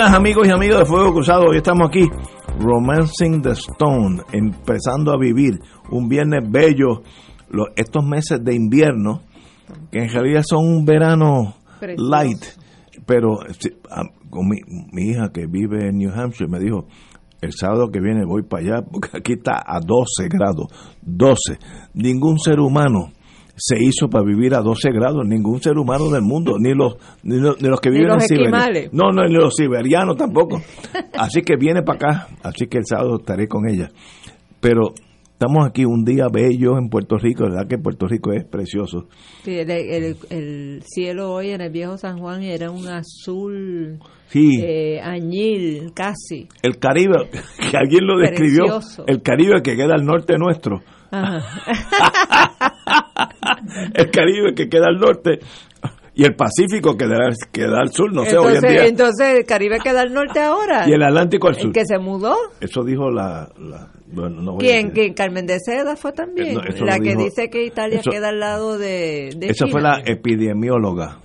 Buenas amigos y amigas de Fuego Cruzado, hoy estamos aquí, Romancing the Stone, empezando a vivir un viernes bello, los, estos meses de invierno, que en realidad son un verano Precioso. light, pero ah, con mi, mi hija que vive en New Hampshire me dijo, el sábado que viene voy para allá, porque aquí está a 12 grados, 12, ningún ser humano se hizo para vivir a 12 grados, ningún ser humano del mundo, ni los ni los, ni los que viven los en Siberia. No, no, ni los siberianos tampoco. Así que viene para acá, así que el sábado estaré con ella. Pero estamos aquí un día bello en Puerto Rico, ¿verdad que Puerto Rico es precioso? Sí, el, el- el cielo hoy en el viejo San Juan era un azul Sí, eh, añil casi. el Caribe, que alguien lo describió, Precioso. el Caribe que queda al norte nuestro, Ajá. el Caribe que queda al norte y el Pacífico que queda, queda al sur, no sé, hoy en entonces, día, entonces el Caribe queda al norte ahora. y el Atlántico al El sur. que se mudó. Eso dijo la... la- bueno, no voy a ¿Quién? Carmen de Seda fue también. Eh, no, la que dijo- dice que Italia eso- queda al lado de, de Esa fue la epidemióloga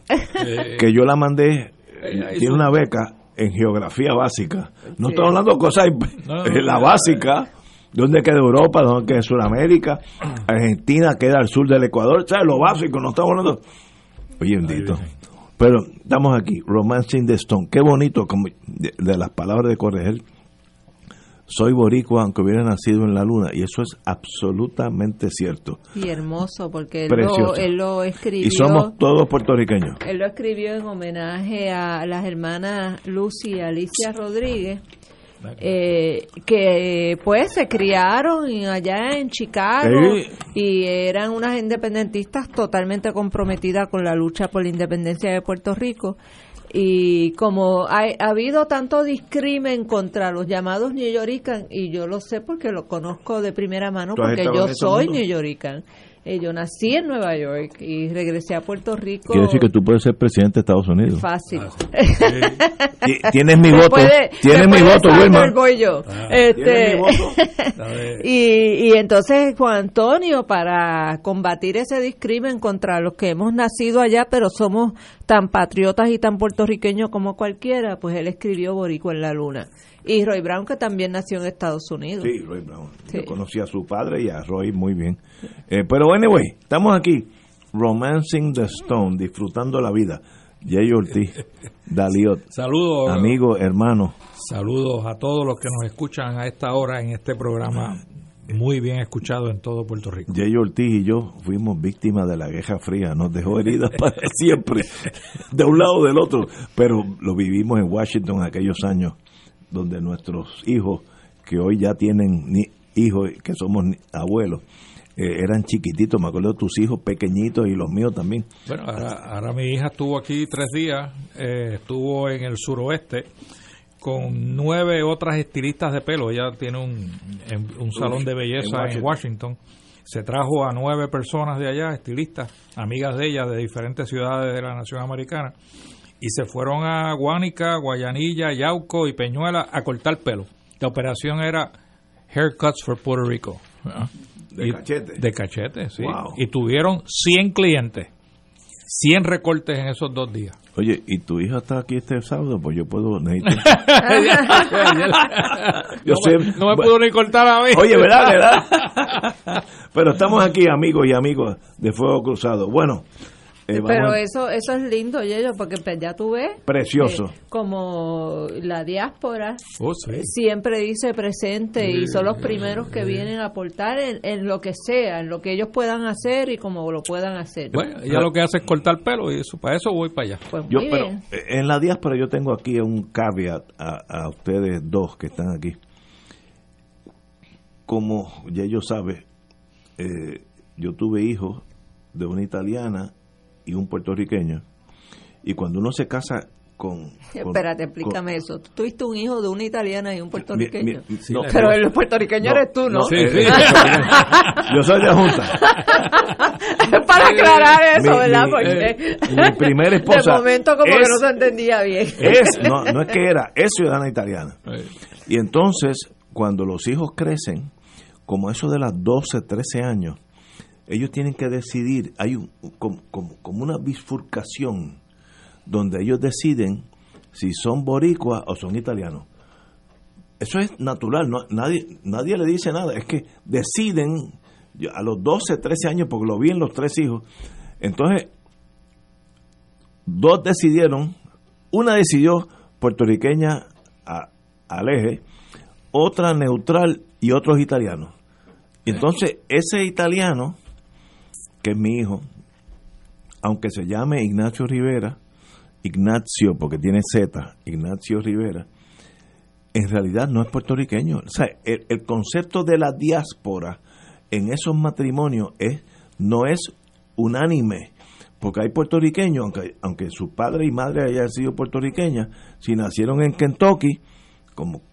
que yo la mandé, eh, tiene una beca en geografía básica. No Sí. estoy hablando de cosas, eh, la básica, dónde queda Europa, dónde queda Sudamérica, Argentina queda al sur del Ecuador, ¿sabes? Lo básico, no estamos hablando. Oye, bendito. Pero estamos aquí, Romancing the Stone. Qué bonito, como de, de las palabras de Corregel. Soy boricua aunque hubiera nacido en la luna, y eso es absolutamente cierto. Y hermoso, porque él lo, él lo escribió. Y somos todos puertorriqueños. Él lo escribió en homenaje a las hermanas Lucy y Alicia Rodríguez, eh, que pues se criaron allá en Chicago Sí. y eran unas independentistas totalmente comprometidas con la lucha por la independencia de Puerto Rico. Y como ha, ha habido tanto discrimen contra los llamados New Yorkers, y yo lo sé porque lo conozco de primera mano, ¿Tú has porque yo soy? New Yorker. Eh, yo nací en Nueva York y regresé a Puerto Rico. Quiere decir que tú puedes ser presidente de Estados Unidos. Fácil. Ti- Tienes mi voto. Puede- Tienes mi después de voto, Wilma. voy yo. Este, Tienes mi voto. y, y entonces Juan Antonio, para combatir ese discrimen contra los que hemos nacido allá, pero somos tan patriotas y tan puertorriqueños como cualquiera, pues él escribió Boricua en la Luna. Y Roy Brown, que también nació en Estados Unidos. Sí, Roy Brown. Sí. Yo conocí a su padre y a Roy muy bien. Eh, pero anyway, estamos aquí. Romancing the Stone, disfrutando la vida. Jay Ortiz, Daliot, Saludos, amigo, hermano. saludos a todos los que nos escuchan a esta hora en este programa muy bien escuchado en todo Puerto Rico. Jay Ortiz y yo fuimos víctimas de la Guerra Fría, nos dejó heridas para siempre, de un lado o del otro, pero lo vivimos en Washington aquellos años, donde nuestros hijos, que hoy ya tienen ni- hijos, que somos abuelos, eh, eran chiquititos, me acuerdo de tus hijos pequeñitos y los míos también. Bueno, ahora, ahora mi hija estuvo aquí tres días, eh, estuvo en el suroeste con nueve otras estilistas de pelo. Ella tiene un, en- un salón de belleza en en Washington. Se trajo a nueve personas de allá, estilistas, amigas de ella de diferentes ciudades de la nación americana, y se fueron a Guánica, Guayanilla, Yauco y Peñuela a cortar pelo. La operación era Haircuts for Puerto Rico. ¿verdad? De Y- cachete. De cachete, sí. Wow. Y tuvieron 100 clientes, 100 recortes en esos dos días. Oye, ¿y tu hija está aquí este sábado? Pues yo puedo... necesito- Yo no, sé- me, no me pudo ni cortar a mí. Oye, ¿verdad? ¿verdad? Pero estamos aquí, amigos y amigos de Fuego Cruzado. Bueno, eh, Pero a- eso eso es lindo, Yello, porque pues, ya tú ves Precioso. eh, como la diáspora Oh, sí. siempre dice presente y son los primeros que vienen a aportar en, en lo que sea, en lo que ellos pudan hacer y como lo puedan hacer. Bueno, ella lo que hace es cortar pelo y eso, para eso voy para allá. pues Yo, pero eh, en la diáspora yo tengo aquí un caveat a, a ustedes dos que están aquí. como ya ellos saben, eh, yo tuve hijos de una italiana y un puertorriqueño. Y cuando uno se casa con... Espérate, explícame eso. Tú tuviste un hijo de una italiana y un puertorriqueño. pero el puertorriqueño eres tú, ¿no? sí, sí. yo soy de Junta. Para aclarar eso, ¿verdad? Porque mi primera esposa... De momento como que no se entendía bien. Es, no, no es que era, es ciudadana italiana. Y entonces, cuando los hijos crecen, como eso de las 12, 13 años, ellos tienen que decidir, hay un, como, como, una bifurcación donde ellos deciden si son boricuas o son italianos. Eso es natural, no, nadie, nadie le dice nada, es que deciden a los 12, 13 años, porque lo vi en los tres hijos, entonces dos decidieron, una decidió puertorriqueña a, al eje, otra neutral y otros italianos. Entonces, ese italiano que es mi hijo, aunque se llame Ignacio Rivera, Ignacio, porque tiene Z, Ignacio Rivera, en realidad no es puertorriqueño. O sea, el, concepto de la diáspora en esos matrimonios es, no es unánime, porque hay puertorriqueños, aunque, aunque su padre y madre hayan sido puertorriqueñas, si nacieron en Kentucky, como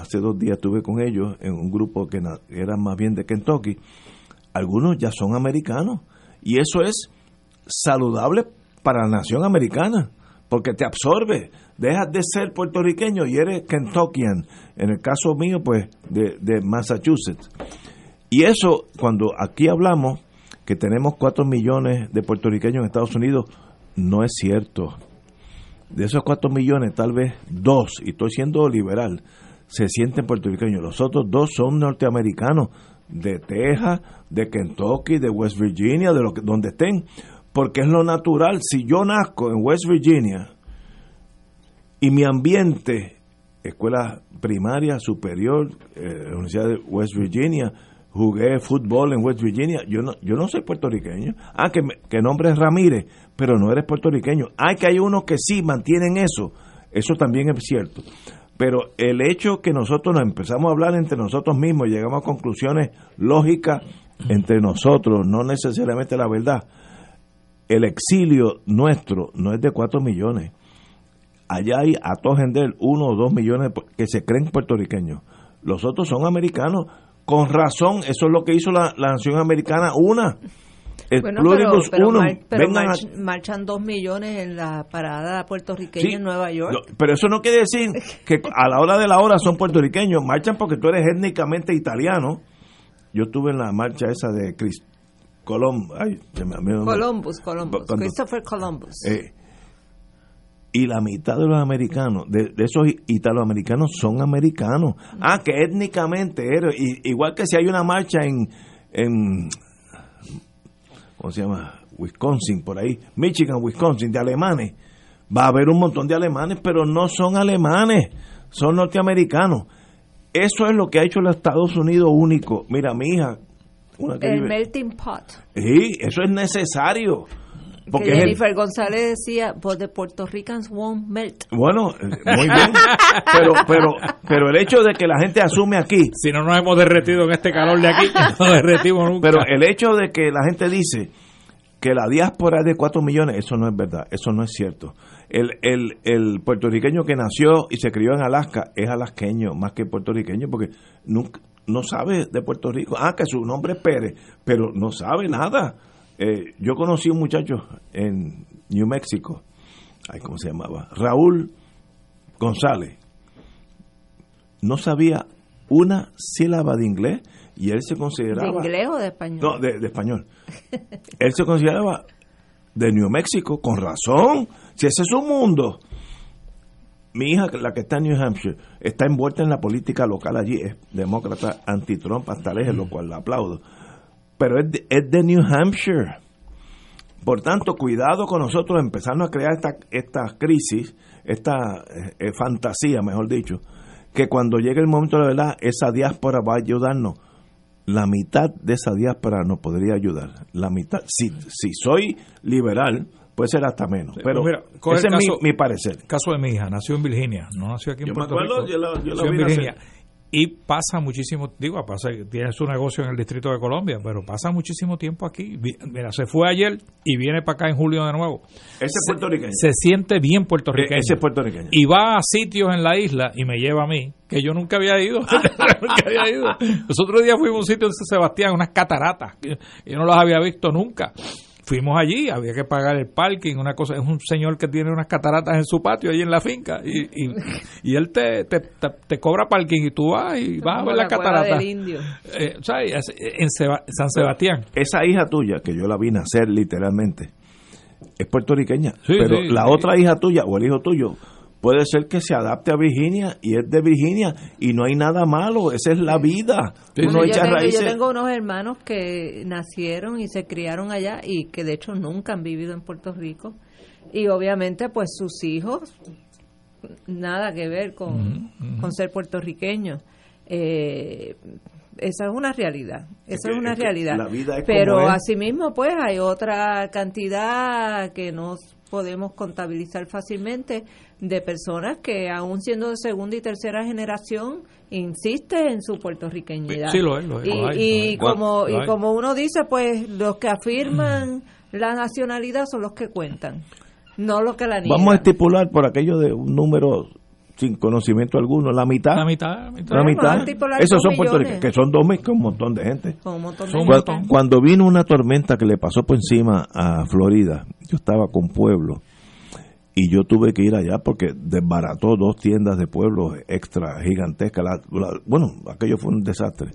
hace dos días estuve con ellos en un grupo que era más bien de Kentucky, algunos ya son americanos. Y eso es saludable para la nación americana, porque te absorbe. Dejas de ser puertorriqueño y eres Kentuckian. En el caso mío, pues, de, de Massachusetts. Y eso, cuando aquí hablamos que tenemos 4 millones de puertorriqueños en Estados Unidos, no es cierto. De esos 4 millones, tal vez dos, y estoy siendo liberal, se sienten puertorriqueños. Los otros dos son norteamericanos de Texas, de Kentucky, de West Virginia, de lo que, donde estén, porque es lo natural. Si yo nazco en West Virginia y mi ambiente, escuela primaria, superior, eh, Universidad de West Virginia, jugué fútbol en West Virginia, yo no, yo no soy puertorriqueño. Ah, que, que nombre es Ramírez, pero no eres puertorriqueño. Ah, que hay unos que sí mantienen eso. Eso también es cierto. Pero el hecho que nosotros nos empezamos a hablar entre nosotros mismos, y llegamos a conclusiones lógicas entre nosotros, no necesariamente la verdad. El exilio nuestro no es de 4 millones. Allá hay a todo gender uno o dos millones que se creen puertorriqueños. Los otros son americanos. Con razón, eso es lo que hizo la, la nación americana una bueno, pero, marchan dos millones en la parada puertorriqueña en Nueva York. pero eso no quiere decir que a la hora de la hora son puertorriqueños. Marchan porque tú eres étnicamente italiano. Yo estuve en la marcha esa de Chris, Colom, Columbus, Columbus, Christopher Columbus. Eh, y la mitad de los americanos, de, esos italoamericanos, son americanos. Ah, que étnicamente, igual que si hay una marcha en, en ¿cómo se llama? Wisconsin, por ahí, Michigan, Wisconsin, de alemanes. Va a haber un montón de alemanes, pero no son alemanes, son norteamericanos. Eso es lo que ha hecho los Estados Unidos único. Mira, mi hija. el melting pot. Sí, eso es necesario. Porque Jennifer González decía, but the Puerto Ricans won't melt. Bueno, eh, muy bien. pero, pero, pero el hecho de que la gente asume aquí. Si no nos hemos derretido en este calor de aquí, no derretimos nunca. Pero el hecho de que la gente dice que la diáspora es de 4 millones, eso no es verdad, eso no es cierto. El, el, el puertorriqueño que nació y se crió en Alaska es alasqueño más que puertorriqueño porque nunca, no sabe de Puerto Rico. Ah, que su nombre es Pérez, pero no sabe nada eh, yo conocí un muchacho en New Mexico, ay, ¿cómo se llamaba? Raúl González. No sabía una sílaba de inglés y él se consideraba... ¿De inglés o de español? No, de, español. él se consideraba de New Mexico, con razón, si ese es su mundo. Mi hija, la que está en New Hampshire, está envuelta en la política local allí, es demócrata anti-Trump hasta lejos, lo cual la aplaudo pero es de, New Hampshire. Por tanto, cuidado con nosotros empezando a crear esta, esta crisis, esta eh, eh, fantasía, mejor dicho, que cuando llegue el momento de la verdad, esa diáspora va a ayudarnos. La mitad de esa diáspora nos podría ayudar. La mitad, si, si soy liberal, puede ser hasta menos. Pero ese es mi, parecer. caso de mi hija, nació en Virginia, no nació aquí en Puerto Rico. Yo nació en Virginia. Y pasa muchísimo, digo, pasa, tiene su negocio en el Distrito de Colombia, pero pasa muchísimo tiempo aquí. Mira, se fue ayer y viene para acá en julio de nuevo. Ese es puertorriqueño. Se, siente bien puertorriqueño. Ese es puertorriqueño. Y va a sitios en la isla y me lleva a mí, que yo nunca había ido. nunca había ido. Los otros días fuimos a un sitio en San Sebastián, unas cataratas, que yo no las había visto nunca fuimos allí, había que pagar el parking, una cosa, es un señor que tiene unas cataratas en su patio ahí en la finca y, y, él te, te, te, cobra parking y tú vas y vas a ver la, catarata. Eh, en San Sebastián. Esa hija tuya, que yo la vi nacer literalmente, es puertorriqueña, pero la otra hija tuya o el hijo tuyo puede ser que se adapte a Virginia y es de Virginia y no hay nada malo, esa es la vida. yo, tengo, unos hermanos que nacieron y se criaron allá y que de hecho nunca han vivido en Puerto Rico y obviamente pues sus hijos nada que ver con, ser puertorriqueños. Eh, esa es una realidad, esa es, una realidad. Pero asimismo, pues hay otra cantidad que no podemos contabilizar fácilmente de personas que aún siendo de segunda y tercera generación insiste en su puertorriqueñidad. Sí, lo es, y, como y como uno dice, pues los que afirman la nacionalidad son los que cuentan, no los que la niegan. Vamos a estipular por aquello de un número sin conocimiento alguno, la mitad. La mitad, la mitad. Esos son puertorriqueños, que son dos con un montón de gente. cuando, vino una tormenta que le pasó por encima a Florida, yo estaba con Pueblo y yo tuve que ir allá porque desbarató dos tiendas de pueblo extra gigantescas. bueno, aquello fue un desastre.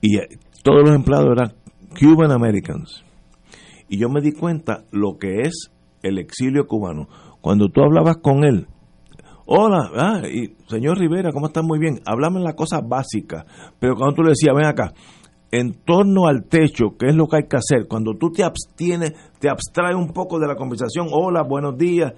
Y eh, todos los empleados eran Cuban Americans. Y yo me di cuenta lo que es el exilio cubano. Cuando tú hablabas con él, hola, ah, y señor Rivera, ¿cómo estás? Muy bien. Hablame la cosa básica. Pero cuando tú le decías, ven acá, en torno al techo, ¿qué es lo que hay que hacer? Cuando tú te abstienes, te abstraes un poco de la conversación, hola, buenos días,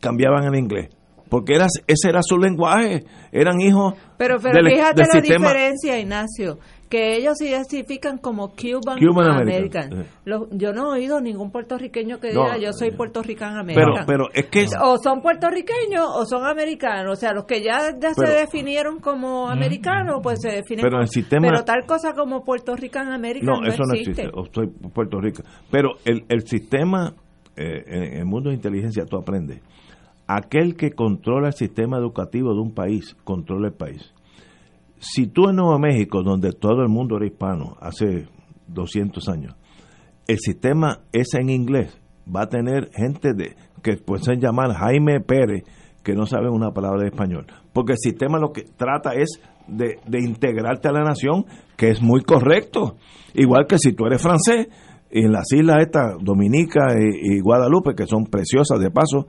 cambiaban el inglés. Porque era, ese era su lenguaje, eran hijos. Pero, pero fíjate la diferencia, Ignacio que ellos se identifican como Cuban, American. yo no he oído ningún puertorriqueño que diga yo soy puertorriqueño American. Pero, es que o son puertorriqueños o son americanos, o sea, los que ya, se definieron como americanos, pues se definen pero, sistema, pero tal cosa como Puerto Rican American no, eso no existe. O soy Puerto Rico. Pero el, el sistema eh, en el mundo de inteligencia tú aprendes. Aquel que controla el sistema educativo de un país, controla el país si tú en Nuevo México, donde todo el mundo era hispano hace 200 años, el sistema es en inglés, va a tener gente de que pueden llamar Jaime Pérez, que no sabe una palabra de español. Porque el sistema lo que trata es de, integrarte a la nación, que es muy correcto. Igual que si tú eres francés, en las islas estas, Dominica y Guadalupe, que son preciosas de paso,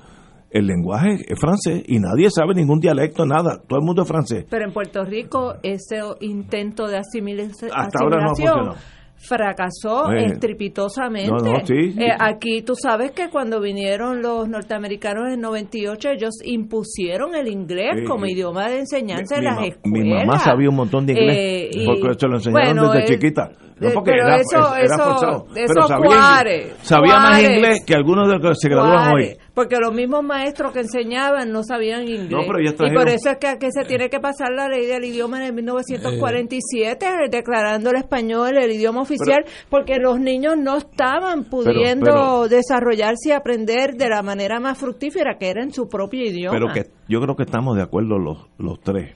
el lenguaje es francés y nadie sabe ningún dialecto, nada, todo el mundo es francés. Pero en Puerto Rico ese intento de asimilación Hasta ahora no ha funcionado fracasó estrepitosamente. Eh, aquí tú sabes que cuando vinieron los norteamericanos en 98 ellos impusieron el inglés como idioma de enseñanza en las escuelas. Mi mamá sabía un montón de inglés eh, porque se lo enseñaron desde chiquita. No porque pero era, eso, era forzado. pero sabía, sabía más inglés que algunos de los que se gradúan hoy. Porque los mismos maestros que enseñaban no sabían inglés. y por eso es que aquí se tiene que pasar la ley del idioma en 1947, declarando el español el idioma oficial, porque los niños no estaban pudiendo desarrollarse y aprender de la manera más fructífera que era en su propio idioma. Pero que yo creo que estamos de acuerdo los, los tres.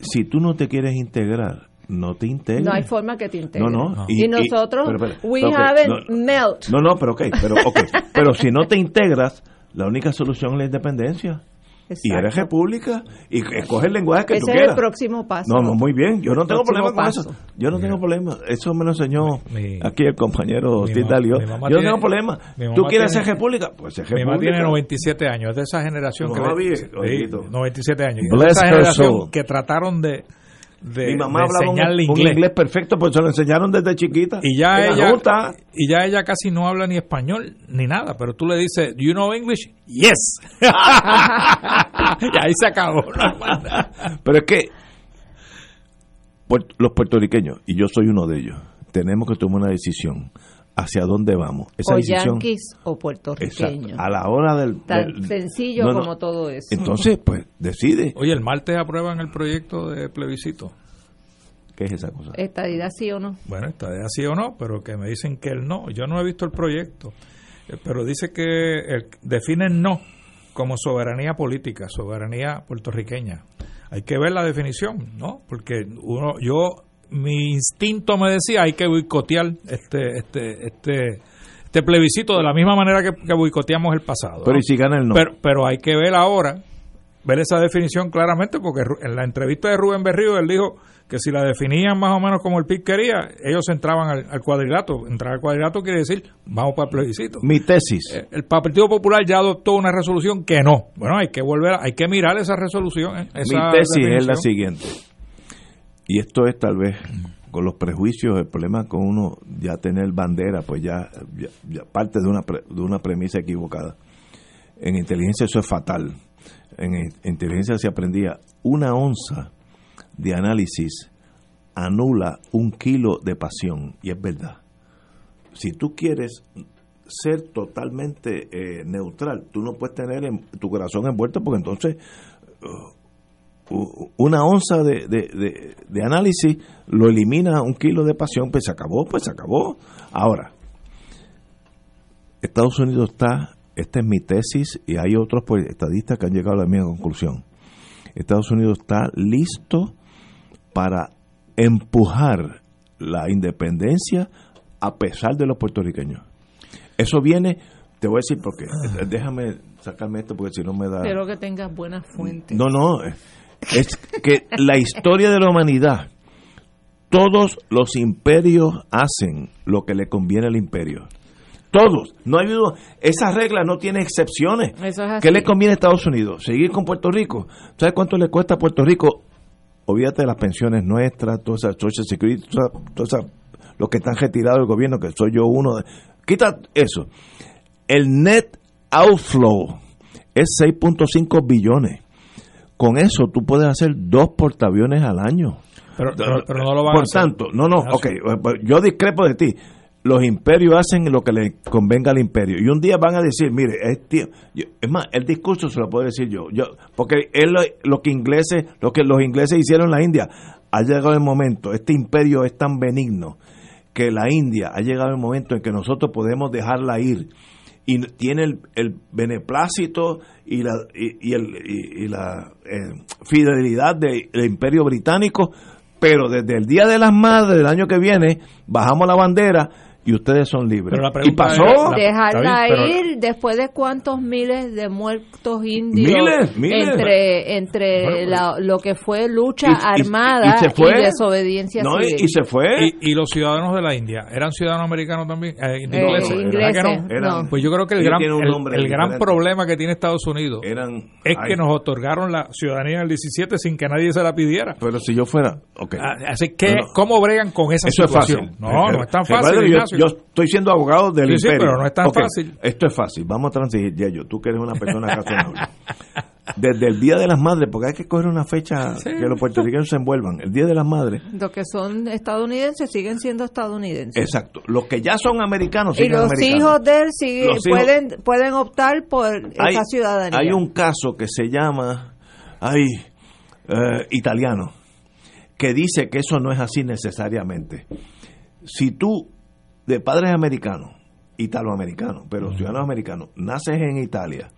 Si tú no te quieres integrar, no te integres. No hay forma que te integres. No, no. Y, nosotros, we haven't no, melt. No, no, pero ok, pero, okay. pero si no te integras, la única solución es la independencia. Y eres república y escoge el lenguaje que tú quieras. Ese es el próximo paso. No, no, muy bien. Yo no tengo problema con eso. Yo no tengo problema. Eso me lo enseñó aquí el compañero Titalio. Yo no tengo problema. ¿Tú quieres ser república? Pues ser república. Mi mamá tiene 97 años. Es de esa generación que... 97 años. de esa generación que trataron de mi mamá hablaba un, inglés. perfecto, pues se lo enseñaron desde chiquita. Y ya ella y ya ella casi no habla ni español ni nada, pero tú le dices, "Do you know English?" Yes. y ahí se acabó. pero es que los puertorriqueños y yo soy uno de ellos, tenemos que tomar una decisión. Hacia dónde vamos. Esa o decisión, yanquis o puertorriqueños. Exacto, a la hora del... Tan del- sencillo no, no. como todo eso. Entonces, pues, decide. Oye, el martes aprueban el proyecto de plebiscito. ¿Qué es esa cosa? Estadidad sí o no. Bueno, está de así o no, pero que me dicen que el no. Yo no he visto el proyecto, eh, pero dice que el, define el no como soberanía política, soberanía puertorriqueña. Hay que ver la definición, ¿no? Porque uno, yo, mi instinto me decía hay que boicotear este, este, este, este plebiscito de la misma manera que, que boicoteamos el pasado. Pero ¿no? ¿y si gana el no? Pero, pero hay que ver ahora, ver esa definición claramente, porque en la entrevista de Rubén Berrío él dijo que si la definían más o menos como el PIB quería, ellos entraban al, al cuadrilátero. Entrar al cuadrilátero quiere decir, vamos para el plebiscito. Mi tesis. Eh, El Partido Popular ya adoptó una resolución que no. Bueno, hay que volver, hay que mirar esa resolución. eh, esa Mi tesis es la siguiente. Y esto es tal vez con los prejuicios, el problema con uno ya tener bandera, pues ya, parte de una, pre- de una premisa equivocada. En inteligencia eso es fatal. En in- inteligencia se aprendía una onza de análisis anula un kilo de pasión, y es verdad. Si tú quieres ser totalmente eh, neutral, tú no puedes tener en- tu corazón envuelto porque entonces una onza de, de- de- de análisis lo elimina un kilo de pasión, pues se acabó, pues se acabó. Ahora, Estados Unidos está, esta es mi tesis y hay otros pues, estadistas que han llegado a la misma conclusión. Estados Unidos está listo para empujar la independencia a pesar de los puertorriqueños. Eso viene, te voy a decir por qué. Déjame sacarme esto porque si no me da... Espero que tengas buenas fuentes. No, no, es que la historia de la humanidad, todos los imperios hacen lo que le conviene al imperio. Todos, no hay duda. Esa regla no tiene excepciones. Eso es. ¿Qué le conviene a Estados Unidos? Seguir con Puerto Rico. ¿Sabes cuánto le cuesta a Puerto Rico? Olvídate de las pensiones nuestras, todas esas Social Security, todas esas- todas esas- los que están retirados del gobierno, que soy yo uno. de- quita eso. El net outflow es 6.5 billones. Con eso tú puedes hacer dos portaaviones al año. Pero, pero- pero no lo van a Por hacer. tanto, no, no, ok, yo discrepo de ti. Los imperios hacen lo que le convenga al imperio. Y un día van a decir, mire, es, tío- yo- es más, el discurso se lo puedo decir yo. yo porque es lo, lo que ingleses, lo que los ingleses hicieron en la India. Ha llegado el momento, este imperio es tan benigno que la India ha llegado el momento en que nosotros podemos dejarla ir y tiene el, el beneplácito y la, y, el, y, la eh, fidelidad de- del imperio británico, pero desde el Día de las Madres del año que viene bajamos la bandera y ustedes son libres. Pero la y pasó. es- la- Dejarla pero- ir después de cuántos miles de muertos indios Miles, miles. entre entre Bueno, la- lo que fue lucha Y- armada y se fue. desobediencia No, civil. y se fue. Y, y los ciudadanos de la India, ¿eran ciudadanos americanos también? Eh, Eh, ingleses, ¿verdad ingleses, que no? Eran- no. Pues yo creo que el gran, el, el gran problema que tiene Estados Unidos Eran, es ay, que nos otorgaron la ciudadanía del 17 sin que nadie se la pidiera. Pero si yo fuera. ok. Ah, Así que, No, no. ¿cómo bregan con esa Eso es situación? fácil. No, no es tan Recuerda fácil, yo, estoy siendo abogado del Sí, sí, imperio. pero no es tan fácil. Esto es fácil. Vamos a transigir, Yayo. Tú que eres una persona razonable. Desde el Día de las Madres, porque hay que coger una fecha Sí. que los puertorriqueños se envuelvan. El Día de las Madres. Los que son estadounidenses siguen siendo estadounidenses. Exacto. Los que ya son americanos y siguen los americanos. hijos de él siguen- Los hijos- pueden pueden optar por hay, esa ciudadanía. hay un caso que se llama ay, eh, italiano que dice que eso no es así necesariamente. Si tú, de padres americanos, italoamericanos, pero ciudadanos americanos, naces en Italia,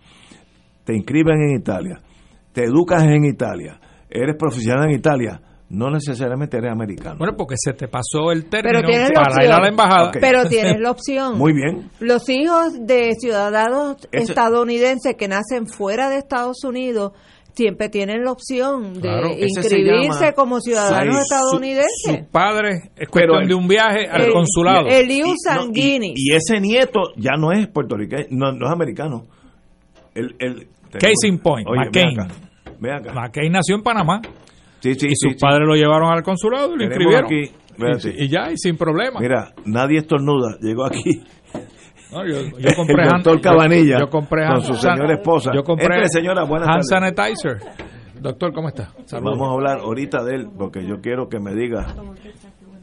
te inscriben en Italia, te educas en Italia, eres profesional en Italia, no necesariamente eres americano. Bueno, porque se te pasó el Pero término tienes la para ir a la opción. embajada. Pero tienes la opción. Muy bien. Los hijos de ciudadanos Ese- estadounidenses que nacen fuera de Estados Unidos siempre tienen la opción de Claro, inscribirse como ciudadanos estadounidenses. Sus padres, es Pero cuestión el- de un viaje al el- consulado. el Liu Y- no, y, y ese nieto ya no es puertorriqueño, no, no es americano. El, el, Case in point, Oye, McCain. Ven acá, ven acá. McCain nació en Panamá Sí, sí, y sí, sus sí. padres lo llevaron al consulado y lo inscribieron. aquí, y, y ya, y sin problema. Mira, nadie estornuda. Llegó aquí No, yo, yo compré el doctor Cabanilla yo, compré con su señora esposa. Yo compré Entre, señora, buenas hand tardes. sanitizer. Doctor, ¿cómo está? Saludos. Vamos a hablar ahorita de él, porque yo quiero que me diga.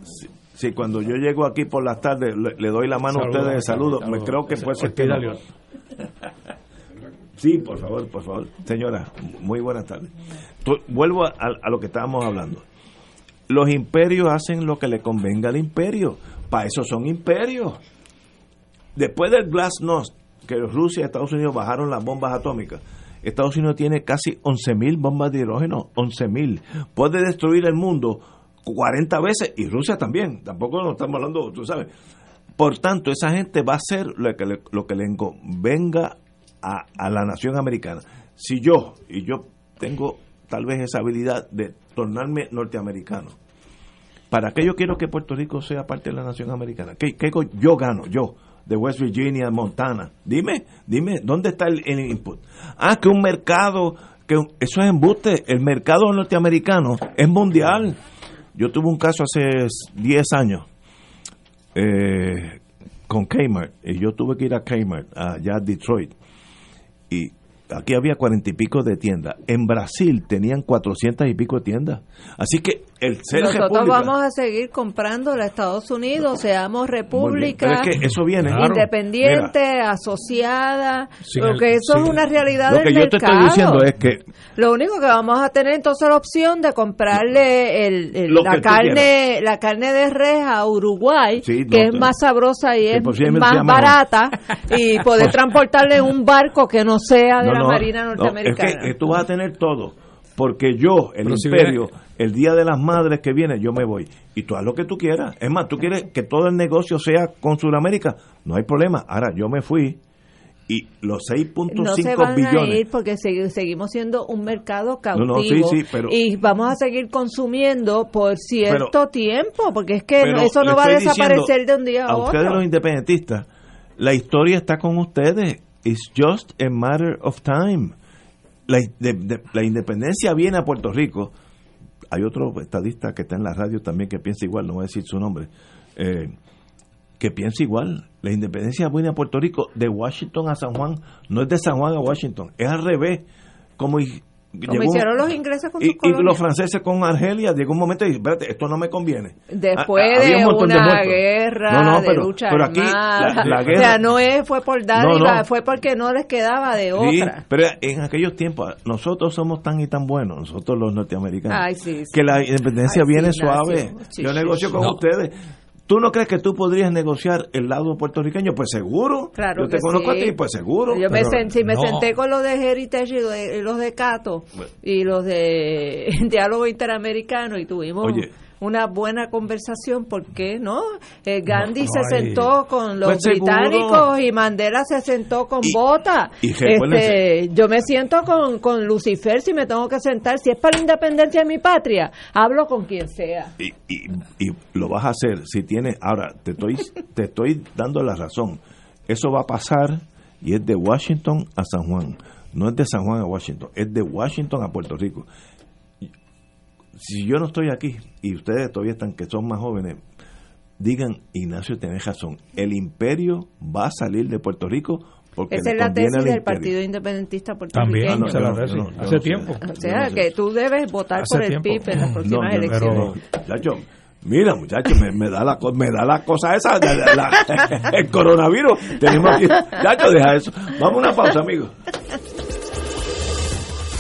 si- si cuando yo llego aquí por las tardes le, doy la mano a ustedes de saludo, me creo que puede ser que Sí, por favor, por favor. Señora, muy buenas tardes. vuelvo a, lo que estábamos hablando. Los imperios hacen lo que le convenga al imperio. Para eso son imperios. Después del Glasnost, que Rusia y Estados Unidos bajaron las bombas atómicas, Estados Unidos tiene casi 11.000 bombas de hidrógeno, 11.000. Puede destruir el mundo 40 veces y Rusia también. Tampoco nos estamos hablando, tú sabes. Por tanto, esa gente va a hacer lo que le, lo que le convenga a, a la nación americana. Si yo, y yo tengo tal vez esa habilidad de tornarme norteamericano, ¿para qué yo quiero que Puerto Rico sea parte de la nación americana? ¿Qué, qué yo gano? Yo, de West Virginia, Montana. Dime, dime, ¿dónde está el, input? Ah, que un mercado, que eso es embuste. El mercado norteamericano es mundial. Yo tuve un caso hace 10 años eh, con Kmart y yo tuve que ir a Kmart, allá a Detroit. Y aquí había cuarenta y pico de tiendas. En Brasil tenían cuatrocientas y pico de tiendas. Así que el ser Nosotros vamos a seguir comprando a Estados Unidos, seamos república eso viene, independiente, asociada, porque eso es una realidad lo que yo te estoy diciendo es que lo único que vamos a tener entonces la opción de comprarle el, la carne la carne de res a Uruguay, que es más sabrosa y es más barata y poder transportarle en un barco que no sea de la Marina norteamericana. es que tú vas a tener todo porque yo, el imperio, el Día de las Madres que viene, yo me voy. Y tú haz lo que tú quieras. Es más, tú quieres que todo el negocio sea con Sudamérica, no hay problema. Ahora, yo me fui y los 6.5 no se van billones. A ir porque seguimos siendo un mercado cautivo y vamos a seguir consumiendo por cierto tiempo, porque es que eso no va a desaparecer de un día a, otro. A ustedes los independentistas, la historia está con ustedes. It's just a matter of time la, la independencia viene a Puerto Rico. Hay otro estadista que está en la radio también que piensa igual, no voy a decir su nombre, eh, que piensa igual. La independencia viene a Puerto Rico de Washington a San Juan, no es de San Juan a Washington, es al revés. Como como hicieron los ingleses con y, y, los franceses con Argelia, llegó un momento y espérate, esto no me conviene. Después de una guerra, de lucha pero aquí la, guerra, o sea, no es, fue por dar, fue porque no les quedaba de otra. pero en aquellos tiempos, nosotros somos tan y tan buenos, nosotros los norteamericanos, que la independencia viene suave. Yo negocio con ustedes ¿Tú no crees que tú podrías negociar el lado puertorriqueño? Pues seguro. Claro Yo te conozco a ti, pues seguro. Yo me, senté, me senté con los de Heritage y los de Cato y los de Diálogo Interamericano y tuvimos una buena conversación, ¿por qué no? Eh, Gandhi se sentó con los pues británicos y Mandela se sentó con Bota. este, yo me siento con, con Lucifer si me tengo que sentar. Si es para la independencia de mi patria, hablo con quien sea. Y, y, lo vas a hacer si tienes. Ahora, te estoy, te estoy dando la razón. Eso va a pasar y es de Washington a San Juan. No es de San Juan a Washington, es de Washington a Puerto Rico si yo no estoy aquí y ustedes todavía están que son más jóvenes, digan, Ignacio, tenés razón, el imperio va a salir de Puerto Rico porque Esa es la tesis del Partido Independentista puertorriqueño. También, hace tiempo. O sea, que tú debes votar por el PIB en las próximas elecciones. mira, muchachos, me, da la, me da la cosa esa, el coronavirus. Tenemos aquí, muchachos, deja eso. Vamos a una pausa, amigos.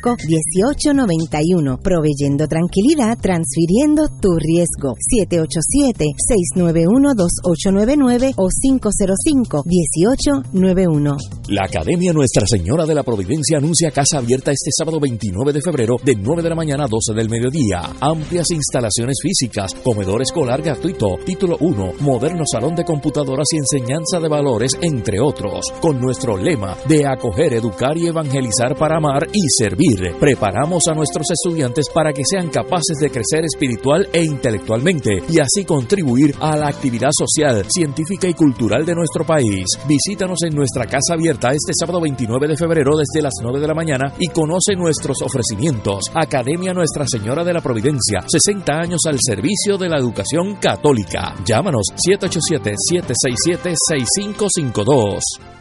1891 proveyendo tranquilidad, transfiriendo tu riesgo. 787-691-2899 o 505-1891. La Academia Nuestra Señora de la Providencia anuncia casa abierta este sábado 29 de febrero de 9 de la mañana a 12 del mediodía. Amplias instalaciones físicas, comedor escolar gratuito, título 1, moderno salón de computadoras y enseñanza de valores, entre otros. Con nuestro lema de acoger, educar y evangelizar para amar y servir. Preparamos a nuestros estudiantes para que sean capaces de crecer espiritual e intelectualmente y así contribuir a la actividad social, científica y cultural de nuestro país. Visítanos en nuestra casa abierta este sábado 29 de febrero desde las 9 de la mañana y conoce nuestros ofrecimientos. Academia Nuestra Señora de la Providencia, 60 años al servicio de la educación católica. Llámanos 787-767-6552.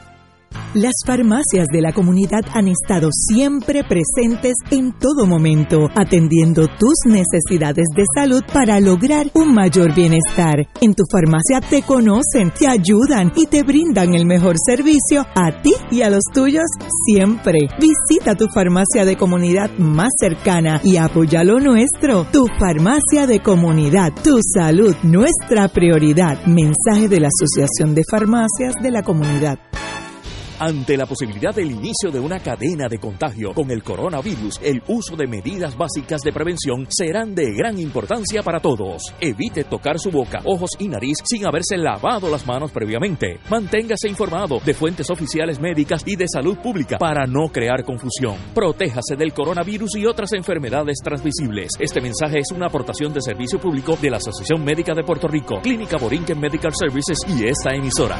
Las farmacias de la comunidad han estado siempre presentes en todo momento, atendiendo tus necesidades de salud para lograr un mayor bienestar. En tu farmacia te conocen, te ayudan y te brindan el mejor servicio a ti y a los tuyos siempre. Visita tu farmacia de comunidad más cercana y apoya lo nuestro. Tu farmacia de comunidad, tu salud, nuestra prioridad. Mensaje de la Asociación de Farmacias de la Comunidad. Ante la posibilidad del inicio de una cadena de contagio con el coronavirus, el uso de medidas básicas de prevención serán de gran importancia para todos. Evite tocar su boca, ojos y nariz sin haberse lavado las manos previamente. Manténgase informado de fuentes oficiales médicas y de salud pública para no crear confusión. Protéjase del coronavirus y otras enfermedades transmisibles. Este mensaje es una aportación de servicio público de la Asociación Médica de Puerto Rico, Clínica Borinquen Medical Services y esta emisora.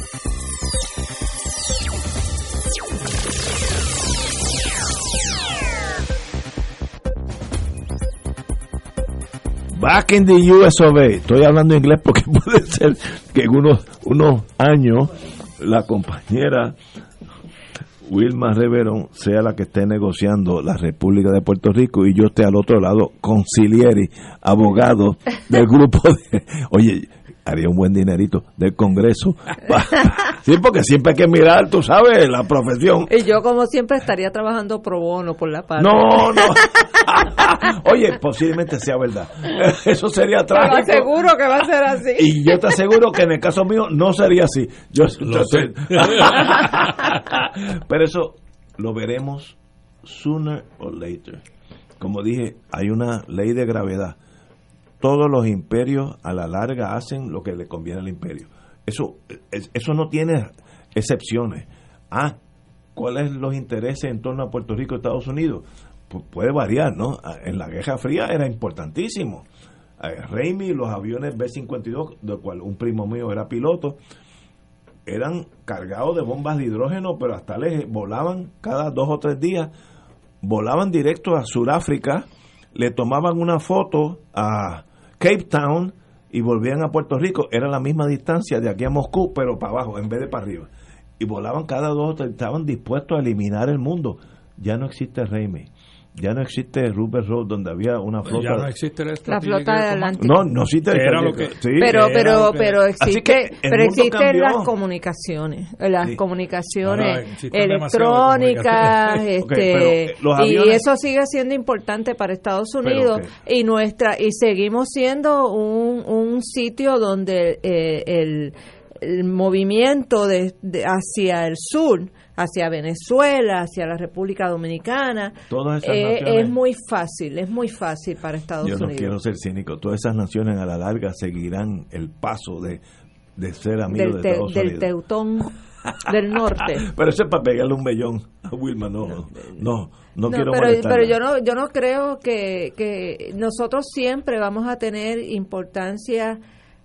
Back in the US of A. Estoy hablando inglés porque puede ser que en unos, unos años la compañera Wilma Reverón sea la que esté negociando la República de Puerto Rico y yo esté al otro lado, concilieri, abogado del grupo de... Oye, haría un buen dinerito del Congreso. sí, porque siempre hay que mirar, tú sabes, la profesión. Y yo, como siempre, estaría trabajando pro bono por la paz. No, no. Oye, posiblemente sea verdad. Eso sería trágico. Te aseguro que va a ser así. Y yo te aseguro que en el caso mío no sería así. Yo lo sé. Pero eso lo veremos sooner or later. Como dije, hay una ley de gravedad todos los imperios a la larga hacen lo que le conviene al imperio. Eso, eso no tiene excepciones. Ah, ¿cuáles los intereses en torno a Puerto Rico y Estados Unidos? Pues puede variar, ¿no? En la Guerra Fría era importantísimo. Raimi, los aviones B-52, del cual un primo mío era piloto, eran cargados de bombas de hidrógeno, pero hasta les volaban cada dos o tres días, volaban directo a Sudáfrica, le tomaban una foto a Cape Town y volvían a Puerto Rico, era la misma distancia de aquí a Moscú, pero para abajo en vez de para arriba. Y volaban cada dos, estaban dispuestos a eliminar el mundo. Ya no existe Raimi ya no existe Rupert Road donde había una flota. ya no existe la, la flota de Atlántico. No no existe era lo que, sí, pero pero pero existe pero existen las comunicaciones las sí. comunicaciones electrónicas este okay, y eso sigue siendo importante para Estados Unidos pero, okay. y nuestra y seguimos siendo un, un sitio donde eh, el, el movimiento de, de hacia el sur hacia Venezuela, hacia la República Dominicana, eh, es muy fácil, es muy fácil para Estados Unidos. Yo no quiero ser cínico, todas esas naciones a la larga seguirán el paso de, de ser amigos del, de Estados del Unidos. Teutón del norte. pero eso es para pegarle un bellón a Wilma, no, no, no, no quiero pero, pero yo no yo no creo que, que nosotros siempre vamos a tener importancia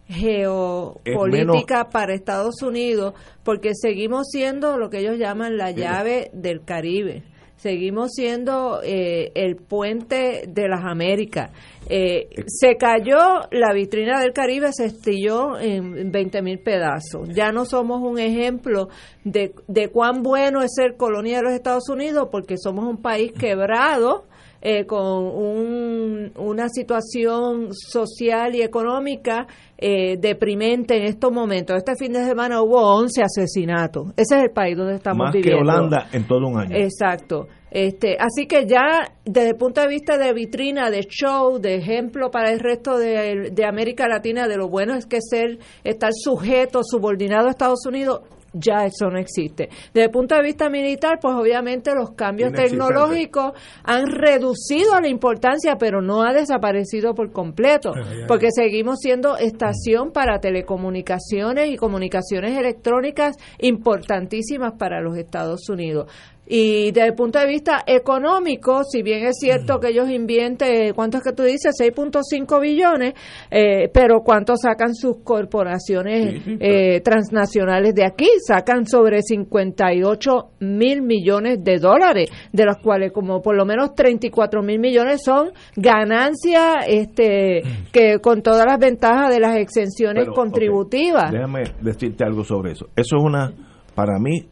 geopolítica para Estados Unidos porque seguimos siendo lo que ellos llaman la llave del Caribe seguimos siendo eh, el puente de las Américas. Eh, se cayó la vitrina del Caribe, se estilló en 20 mil pedazos. Ya no somos un ejemplo de, de cuán bueno es ser colonia de los Estados Unidos porque somos un país quebrado. Eh, con una situación social y económica eh, deprimente en estos momentos. Este fin de semana hubo 11 asesinatos. Ese es el país donde estamos Más viviendo. que Holanda en todo un año. Exacto. Este, así que ya desde el punto de vista de vitrina, de show, de ejemplo para el resto de, de América Latina de lo bueno es que ser estar sujeto, subordinado a Estados Unidos, ya eso no existe. Desde el punto de vista militar, pues obviamente los cambios tecnológicos han reducido la importancia, pero no ha desaparecido por completo, porque seguimos siendo estación para telecomunicaciones y comunicaciones electrónicas importantísimas para los Estados Unidos. Y desde el punto de vista económico, si bien es cierto que ellos invierten, ¿cuánto es que tú dices? 6.5 billones, eh, pero ¿cuánto sacan sus corporaciones eh, transnacionales de aquí? Sacan sobre 58 mil millones de dólares, de los cuales como por lo menos 34 mil millones son ganancias este, que con todas las ventajas de las exenciones Pero, contributivas. Déjame decirte algo sobre eso. Eso es una, para mí,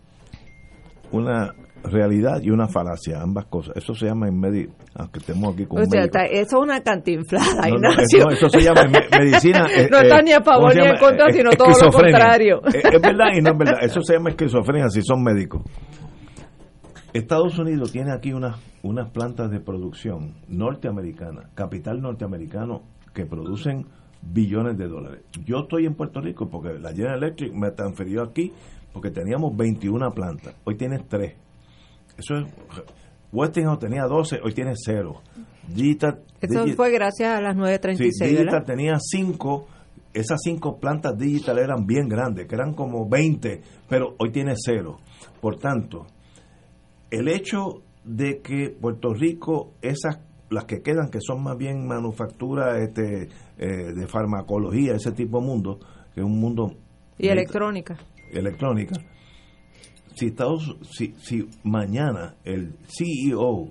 una realidad y una falacia, ambas cosas. Eso se llama en medio, aunque estemos aquí con O sea, está- eso es una cantinflada, No, Ignacio. no, eso se llama en me- medicina. eh, No eh, está ni a favor ¿cómo se ni en contra, Eh, sino todo lo contrario. Eh, Es verdad y no es verdad. Eso se llama esquizofrenia si son médicos. Estados Unidos tiene aquí unas, unas plantas de producción norteamericanas, capital norteamericano, que producen billones de dólares. Yo estoy en Puerto Rico porque la General Electric me transfirió aquí porque teníamos 21 plantas. Hoy tienes 3. Eso es. Westinghouse tenía 12, hoy tiene 0. Digital, Eso Digi- fue gracias a las Sí, 936, Digital ¿verdad? tenía cinco, esas cinco plantas Digital eran bien grandes, que eran como 20, pero hoy tiene cero. Por tanto, el hecho de que Puerto Rico, esas, las que quedan, que son más bien manufactura este, eh, de farmacología, ese tipo de mundo, que es un mundo Y electrónica. electrónica, si, Estados, si, si mañana el CEO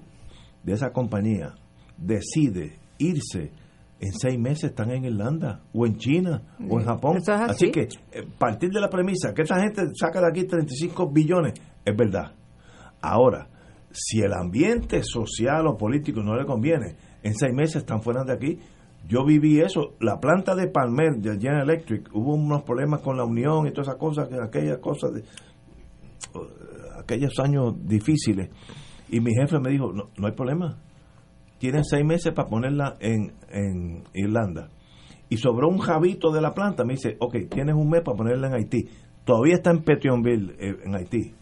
de esa compañía decide irse, en seis meses están en Irlanda, o en China, o en Japón. Es así. que, eh, partir de la premisa que esta gente saca de aquí 35 billones, es verdad. Ahora, si el ambiente social o político no le conviene, en seis meses están fuera de aquí. Yo viví eso. La planta de Palmer, de General Electric, hubo unos problemas con la unión y todas esas cosas, que aquellas cosas, de, aquellos años difíciles. Y mi jefe me dijo, no, no hay problema. Tienen seis meses para ponerla en, en Irlanda. Y sobró un jabito de la planta. Me dice, ok, tienes un mes para ponerla en Haití. Todavía está en Petionville, eh, en Haití.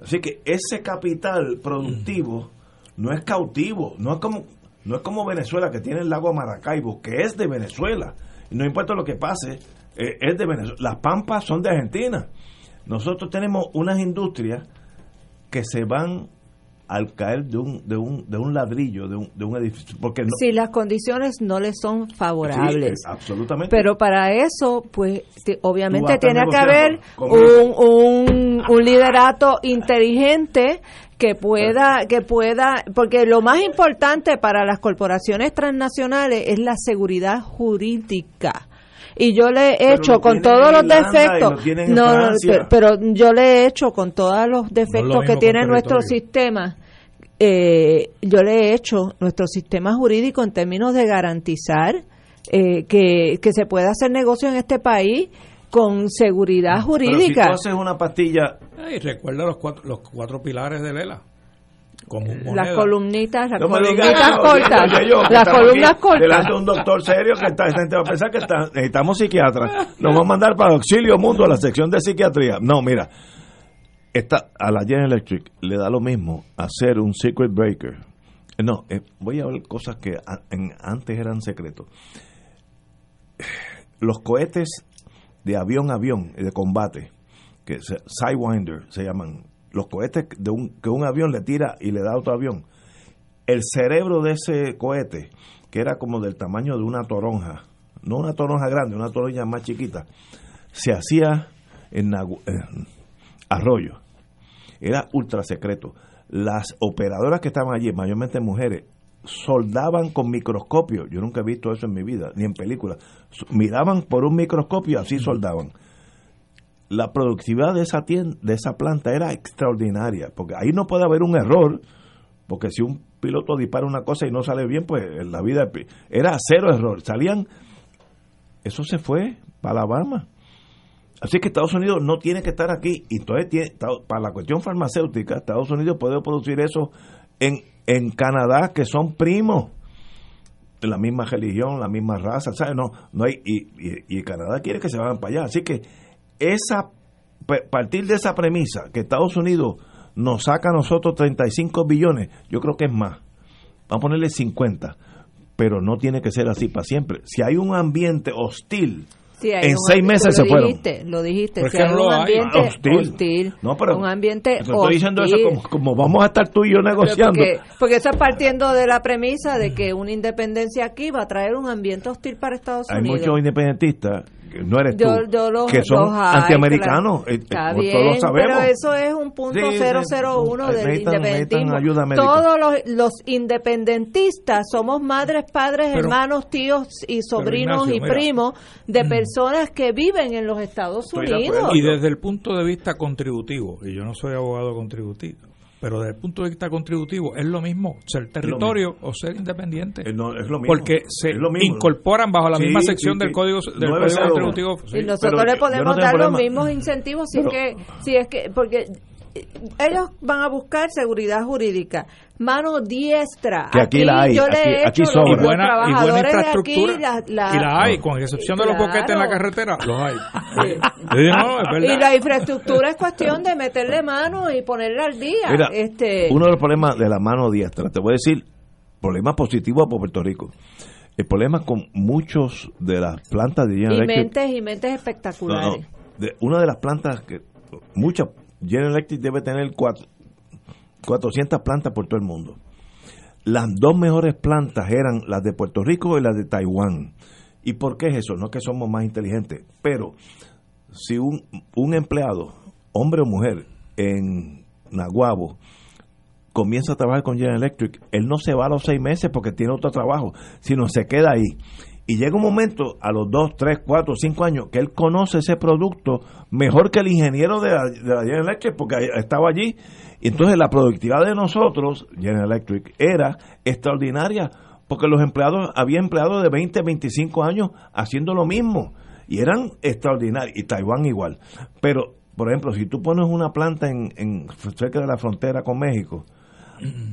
Así que ese capital productivo no es cautivo, no es como no es como Venezuela que tiene el lago Maracaibo, que es de Venezuela. No importa lo que pase, eh, es de Venezuela. Las pampas son de Argentina. Nosotros tenemos unas industrias que se van al caer de un, de un, de un ladrillo, de un, de un edificio. Porque no, Si las condiciones no les son favorables. Sí, absolutamente. Pero para eso, pues, obviamente tiene que haber un, un, un liderato inteligente que pueda, que pueda, porque lo más importante para las corporaciones transnacionales es la seguridad jurídica. Y yo le he Pero hecho con todos los defectos, no, pero, pero yo le he hecho con todos los defectos que tiene nuestro sistema, eh, yo le he hecho nuestro sistema jurídico en términos de garantizar eh, que, que se pueda hacer negocio en este país con seguridad Pero si jurídica. tú haces una pastilla, Y recuerda los cuatro, los cuatro pilares de Lela. Como las columnitas, las No columnitas no, cortas, yo, las columnas aquí cortas. Delante de un doctor serio que esta gente va a pensar que está- necesitamos psiquiatra. Nos vamos a mandar para Auxilio Mundo a la sección de psiquiatría. No, mira, esta, a la General Electric le da lo mismo hacer un circuit breaker. Eh, No, eh, voy a hablar cosas que a- en- antes eran secretos. Los cohetes de avión a avión, de combate, que se, Sidewinder se llaman, los cohetes de un, que un avión le tira y le da otro avión. El cerebro de ese cohete, que era como del tamaño de una toronja, no una toronja grande, una toronja más chiquita, se hacía en, en arroyo. Era ultra secreto. las operadoras que estaban allí, mayormente mujeres, soldaban con microscopio. Yo nunca he visto eso en mi vida, ni en películas. Miraban por un microscopio, así soldaban. La productividad de esa tienda, de esa planta era extraordinaria, porque ahí no puede haber un error, porque si un piloto dispara una cosa y no sale bien, pues en la vida era cero error. Salían, eso se fue para Alabama. Así que Estados Unidos no tiene que estar aquí. Y entonces, para la cuestión farmacéutica, Estados Unidos puede producir eso en, en Canadá, que son primos la misma religión, la misma raza, ¿sabes? No, no hay, y, y, Canadá quiere que se vayan para allá. Así que esa partir de esa premisa, que Estados Unidos nos saca a nosotros 35 billones, yo creo que es más. Vamos a ponerle 50, pero no tiene que ser así para siempre. Si hay un ambiente hostil, en seis meses se fueron. lo dijiste, si hay un ambiente hostil, no, pero, un ambiente estoy diciendo eso como, vamos a estar tú y yo negociando. Porque, porque, eso es partiendo de la premisa de que una independencia aquí va a traer un ambiente hostil para Estados Unidos. Hay muchos independentistas no eres tú, que son antiamericanos, eh, eh, todos sabemos. Pero eso es un punto 001 del independentismo. Todos los, los, independentistas somos madres, padres, hermanos, tíos y sobrinos y primos de mm. personas que viven en los Estados Unidos. Y desde el punto de vista contributivo, y yo no soy abogado contributivo, pero desde el punto de vista contributivo es lo mismo ser territorio o ser independiente. Es, lo mismo. Porque se incorporan bajo la misma sección del código del código contributivo. Y nosotros le podemos dar los mismos incentivos si es que si es que porque ellos van a buscar seguridad jurídica, mano diestra. Que aquí, la hay, yo aquí, le he aquí y buena, y buena infraestructura. y la hay, con excepción de los boquetes en la carretera, los hay. y la infraestructura es cuestión de meterle mano y ponerle al día. Mira, este uno de los problemas de la mano diestra, te voy a decir, problema positivo para Puerto Rico. El problema con muchos de las plantas de y mentes y mentes espectaculares. de, una de las plantas que muchas General Electric debe tener 400 plantas por todo el mundo. Las dos mejores plantas eran las de Puerto Rico y las de Taiwán. ¿Y por qué es eso? No es que somos más inteligentes, pero si un, un empleado, hombre o mujer, en Naguabo, comienza a trabajar con General Electric, él no se va a los seis meses porque tiene otro trabajo, sino se queda ahí. Y llega un momento, a los 2, 3, 4, 5 años, que él conoce ese producto mejor que el ingeniero de la, General Electric, porque estaba allí. Y entonces la productividad de nosotros, General Electric, era extraordinaria, porque los empleados, había empleados de 20, 25 años haciendo lo mismo. Y eran extraordinarios. Y Taiwán igual. Pero, por ejemplo, si tú pones una planta en, en cerca de la frontera con México,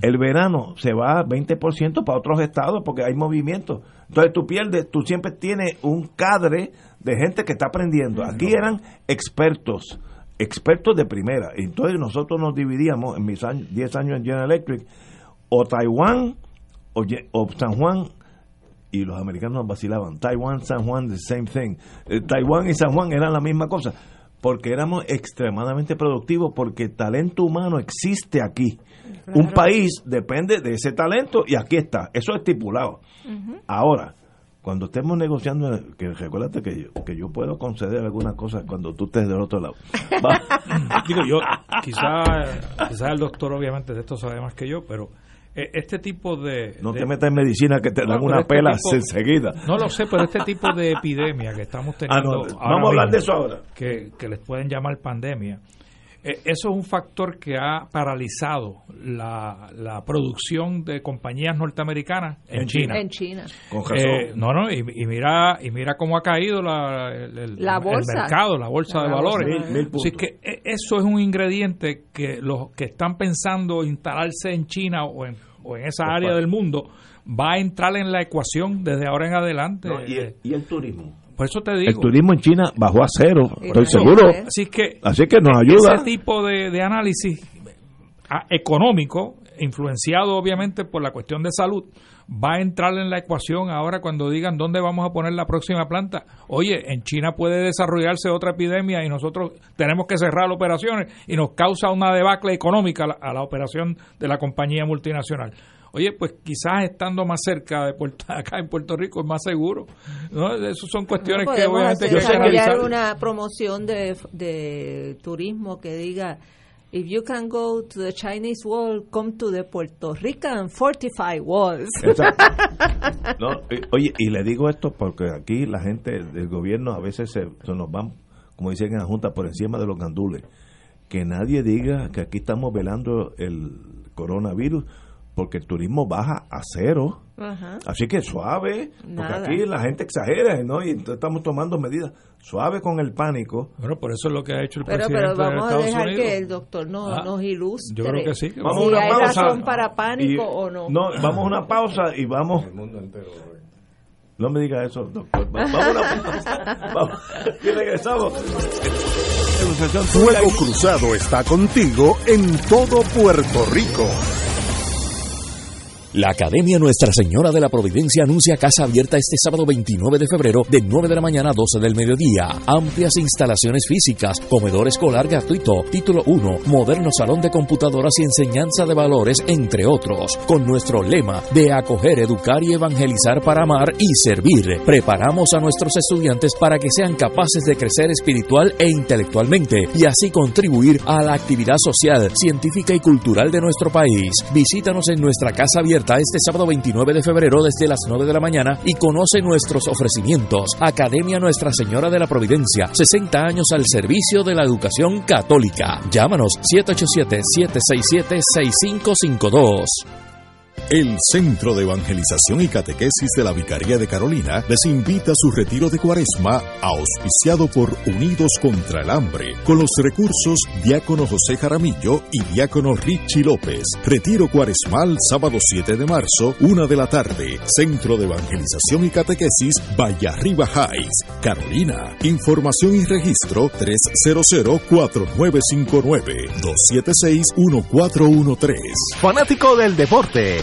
el verano se va 20% para otros estados porque hay movimiento. Entonces tú pierdes, tú siempre tienes un cadre de gente que está aprendiendo. Aquí eran expertos, expertos de primera. Entonces nosotros nos dividíamos en mis 10 años en General Electric, o Taiwán o, San Juan y los americanos nos vacilaban. Taiwán, San Juan, the same thing. Eh, Taiwán y San Juan eran la misma cosa, porque éramos extremadamente productivos, porque el talento humano existe aquí. Un país depende de ese talento y aquí está, eso es estipulado. Ahora, cuando estemos negociando, que recuérdate que yo, que yo puedo conceder algunas cosas cuando tú estés del otro lado. Digo yo, quizás quizá el doctor obviamente de esto sabe más que yo, pero eh, este tipo de... No te metas en medicina que te dan una este pela enseguida. No lo sé, pero este tipo de epidemia que estamos ah, teniendo... vamos a hablar de eso ahora. Que, que les pueden llamar pandemia eh, eso es un factor que ha paralizado la, la producción de compañías norteamasí en, China. En China. Eh, no, no, y, mira y mira cómo ha caído la, el, mercado, la bolsa de valores. Así que e, eso es un ingrediente que los que están pensando instalarse en China o en, o en esa área del mundo va a entrar en la ecuación desde ahora en adelante. y el turismo por eso te digo. El turismo en China bajó a cero, estoy seguro. Así que, Así que nos ayuda. Ese tipo de, análisis ah, económico, influenciado obviamente por la cuestión de salud, va a entrar en la ecuación ahora cuando digan dónde vamos a poner la próxima planta. Oye, en China puede desarrollarse otra epidemia y nosotros tenemos que cerrar las operaciones y nos causa una debacle económica a la operación de la compañía multinacional. Oye, pues quizás estando más cerca de Puerto, acá en Puerto Rico es más seguro. ¿no? Esas son cuestiones que obviamente hay que una promoción de, de turismo que diga if you can go to the Chinese wall, come to the Puerto Rican fortified walls. oye, y le digo esto porque aquí la gente del gobierno a veces se, nos van, como dicen en la Junta, por encima de los gandules. Que nadie diga que aquí estamos velando el coronavirus porque el turismo baja a cero. Así que suave, porque aquí la gente exagera, ¿no? Y estamos tomando medidas. Suave con el pánico. Bueno, por eso es lo que ha hecho el pero, presidente Pero vamos a dejar que el doctor no, ah, nos ilustre. Yo creo que sí. vamos si hay razón para pánico o no. No, vamos a una pausa y vamos... El mundo entero. No me diga eso, doctor. Vamos a una pausa. Vamos. Y regresamos. Fuego Cruzado está contigo en todo Puerto Rico. La Academia Nuestra Señora de la Providencia anuncia casa abierta este sábado 29 de febrero de 9 de la mañana a 12 del mediodía. Amplias instalaciones físicas, comedor escolar gratuito, título 1, moderno salón de computadoras y enseñanza de valores, entre otros. Con nuestro lema de acoger, educar y evangelizar para amar y servir. Preparamos a nuestros estudiantes para que sean capaces de crecer espiritual e intelectualmente y así contribuir a la actividad social, científica y cultural de nuestro país. Visítanos en nuestra casa abierta este sábado 29 de febrero desde las 9 de la mañana y conoce nuestros ofrecimientos. Academia Nuestra Señora de la Providencia, 60 años al servicio de la educación católica. Llámanos 787-767-6552. El Centro de Evangelización y Catequesis de la Vicaría de Carolina les invita a su retiro de cuaresma auspiciado por Unidos contra el Hambre, con los recursos Diácono José Jaramillo y Diácono Richie López. Retiro cuaresmal sábado 7 de marzo, una de la tarde. Centro de Evangelización y Catequesis Arriba Heights, Carolina. Información y registro 300-4959-276-1413. Fanático del deporte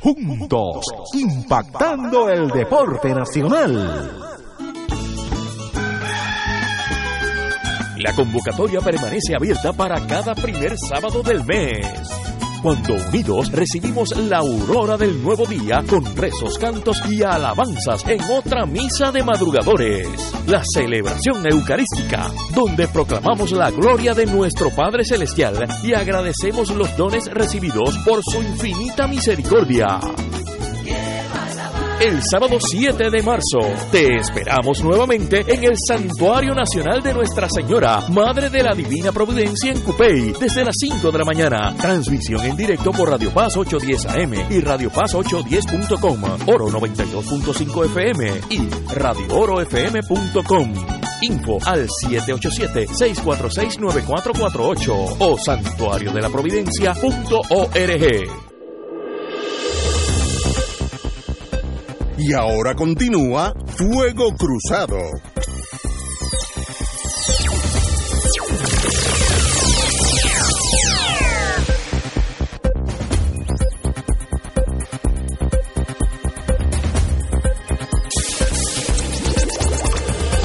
juntos, impactando el deporte nacional. La convocatoria permanece abierta para cada primer sábado del mes cuando unidos recibimos la aurora del nuevo día con rezos, cantos y alabanzas en otra misa de madrugadores, la celebración eucarística, donde proclamamos la gloria de nuestro Padre Celestial y agradecemos los dones recibidos por su infinita misericordia el sábado 7 de marzo. Te esperamos nuevamente en el Santuario Nacional de Nuestra Señora, Madre de la Divina Providencia en Cupey, desde las 5 de la mañana. Transmisión en directo por Radio Paz 810 AM y Radio Paz 810.com, Oro 92.5 FM y radioorofm.com. Info al 787-646-9448 o santuario de la providencia.org. Y ahora continúa Fuego Cruzado.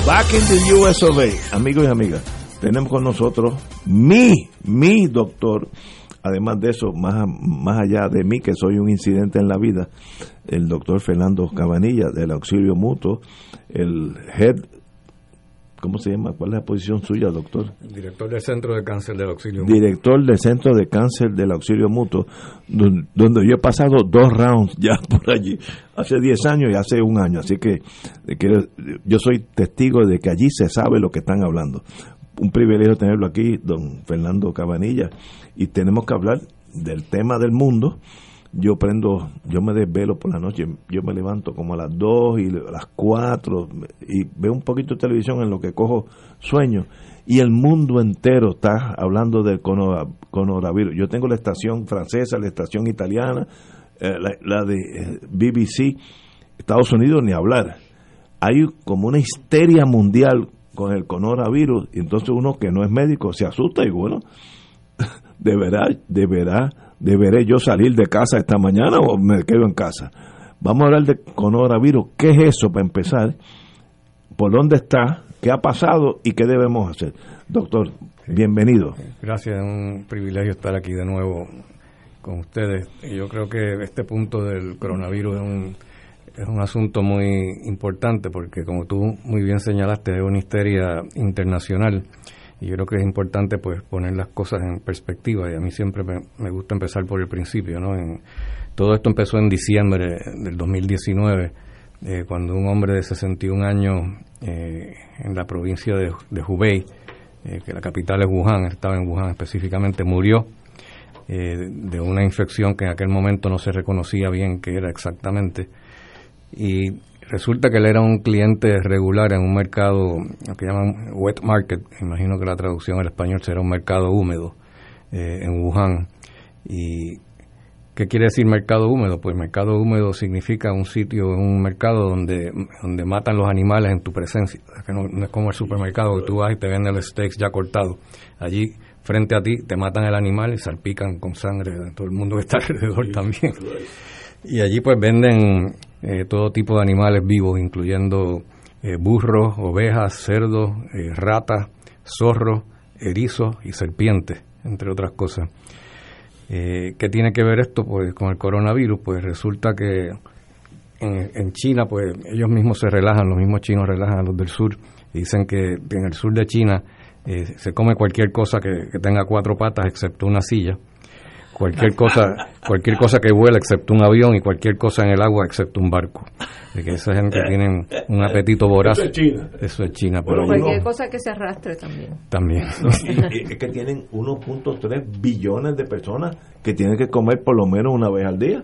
Back in the US amigos y amigas, tenemos con nosotros mi, mi doctor, además de eso, más, más allá de mí, que soy un incidente en la vida, el doctor Fernando Cabanilla del Auxilio Mutuo, el head, ¿cómo se llama? ¿Cuál es la posición suya, doctor? director del Centro de Cáncer del Auxilio Mutuo. Director del Centro de Cáncer del Auxilio Mutuo, donde, yo he pasado dos rounds ya por allí, hace 10 años y hace un año, así que, que yo soy testigo de que allí se sabe lo que están hablando. Un privilegio tenerlo aquí, don Fernando Cabanilla, y tenemos que hablar del tema del mundo yo prendo, yo me desvelo por la noche, yo me levanto como a las 2 y a las 4 y veo un poquito de televisión en lo que cojo sueño y el mundo entero está hablando del coronavirus. Yo tengo la estación francesa, la estación italiana, eh, la, de eh, BBC, Estados Unidos ni hablar. Hay como una histeria mundial con el coronavirus y entonces uno que no es médico se asusta y bueno, deberá, deberá ¿Deberé yo salir de casa esta mañana o me quedo en casa? Vamos a hablar de coronavirus. ¿Qué es eso para empezar? ¿Por dónde está? ¿Qué ha pasado y qué debemos hacer? Doctor, bienvenido. Gracias, es un privilegio estar aquí de nuevo con ustedes. Yo creo que este punto del coronavirus es un, es un asunto muy importante porque, como tú muy bien señalaste, es una histeria internacional y yo creo que es importante pues poner las cosas en perspectiva y a mí siempre me, gusta empezar por el principio, ¿no? Todo esto empezó en diciembre del 2019 eh, cuando un hombre de 61 años eh, en la provincia de, de Hubei, eh, que la capital es Wuhan, estaba en Wuhan específicamente, murió de una infección que en aquel momento no se reconocía bien qué era exactamente. Y resulta que él era un cliente regular en un mercado que llaman wet market, imagino que la traducción al español será un mercado húmedo en Wuhan. Y ¿Qué quiere decir mercado húmedo? Pues mercado húmedo significa un sitio, un mercado donde, donde matan los animales en tu presencia. que no, es como el supermercado que tú vas y te venden el steaks ya cortado. Allí, frente a ti, te matan el animal y salpican con sangre todo el mundo que está alrededor también. Y allí pues venden eh, todo tipo de animales vivos, incluyendo eh, burros, ovejas, cerdos, eh, ratas, zorros, erizos y serpientes, entre otras cosas. Eh, ¿Qué tiene que ver esto pues con el coronavirus? Pues resulta que en, China, pues ellos mismos se relajan, los mismos chinos relajan a los del sur, dicen que en el sur de China se come cualquier cosa que, tenga cuatro patas excepto una silla cualquier cosa cualquier cosa que vuela excepto un avión y cualquier cosa en el agua excepto un barco. De que esa gente tiene un apetito voraz. Eso es China. Eso es China pero cualquier cosa que se arrastre también. También. Es que tienen 1.3 billones de personas que tienen que comer por lo menos una vez al día.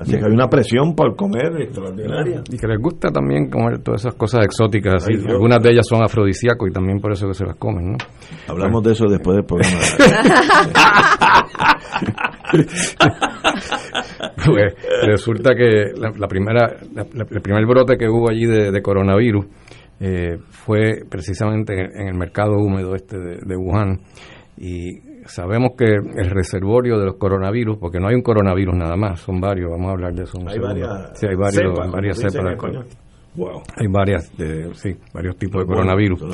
Así que hay una presión por comer. Extraordinaria. Y que les gusta también comer todas esas cosas exóticas así. Algunas de ellas son afrodisíacos y también por eso que se las comen ¿no? hablamos de eso después del programa pues resulta que la, primera, el primer brote que hubo allí de, coronavirus eh, fue precisamente en, el mercado húmedo este de, Wuhan y sabemos que el reservorio de los coronavirus, porque no hay un coronavirus nada más, son varios, vamos a hablar de eso. hay varias, sí, hay varios, varias cepas Hay varias, sí, varios tipos de coronavirus.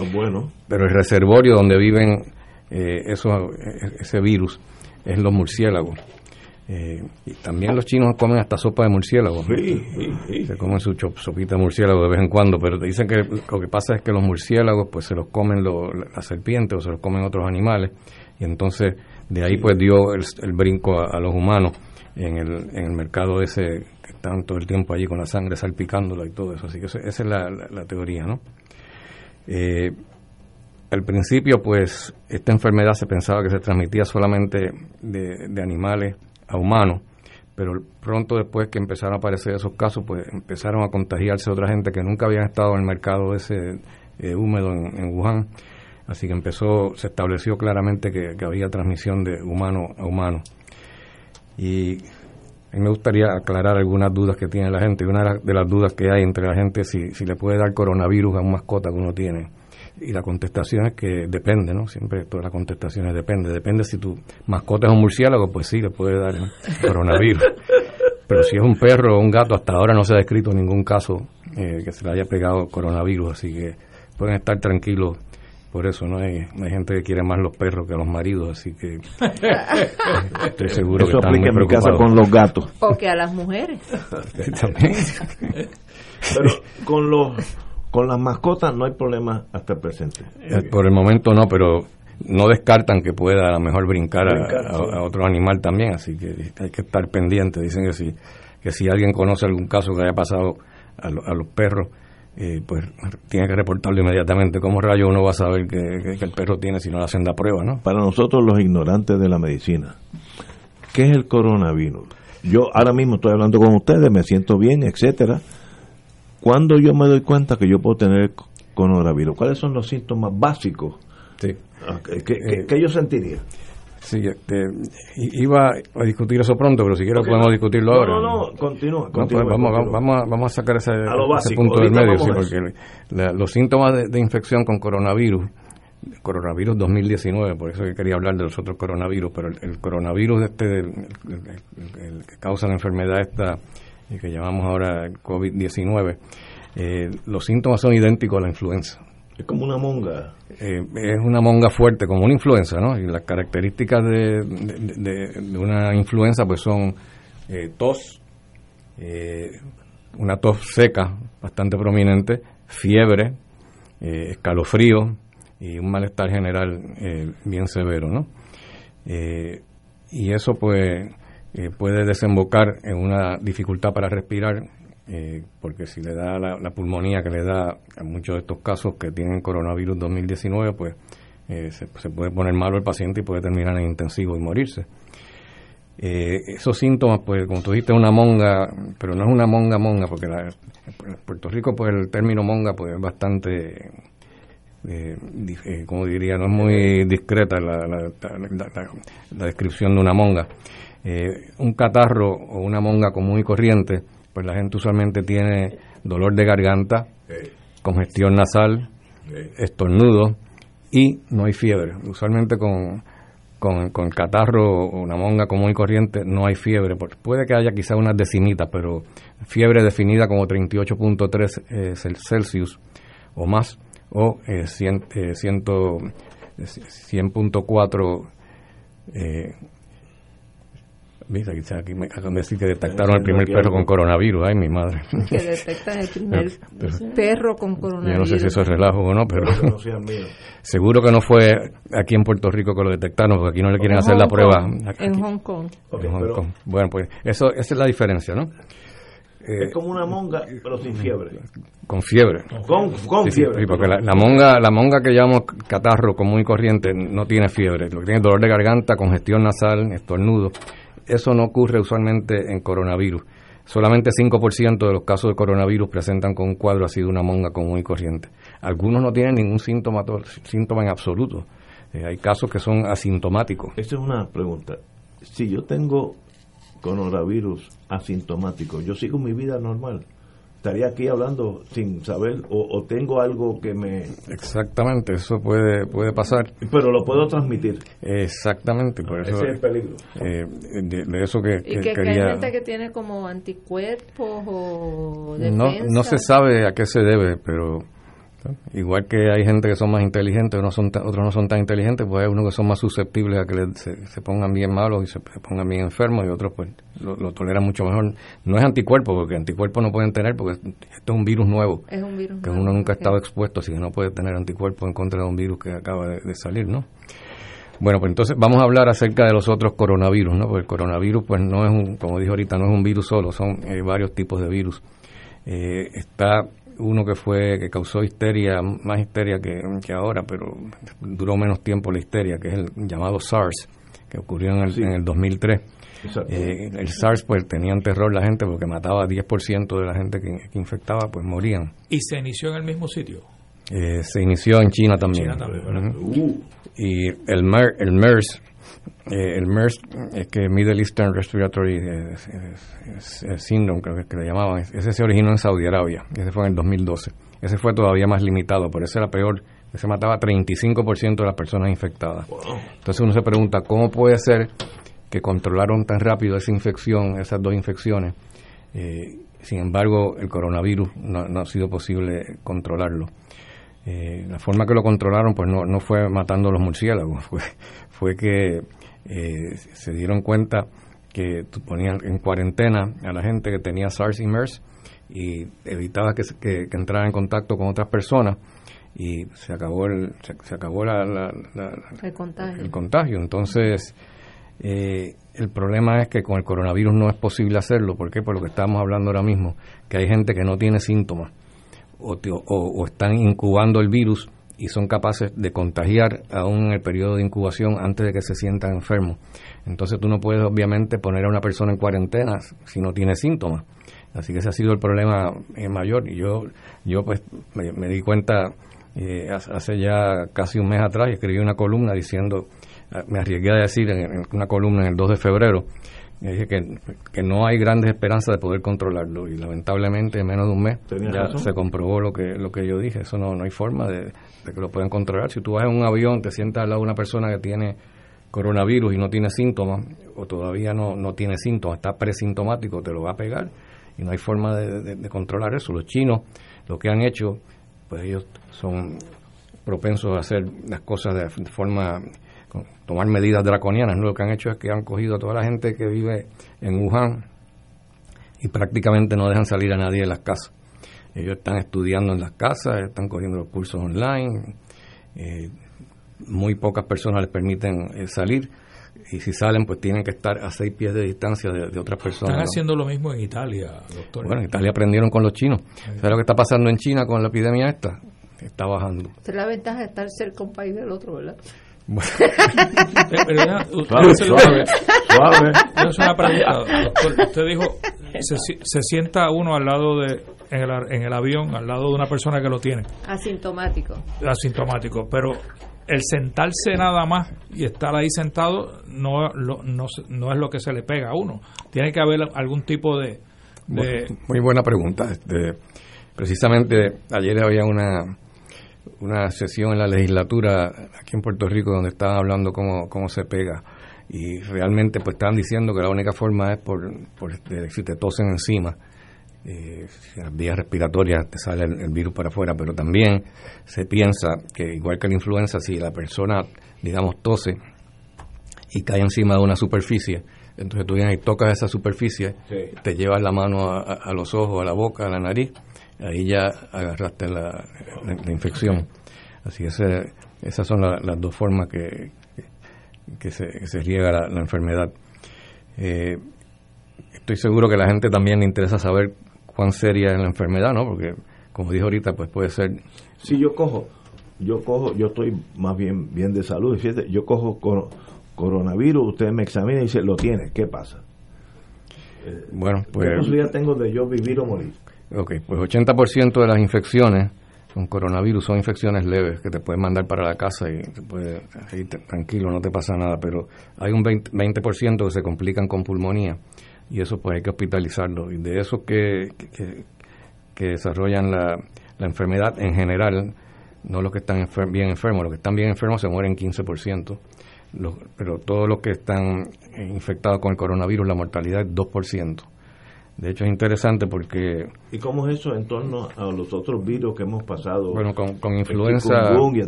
Pero el reservorio donde viven eh, esos, ese virus es los murciélagos. Eh, y también los chinos comen hasta sopa de murciélago. Se comen su sopita de murciélago de vez en cuando, pero dicen que lo que pasa es que los murciélagos pues se los comen las serpientes o se los comen otros animales. Y entonces de ahí pues dio el, brinco a, los humanos en el, en el mercado ese que están todo el tiempo allí con la sangre salpicándola y todo eso. Así que esa, es la, la, teoría, ¿no? Eh, al principio, pues, esta enfermedad se pensaba que se transmitía solamente de, animales a humanos, pero pronto después que empezaron a aparecer esos casos, pues empezaron a contagiarse otra gente que nunca habían estado en el mercado ese eh, húmedo en, Wuhan. Así que empezó, se estableció claramente que, había transmisión de humano a humano. Y a me gustaría aclarar algunas dudas que tiene la gente. Una de las dudas que hay entre la gente es si, si le puede dar coronavirus a un mascota que uno tiene y la contestación es que depende, ¿no? Siempre todas las contestaciones depende. Depende si tu mascota es un murciélago, pues sí, le puede dar coronavirus. Pero si es un perro o un gato, hasta ahora no se ha descrito ningún caso eh, que se le haya pegado coronavirus, así que pueden estar tranquilos por eso no hay, hay gente que quiere más los perros que los maridos, así que estoy seguro que están muy en mi casa con los gatos. O que a las mujeres. También. Pero con los con las mascotas no hay problema hasta el presente. Eh, por el momento no, pero no descartan que pueda a lo mejor brincar, a, otro animal también, así que hay que estar pendiente. Dicen que si, que si alguien conoce algún caso que haya pasado a, los perros, eh, pues tiene que reportarlo inmediatamente. ¿Cómo rayo uno va a saber que, el perro tiene si no le hacen la prueba? ¿no? Para nosotros los ignorantes de la medicina, ¿qué es el coronavirus? Yo ahora mismo estoy hablando con ustedes, me siento bien, etcétera ¿Cuándo yo me doy cuenta que yo puedo tener coronavirus? ¿Cuáles son los síntomas básicos? Sí. Ah, ¿Qué, eh, yo sentiría? Sí, este, iba a discutir eso pronto, pero si quieres podemos discutirlo ahora. No, no, continúa. Pues, vamos, vamos, a, sacar ese, punto del medio, sí, porque los síntomas de, infección con coronavirus coronavirus 2019, por eso que quería hablar de los otros coronavirus, pero el, coronavirus este, el, que causa la enfermedad esta, que llamamos ahora COVID-19, eh, los síntomas son idénticos a la influenza. Es como una monga. Eh, es una monga fuerte, como una influenza, ¿no? Y las características de, de, una influenza pues son eh, tos, una tos seca bastante prominente, fiebre, escalofrío, y un malestar general bien severo, ¿no? Y eso pues eh, puede desembocar en una dificultad para respirar, porque si le da la, pulmonía que le da a muchos de estos casos que tienen coronavirus 2019, pues se, puede poner malo el paciente y puede terminar en intensivo y morirse. esos síntomas, pues como tú dijiste, una monga, pero no es una monga monga, porque en Puerto Rico, pues el término monga pues es bastante eh, eh, como diría, no es muy discreta la, la, descripción de una monga. Eh, un catarro o una monga común y corriente, pues la gente usualmente tiene dolor de garganta, congestión nasal, estornudo y no hay fiebre. Usualmente con, con, con catarro o una monga común y corriente no hay fiebre. Puede que haya quizá unas decimitas, pero fiebre definida como 38.3 eh, Celsius o más o eh, 100.4 eh, Mira, aquí me acaban de decir que detectaron el primer perro con coronavirus. Ay, mi madre. Que detectan el primer perro con coronavirus. Yo no sé si eso es relajo o no, pero seguro que no fue aquí en Puerto Rico que lo detectaron, porque aquí no le quieren hacer la prueba. en Hong Kong. en Hong Kong. Bueno, pues eso, esa es la diferencia, ¿no? es como una monga, pero sin fiebre. Con fiebre. Con, fiebre. Sí, porque la, monga, la monga que llamamos catarro común y corriente no tiene fiebre. Lo que tiene es dolor de garganta, congestión nasal, estornudo. Eso no ocurre usualmente en coronavirus. Solamente 5% de los casos de coronavirus presentan con un cuadro así de una monga común y corriente. Algunos no tienen ningún síntoma, síntoma en absoluto. Eh, hay casos que son asintomáticos. Esa es una pregunta. Si yo tengo coronavirus asintomático, yo sigo mi vida normal. Estaría aquí hablando sin saber o, tengo algo que me... Exactamente, eso puede puede pasar. Pero lo puedo transmitir. Exactamente, por eso... Ese es el peligro. Eh, de, eso que, ¿Y que, hay gente que tiene como anticuerpos o No, no se sabe a qué se debe, pero Igual que hay gente que son más inteligentes, otros, son otros no son tan inteligentes, pues hay unos que son más susceptibles a que se, pongan bien malos y se, pongan bien enfermos y otros pues lo, toleran mucho mejor. No es anticuerpo, porque anticuerpos no pueden tener, porque esto es un virus nuevo, es un virus que uno nunca ha estado expuesto, así que no puede tener anticuerpos en contra de un virus que acaba de, salir, ¿no? Bueno, pues entonces vamos a hablar acerca de los otros coronavirus, ¿no? Porque el coronavirus, pues no es un, como dije ahorita, no es un virus solo, son eh, varios tipos de virus. Eh, está uno que fue que causó histeria, más histeria que, ahora, pero duró menos tiempo la histeria, que es el llamado SARS, que ocurrió en el, en el 2003. Eh, el SARS, pues tenían terror la gente porque mataba 10% de la gente que, infectaba, pues morían. ¿Y se inició en el mismo sitio? Eh, se inició en China también. Y el, el MERS, eh, el MERS es que Middle Eastern Respiratory eh, Syndrome, creo que, le llamaban, ese se originó en Saudi Arabia, ese fue en el 2012. Ese fue todavía más limitado, por eso era peor, ese mataba 35% de las personas infectadas. Entonces uno se pregunta, ¿cómo puede ser que controlaron tan rápido esa infección, esas dos infecciones? Eh, sin embargo, el coronavirus no, ha sido posible controlarlo. la forma que lo controlaron pues no, no fue matando a los murciélagos, fue, fue que eh, se dieron cuenta que ponían en cuarentena a la gente que tenía SARS y MERS y evitaba que, que, entrara en contacto con otras personas y se acabó el se, acabó la, el, contagio. entonces eh, el problema es que con el coronavirus no es posible hacerlo ¿por qué? por lo que estamos hablando ahora mismo que hay gente que no tiene síntomas o, o están incubando el virus y son capaces de contagiar aún en el periodo de incubación antes de que se sientan enfermos. Entonces tú no puedes obviamente poner a una persona en cuarentena si no tiene síntomas. Así que ese ha sido el problema eh, mayor. Y yo, yo pues me, di cuenta eh, hace ya casi un mes atrás y escribí una columna diciendo, ah, me arriesgué a decir en, una columna en el 2 de febrero, dije que, que, no hay grandes esperanzas de poder controlarlo y lamentablemente en menos de un mes ya se comprobó lo que lo que yo dije eso no, no hay forma de, que lo puedan controlar si tú vas en un avión te sientas al lado de una persona que tiene coronavirus y no tiene síntomas o todavía no, no tiene síntomas está presintomático te lo va a pegar y no hay forma de, controlar eso los chinos lo que han hecho pues ellos son propensos a hacer las cosas de forma tomar medidas draconianas. Lo que han hecho es que han cogido a toda la gente que vive en Wuhan y prácticamente no dejan salir a nadie de las casas. Ellos están estudiando en las casas, están cogiendo los cursos online. Eh, muy pocas personas les permiten eh, salir y si salen pues tienen que estar a seis pies de distancia de, otras personas. Están haciendo lo mismo en Italia, doctor. Bueno, en Italia aprendieron con los chinos. ¿Sabes lo que está pasando en China con la epidemia esta? Está bajando. es la ventaja de estar cerca un país del otro, ¿verdad? Bueno. suave, suave, suave. Es una pregunta, doctor. Usted dijo, se, se, sienta uno al lado de, en el, en el avión, al lado de una persona que lo tiene. Asintomático. Asintomático, pero el sentarse nada más y estar ahí sentado no, no, no, es lo que se le pega a uno. Tiene que haber algún tipo de... Muy buena pregunta. Este, precisamente ayer había una una sesión en la legislatura aquí en Puerto Rico donde estaban hablando cómo, cómo se pega. Y realmente pues estaban diciendo que la única forma es por, por este, si te tosen encima eh, las vías respiratorias te sale el, virus para afuera pero también se piensa que igual que la influenza si la persona digamos tose y cae encima de una superficie entonces tú vienes y tocas esa superficie te llevas la mano a los ojos a la boca a la nariz ahí ya agarraste la, la, infección. Así que esas son las dos formas que, que, se, se, riega la, enfermedad. Eh, estoy seguro que a la gente también le interesa saber cuán seria es la enfermedad, ¿no? Porque, como dijo ahorita, pues puede ser... Si yo cojo, yo cojo, yo estoy más bien bien de salud, fíjate, yo cojo coronavirus, usted me examina y dice, lo tiene, ¿qué pasa? bueno, pues... ¿Qué posibilidad tengo de yo vivir o morir? Ok, pues 80% de las infecciones con coronavirus son infecciones leves que te pueden mandar para la casa y te puede, ahí tranquilo, no te pasa nada, pero hay un 20%, que se complican con pulmonía y eso pues hay que hospitalizarlo. Y de esos que, que, desarrollan la, la, enfermedad en general, no los que están bien enfermos, los que están bien enfermos se mueren 15%, pero todos los que están infectados con el coronavirus, la mortalidad es 2%. De hecho, es interesante porque... ¿Y cómo es eso en torno a los otros virus que hemos pasado? Bueno, con, influenza...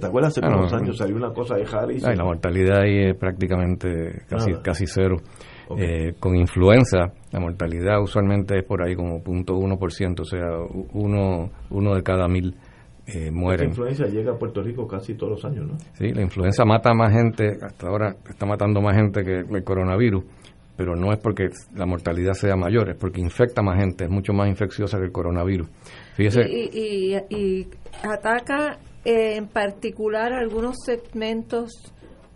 ¿Te acuerdas hace unos años salió una cosa de Harris? la mortalidad ahí es prácticamente casi, casi cero. Eh, con influenza, la mortalidad usualmente es por ahí como 0.1%, o sea, uno, uno de cada mil eh, mueren. La influenza llega a Puerto Rico casi todos los años, ¿no? Sí, la influenza mata más gente, hasta ahora está matando más gente que el coronavirus pero no es porque la mortalidad sea mayor, es porque infecta más gente, es mucho más infecciosa que el coronavirus. Fíjese. Y, y, ataca eh, en particular algunos segmentos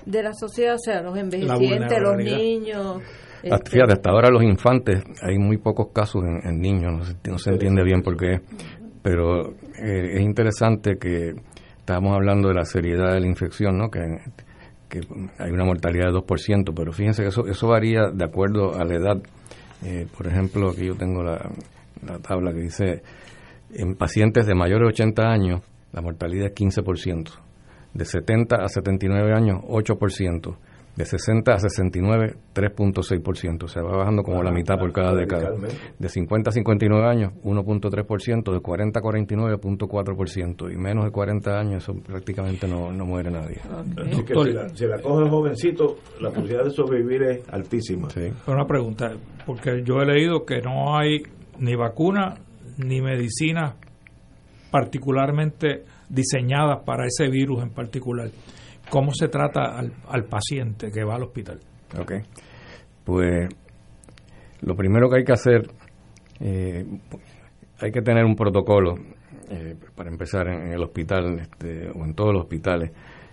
de la sociedad, o sea, los envejecientes, los niños. Este, fíjate, hasta ahora los infantes, hay muy pocos casos en, niños, no se, entiende bien por qué, pero eh, es interesante que estamos hablando de la seriedad de la infección, ¿no? Que que hay una mortalidad de 2%, pero fíjense que eso, eso varía de acuerdo a la edad. Eh, por ejemplo, aquí yo tengo la, la tabla que dice, en pacientes de mayores de 80 años, la mortalidad es 15%, de 70 a 79 años, 8%, de 60 a 69, 3.6%. O sea, va bajando como la mitad por cada década. De 50 a 59 años, 1.3%. De 40 a 49, 0.4%. Y menos de 40 años, eso prácticamente no, no muere nadie. si, la, coge el jovencito, la posibilidad de sobrevivir es altísima. Sí. Una pregunta, porque yo he leído que no hay ni vacuna ni medicina particularmente diseñadas para ese virus en particular. ¿Cómo se trata al, paciente que va al hospital? Ok, pues lo primero que hay que hacer, eh, hay que tener un protocolo eh, para empezar en, el hospital este, o en todos los hospitales.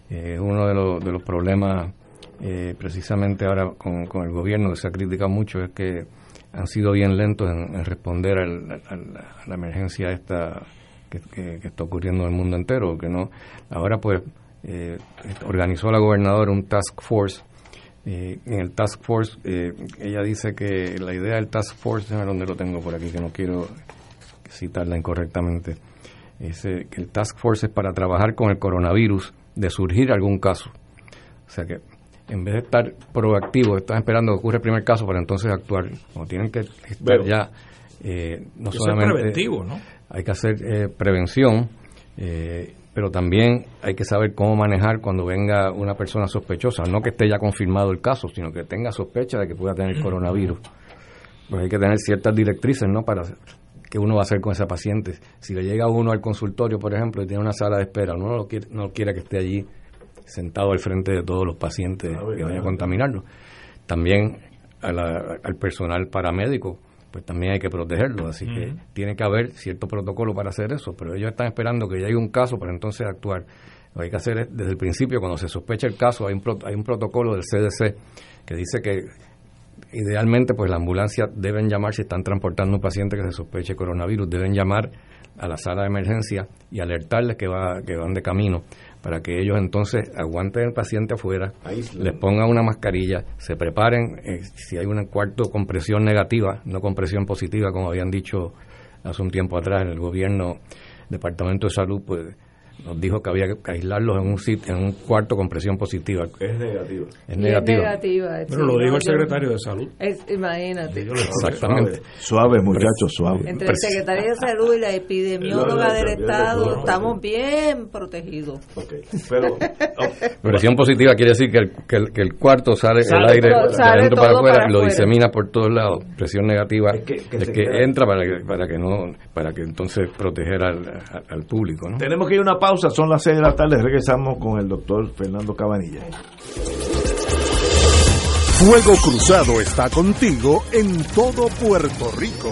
Eh, uno de, los, de los problemas precisamente ahora con, el gobierno que se ha criticado mucho es que han sido bien lentos en, responder a la emergencia esta que, que, está ocurriendo en el mundo entero, que no ahora pues eh, organizó la gobernadora un task force Eh, en el Task Force, eh, ella dice que la idea del Task Force, a donde lo tengo por aquí, que no quiero citarla incorrectamente, dice que el Task Force es para trabajar con el coronavirus de surgir algún caso. O sea que en vez de estar proactivo, están esperando que ocurra el primer caso para entonces actuar. Como tienen que estar ya, eh, no solamente. preventivo, ¿no? Hay que hacer eh, prevención, eh, pero también hay que saber cómo manejar cuando venga una persona sospechosa. No que esté ya confirmado el caso, sino que tenga sospecha de que pueda tener coronavirus. Pues hay que tener ciertas directrices, ¿no? Para qué uno va a hacer con esa paciente. Si le llega uno al consultorio, por ejemplo, y tiene una sala de espera, uno no quiere, no quiere que esté allí sentado al frente de todos los pacientes que vayan a contaminarlo. También al personal paramédico, pues también hay que protegerlo, así que tiene que haber cierto protocolo para hacer eso, pero ellos están esperando que ya haya un caso para entonces actuar. Lo que hay que hacer es, desde el principio, cuando se sospecha el caso, hay un, hay un protocolo del CDC que dice que idealmente pues la ambulancia deben llamar si están transportando un paciente que se sospeche coronavirus, deben llamar a la sala de emergencia y alertarles que, va, que van de camino para que ellos entonces aguanten el paciente afuera, les pongan una mascarilla, se preparen, eh, si hay un cuarto con presión negativa, no con presión positiva, como habían dicho hace un tiempo atrás en el gobierno, Departamento de Salud, pues nos dijo que había que aislarlos en un sitio, en un cuarto con presión positiva. Es negativo. Es negativa. Pero lo dijo el secretario de Salud. imagínate. Exactamente. Suave, muchachos, suave. Entre el secretario de Salud y la epidemióloga del Estado estamos bien protegidos. Pero, presión positiva quiere decir que el, que el, que el cuarto sale, el aire de para afuera y lo disemina por todos lados. Presión negativa es que, entra para que, para que no para que entonces proteger al, al público. ¿no? Tenemos que ir a una pausa, son las 6 de la tarde, regresamos con el doctor Fernando Cabanilla. Fuego Cruzado está contigo en todo Puerto Rico.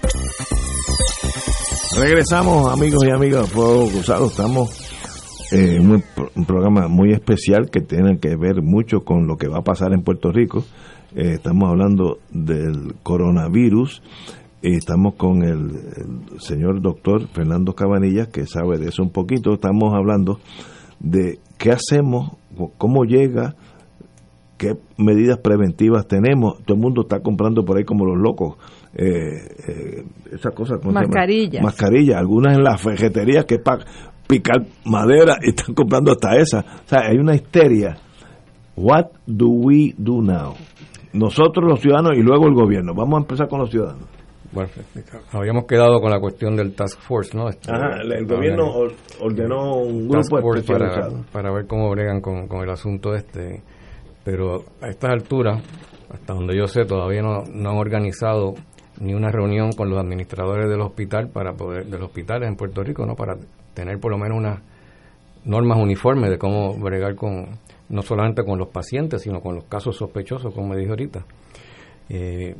Regresamos, amigos y amigas Fuego Cruzado. Estamos en un, un programa muy especial que tiene que ver mucho con lo que va a pasar en Puerto Rico. Eh, estamos hablando del coronavirus y estamos con el, el señor doctor Fernando Cabanillas, que sabe de eso un poquito. Estamos hablando de qué hacemos, cómo llega, qué medidas preventivas tenemos. Todo el mundo está comprando por ahí como los locos. Eh, eh, esas cosas. Mascarillas. Mascarillas. Algunas en las ferreterías que es para picar madera y están comprando hasta esas. O sea, hay una histeria. What do we do now? Nosotros los ciudadanos y luego el gobierno. Vamos a empezar con los ciudadanos. Bueno, habíamos quedado con la cuestión del Task Force, ¿no? Este, Ajá, el gobierno or- ordenó un Task grupo Force para, para ver cómo bregan con, con el asunto este. Pero a estas alturas, hasta donde yo sé, todavía no, no han organizado ni una reunión con los administradores del hospital para poder de los hospitales en Puerto Rico, ¿no? Para tener por lo menos unas normas uniformes de cómo bregar con no solamente con los pacientes, sino con los casos sospechosos, como me dije ahorita. Eh,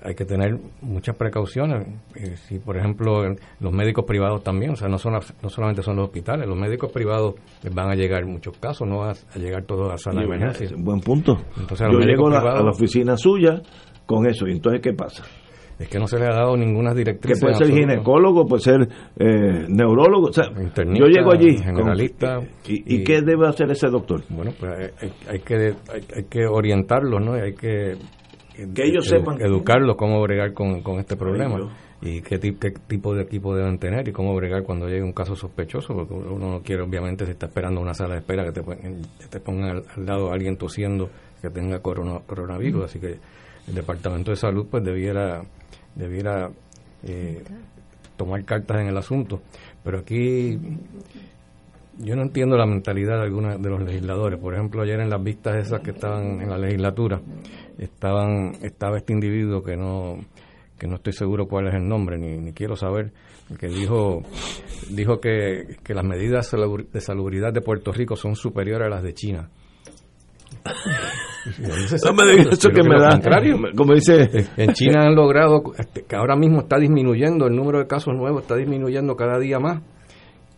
hay que tener muchas precauciones. Eh, si, por ejemplo, los médicos privados también, o sea, no, son, no solamente son los hospitales, los médicos privados van a llegar muchos casos, no van a llegar todos a sala de emergencia. Buen punto. Entonces, Yo llego la, a la oficina suya con eso. ¿Y entonces qué pasa? Es que no se le ha dado ninguna Que directriz. puede ser ginecólogo, puede ser eh, neurólogo. O sea, Internista, yo llego allí. con- generalista, y, y y- qué debe hacer ese doctor? Bueno, pues hay, hay- hay que, hay, hay que orientarlos, ¿no? Y hay que, Que ellos edu- sepan. educarlos cómo bregar con, con este problema y qué, qué tipo de equipo deben tener y cómo bregar cuando llegue un caso sospechoso, porque uno no quiere, obviamente, si está esperando una sala de espera que te, que te pongan al, al lado a alguien tosiendo que tenga corona- coronavirus, así que el Departamento de Salud pues debiera debiera eh, tomar cartas en el asunto, pero aquí yo no entiendo la mentalidad de algunos de los legisladores. Por ejemplo, ayer en las vistas esas que estaban en la legislatura, estaban estaba este individuo que no que no estoy seguro cuál es el nombre ni, ni quiero saber que dijo dijo que, que las medidas de salubridad de Puerto Rico son superiores a las de China. No me digas eso que me da. contrario. Como dice. En China han logrado este, que ahora mismo está disminuyendo el número de casos nuevos, está disminuyendo cada día más.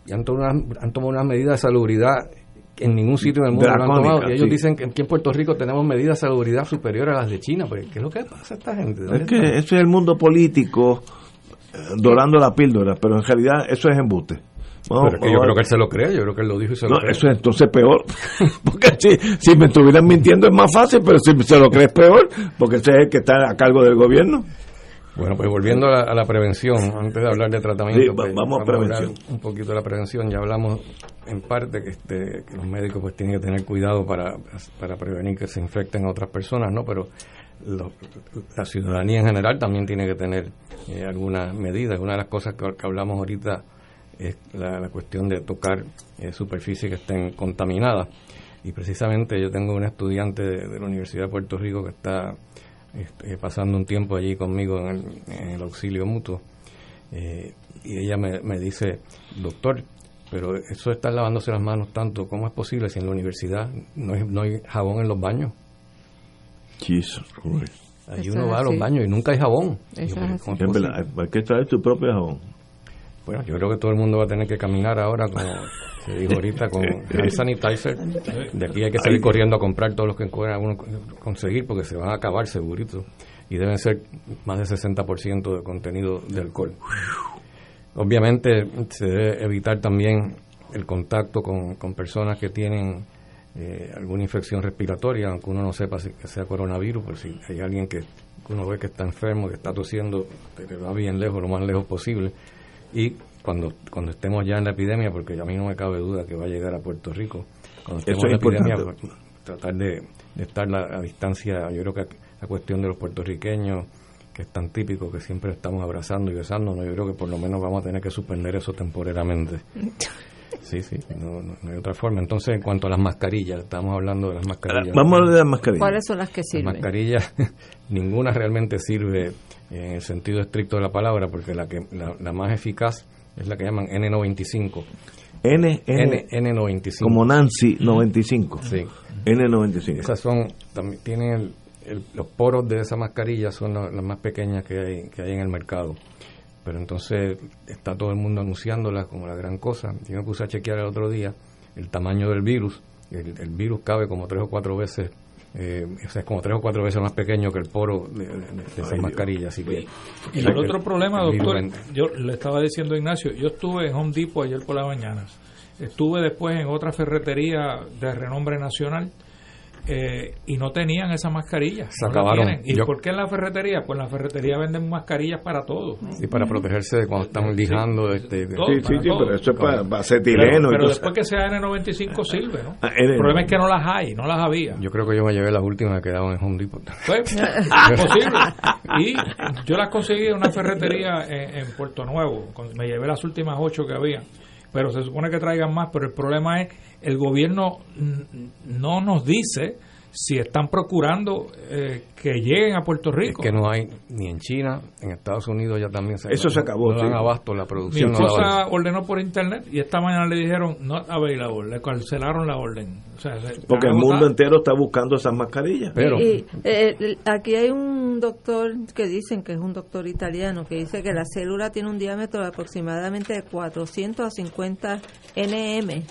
Y han tomado unas, han tomado unas medidas de salubridad que en ningún sitio del mundo lo han tomado. Y ellos sí. dicen que aquí en Puerto Rico tenemos medidas de salubridad superiores a las de China. Pero ¿qué es lo que pasa a esta gente? ¿Dónde Es que ese es el mundo político eh, dorando la píldora, pero en realidad eso es embuste. Pero es que yo creo que él se lo cree, yo creo que él lo dijo y se lo cree. eso es entonces peor. Porque si, si me estuvieran mintiendo es más fácil, pero si se lo crees peor, porque ese es el que está a cargo del gobierno. Bueno, pues volviendo a la, a la prevención, antes de hablar de tratamiento, Sí, pues, vamos a hablar prevención. un poquito de la prevención. Ya hablamos en parte que, este, que los médicos pues tienen que tener cuidado para, para prevenir que se infecten a otras personas, ¿no? Pero lo- la ciudadanía en general también tiene que tener eh, algunas medidas. Una de las cosas que, que hablamos ahorita es la, la cuestión de tocar eh, superficies que estén contaminadas. Y precisamente yo tengo una estudiante de, de la Universidad de Puerto Rico que está este, pasando un tiempo allí conmigo en el, en el auxilio mutuo. Eh, y ella me, me dice, doctor, pero eso de estar lavándose las manos tanto, ¿cómo es posible si en la universidad no hay, no hay jabón en los baños? Jesus Allí Eso uno va a los baños y nunca hay jabón. Yo, es verdad, hay que traer tu propio jabón. Bueno, yo creo que todo el mundo va a tener que caminar ahora, como se dijo ahorita, con hand sanitizer. De aquí hay que salir corriendo a comprar todos los que pueda uno conseguir, porque se van a acabar segurito. Y deben ser más del 60% de contenido de alcohol. Obviamente se debe evitar también el contacto con, con personas que tienen eh, alguna infección respiratoria, aunque uno no sepa si que sea coronavirus, pero si hay alguien que uno ve que está enfermo, que está tosiendo, que va bien lejos, lo más lejos posible. Y cuando, cuando estemos ya en la epidemia, porque a mí no me cabe duda que va a llegar a Puerto Rico, cuando estemos Eso en la epidemia, pues, tratar de, de estar la- a distancia, yo creo que la cuestión de los puertorriqueños, que es tan típico que siempre estamos abrazando y besándonos, yo creo que por lo menos vamos a tener que suspender eso temporariamente. Sí, sí, no, no- no hay otra forma. Entonces, en cuanto a las mascarillas, estamos hablando de las mascarillas. Vamos a hablar de las mascarillas. ¿Cuáles son las que Las sirven? mascarillas, ninguna realmente sirve en el sentido estricto de la palabra, porque la que la, la más eficaz es la que llaman N95. N, N, N, N95. como Nancy 95. Sí. N95. Esas son, también tienen el- el- los poros de esa mascarilla son la- las más pequeñas que hay, que hay en el mercado. Pero entonces está todo el mundo anunciándolas como la gran cosa. Yo me puse a chequear el otro día el tamaño del virus. El, el virus cabe como tres o cuatro veces eh, es como tres o cuatro veces más pequeño que el poro de, esa mascarilla. Así que, y el, otro problema, doctor, yo le estaba diciendo a Ignacio, yo estuve en Home Depot ayer por la mañana, estuve después en otra ferretería de renombre nacional eh, y no tenían esa mascarilla. Se acabaron. ¿Y por qué en la ferretería? Pues en la ferretería venden mascarillas para todos. Y para protegerse de cuando están lijando. Este, sí, sí, sí, pero eso es para, para acetileno. Pero, después que sea N95 sirve, ¿no? Ah, el problema es que no las hay, no las había. Yo creo que yo me llevé las últimas que quedaban en Home Depot. Pues, posible. Y yo las conseguí en una ferretería en, en Puerto Nuevo. Me llevé las últimas ocho que había pero se supone que traigan más, pero el problema es el gobierno no nos dice si están procurando eh, que lleguen a Puerto Rico. Es que no hay ni en China, en Estados Unidos ya también se Eso se acabó. No dan abasto la producción. Mi esposa ordenó por internet y esta mañana le dijeron no available, le cancelaron la orden. Porque el mundo entero está buscando esas mascarillas. Pero eh, aquí hay un doctor que dicen que es un doctor italiano que dice que la célula tiene un diámetro de aproximadamente de 400 a 50 nm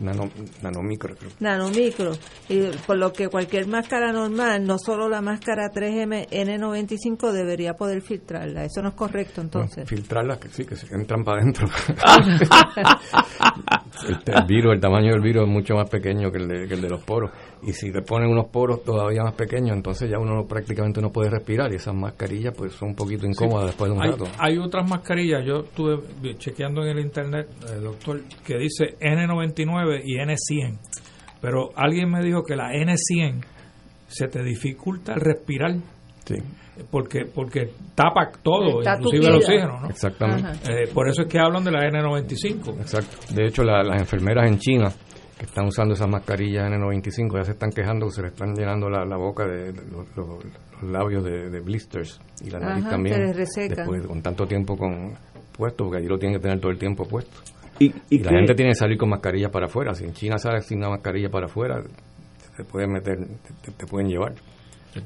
Nano, nanomicro. Nanomicro. Y por lo que cualquier máscara normal, no solo la máscara 3M N95 debería poder filtrarla. Eso no es correcto entonces. filtrarla, que sí, que se entran para adentro. el, virus, el tamaño del virus es mucho más pequeño que el de, que el de los poros y si te ponen unos poros todavía más pequeños, entonces ya uno prácticamente no puede respirar y esas mascarillas pues son un poquito incómodas después de un hay, rato. Hay otras mascarillas, yo estuve chequeando en el internet, eh, doctor, que dice N99 y N100, pero alguien me dijo que la N100 se te dificulta respirar. Sí. Porque, porque tapa todo, inclusive el oxígeno, ¿no? Exactamente. Eh, por eso es que hablan de la N95. Exacto. De hecho, las enfermeras en China que están usando esas mascarillas N95 ya se están quejando que se le están llenando la, boca de, los, labios de, blisters y la nariz también después con tanto tiempo con puesto porque allí lo tienen que tener todo el tiempo puesto. Y, la gente tiene que salir con mascarilla para afuera si en China sale sin una mascarilla para afuera se puede meter te, pueden llevar,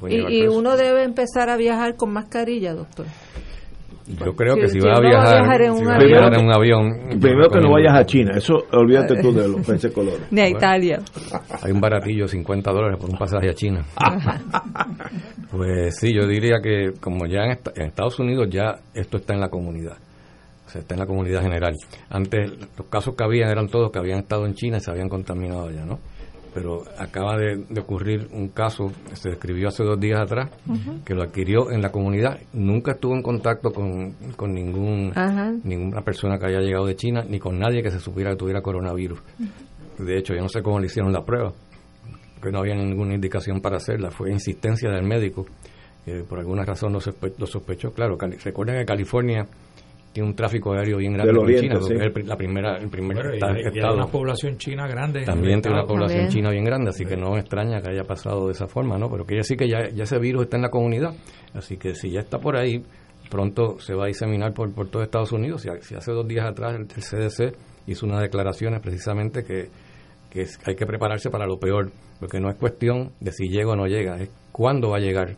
y uno debe empezar a viajar con mascarilla doctor yo creo que si, vas a viajar, en, un, avión, primero que no vayas a China, eso olvídate tú de los peces colores. Ni a Italia. Hay un baratillo, 50 dólares por un pasaje a China. pues sí, yo diría que como ya en, en, Estados Unidos ya esto está en la comunidad, o sea, está en la comunidad general. Antes los casos que habían eran todos que habían estado en China y se habían contaminado ya, ¿no? Pero acaba de, ocurrir un caso, se describió hace dos días atrás, que lo adquirió en la comunidad, nunca estuvo en contacto con, con ningún, ninguna persona que haya llegado de China, ni con nadie que se supiera que tuviera coronavirus. De hecho, yo no sé cómo le hicieron la prueba, que no había ninguna indicación para hacerla, fue insistencia del médico, que por alguna razón lo, lo sospechó. Claro, recuerden que California tiene un tráfico aéreo bien grande con China, es la primera, el primer estado. una población china grande. También tiene una población china bien grande, así que no extraña que haya pasado de esa forma, ¿no? Pero quiere decir que ya, ya ese virus está en la comunidad, así que si ya está por ahí, pronto se va a diseminar por, por todo Estados Unidos. Si, si hace dos días atrás el, CDC hizo unas declaraciones precisamente que, que hay que prepararse para lo peor, porque no es cuestión de si llega o no llega, es cuándo va a llegar.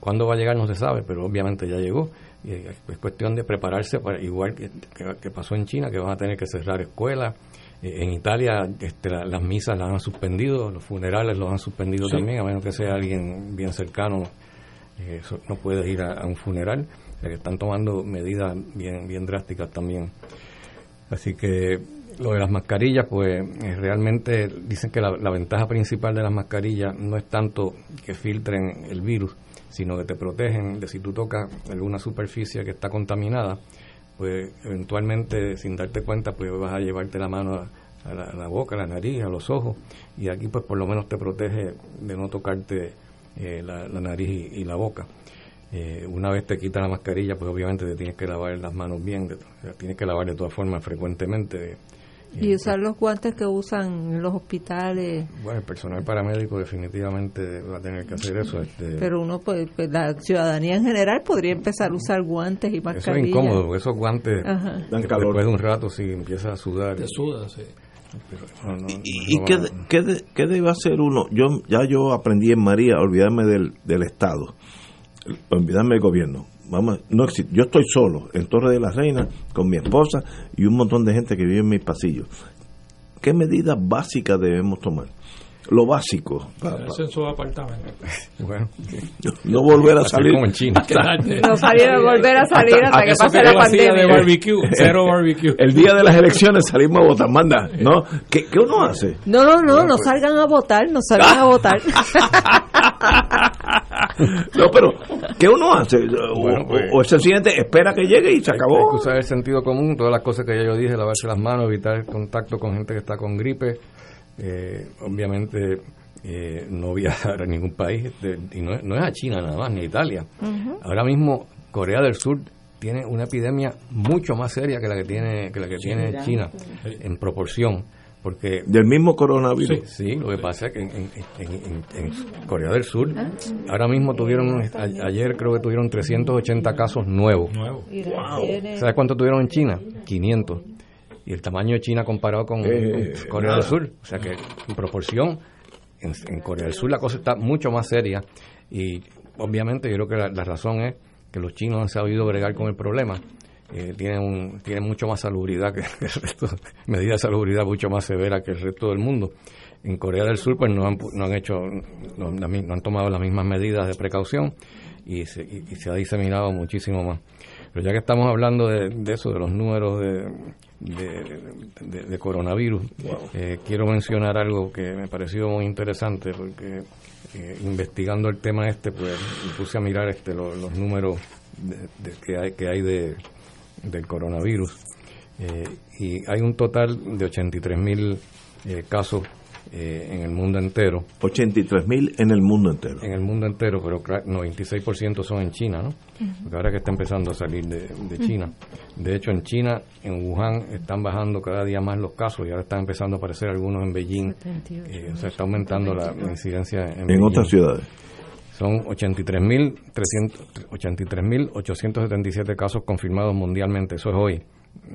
Cuándo va a llegar no se sabe, pero obviamente ya llegó es cuestión de prepararse para igual que, que, pasó en China que van a tener que cerrar escuelas. Eh, en Italia este, las misas las han suspendido los funerales los han suspendido también a menos que sea alguien bien cercano eh, no puede ir a, un funeral. Están tomando medidas bien bien drásticas también. Así que lo de las mascarillas, pues eh, realmente dicen que la, la, ventaja principal de las mascarillas no es tanto que filtren el virus, sino que te protegen de si tú tocas alguna superficie que está contaminada, pues eventualmente sin darte cuenta pues vas a llevarte la mano a, la, boca, a la nariz, a los ojos y aquí pues por lo menos te protege de no tocarte eh, la, nariz y, la boca. Eh, una vez te quitas la mascarilla pues obviamente te tienes que lavar las manos bien, tienes que lavar de todas formas frecuentemente y usar los guantes que usan en los hospitales. Bueno, el personal paramédico definitivamente va a tener que hacer eso. Este... Pero uno, pues, pues, la ciudadanía en general podría empezar a usar guantes y mascarillas. Eso es incómodo, porque esos guantes, después de un rato, si empieza a sudar. Te suda, sí. ¿Y, qué, qué, qué, debe hacer uno? Yo Ya yo aprendí en María olvidarme del, del Estado, olvidarme del gobierno vamos, no existe. Yo estoy solo en Torre de la Reina con mi esposa y un montón de gente que vive en mis pasillos. ¿Qué medidas básicas debemos tomar? lo básico. Quedarse en su apartamento. Bueno, no volver a salir. como en China. No salir a volver a salir hasta que Eso pase que la pandemia. de barbecue, cero barbecue. El día de las elecciones salimos a votar, manda, ¿no? ¿Qué, qué uno hace? No, no, no, no salgan a votar, no salgan a votar. No, pero ¿qué uno hace? O, Bueno, pues- o- o sencillamente espera que llegue y se Hay que acabó. usar el sentido común, todas las cosas que ya yo dije, lavarse las manos, evitar el contacto con gente que está con gripe, eh, obviamente eh, no viajar a ningún país, de- y no, es- no es a China nada más, ni a Italia. Ahora mismo Corea del Sur tiene una epidemia mucho más seria que la que tiene que la que tiene China en proporción, porque Del mismo coronavirus. Sí, lo que pasa es que en, en- en- en- en Corea del Sur ahora mismo tuvieron, a- ayer creo que tuvieron 380 casos nuevos. Nuevo. ¿Sabes cuánto tuvieron en China? 500. Y el tamaño de China comparado con, Eh, con Corea del Sur. O sea que en proporción, en, en Corea del Sur la cosa está mucho más seria. Y obviamente yo creo que la, la razón es que los chinos han sabido bregar con el problema. Eh, tienen, un- tienen mucho más salubridad que el resto, medidas de salubridad mucho más severas que el resto del mundo. En Corea del Sur pues no han, no han hecho, no, han tomado las mismas medidas de precaución y se, y- y se ha diseminado muchísimo más. Pero ya que estamos hablando de, de eso, de los números de, de, de- de coronavirus, eh, quiero mencionar algo que me pareció muy interesante porque eh, investigando el tema este, pues me puse a mirar este lo- los números de- que hay, que hay de, del coronavirus eh, y hay un total de 83 mil casos eh, en el mundo entero. 83 mil en el mundo entero. En el mundo entero, pero cla- 96% son en China, ¿no? Porque ahora que está empezando a salir de, de China. De hecho, en China, en Wuhan, están bajando cada día más los casos y ahora están empezando a aparecer algunos en Beijing. Eh, o sea, está aumentando la, la incidencia en, En Beijing. otras ciudades. Son 83.300 83.877 casos confirmados mundialmente. Eso es hoy.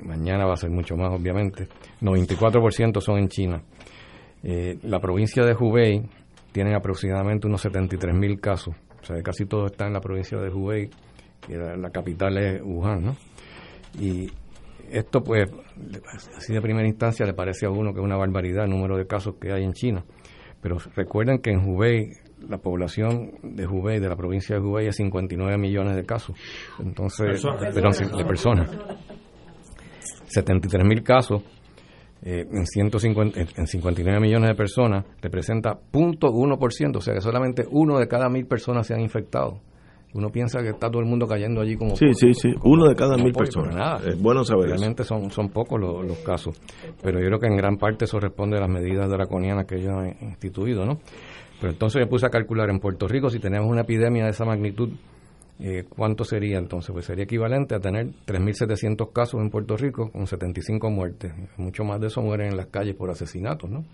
Mañana va a ser mucho más, obviamente. 94% son en China. Eh, la provincia de Hubei tiene aproximadamente unos 73.000 casos. O sea, casi todo está en la provincia de Hubei, que la capital es Wuhan, ¿no? Y esto, pues, así de primera instancia le parece a uno que es una barbaridad el número de casos que hay en China. Pero recuerden que en Hubei, la población de Hubei, de la provincia de Hubei, es 59 millones de casos. Entonces, Personas. perdón, sí, de personas. 73 mil casos eh, en, 150, en- en 59 millones de personas representa 0.1%, o sea que solamente uno de cada mil personas se han infectado. Uno piensa que está todo el mundo cayendo allí como Sí, sí, sí. Uno de cada mil pollo, personas. nada. Es bueno saber eso. Realmente son, son pocos los, los casos. Pero yo creo que en gran parte eso responde a las medidas draconianas que ellos han instituido, ¿no? Pero entonces me puse a calcular en Puerto Rico, si tenemos una epidemia de esa magnitud, eh, ¿cuánto sería entonces? Pues sería equivalente a tener 3.700 casos en Puerto Rico con 75 muertes. Mucho más de eso mueren en las calles por asesinatos, ¿no?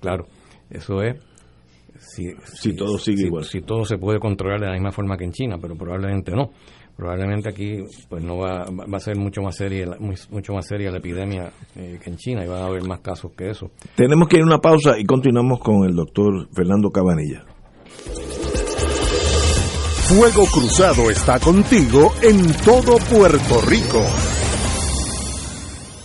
Claro, eso es si, Si todo sigue si- igual. Si todo se puede controlar de la misma forma que en China, pero probablemente no. Probablemente aquí pues no va, va a ser mucho más seria mucho más seria la epidemia eh, que en China y van a haber más casos que eso. Tenemos que ir a una pausa y continuamos con el doctor Fernando Cabanilla. Fuego Cruzado está contigo en todo Puerto Rico.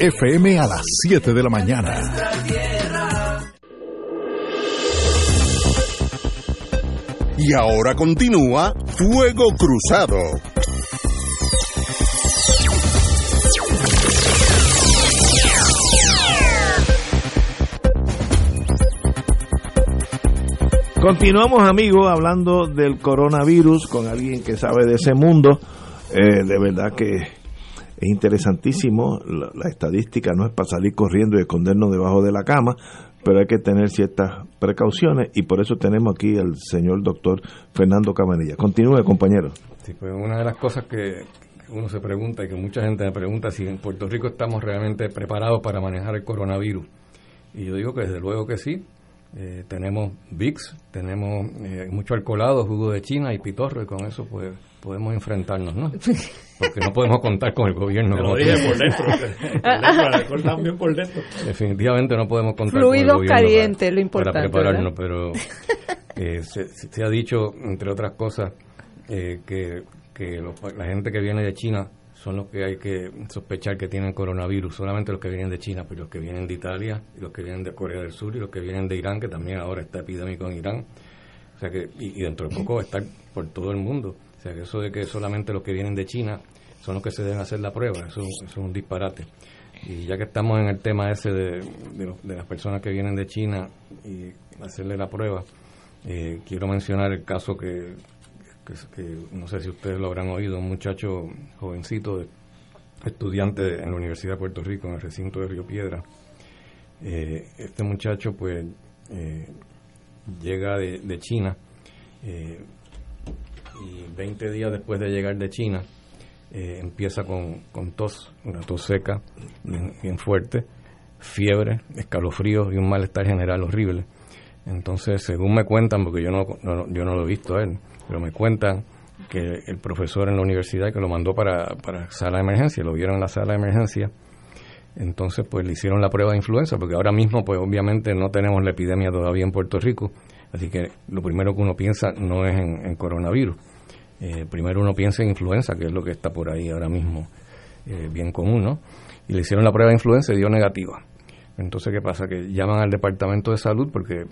FM a las 7 de la mañana. Y ahora continúa Fuego Cruzado. Continuamos amigos hablando del coronavirus con alguien que sabe de ese mundo. Eh, de verdad que es interesantísimo. La, la, estadística no es para salir corriendo y escondernos debajo de la cama, pero hay que tener ciertas precauciones y por eso tenemos aquí al señor doctor Fernando Cabanilla. Continúe, compañero. Sí, pues una de las cosas que uno se pregunta y que mucha gente me pregunta si en Puerto Rico estamos realmente preparados para manejar el coronavirus. Y yo digo que desde luego que sí. Eh, tenemos VIX, tenemos eh, mucho alcoholado, jugo de China y pitorro, y con eso pues podemos enfrentarnos, ¿no? Porque no podemos contar con el gobierno. Lo dije por dentro. el alcohol también por dentro. Definitivamente no podemos contar Fluidos con el gobierno calientes, para, lo importante. Para prepararnos, pero eh, se, se, ha dicho, entre otras cosas, eh, que, que los, la gente que viene de China son los que hay que sospechar que tienen coronavirus, solamente los que vienen de China, pero los que vienen de Italia, y los que vienen de Corea del Sur y los que vienen de Irán, que también ahora está epidémico en Irán. O sea que, y, y dentro de poco está por todo el mundo. Sea eso de que solamente los que vienen de China son los que se deben hacer la prueba, eso, es un disparate. Y ya que estamos en el tema ese de, las personas que vienen de China y hacerle la prueba, eh, quiero mencionar el caso que, que, no sé si ustedes lo habrán oído, un muchacho jovencito, estudiante en la Universidad de Puerto Rico, en el recinto de Río Piedra. Eh, este muchacho pues eh, llega de, China y 20 días después de llegar de China eh, empieza con, con, tos, una tos seca, bien, fuerte, fiebre, escalofríos y un malestar general horrible. Entonces, según me cuentan, porque yo no, no, yo no lo he visto a él, pero me cuentan que el profesor en la universidad que lo mandó para, para sala de emergencia, lo vieron en la sala de emergencia, entonces pues le hicieron la prueba de influenza, porque ahora mismo pues obviamente no tenemos la epidemia todavía en Puerto Rico, así que lo primero que uno piensa no es en, coronavirus. Eh, primero uno piensa en influenza, que es lo que está por ahí ahora mismo eh, bien común, ¿no? Y le hicieron la prueba de influenza y dio negativa. Entonces, ¿qué pasa? Que llaman al departamento de salud porque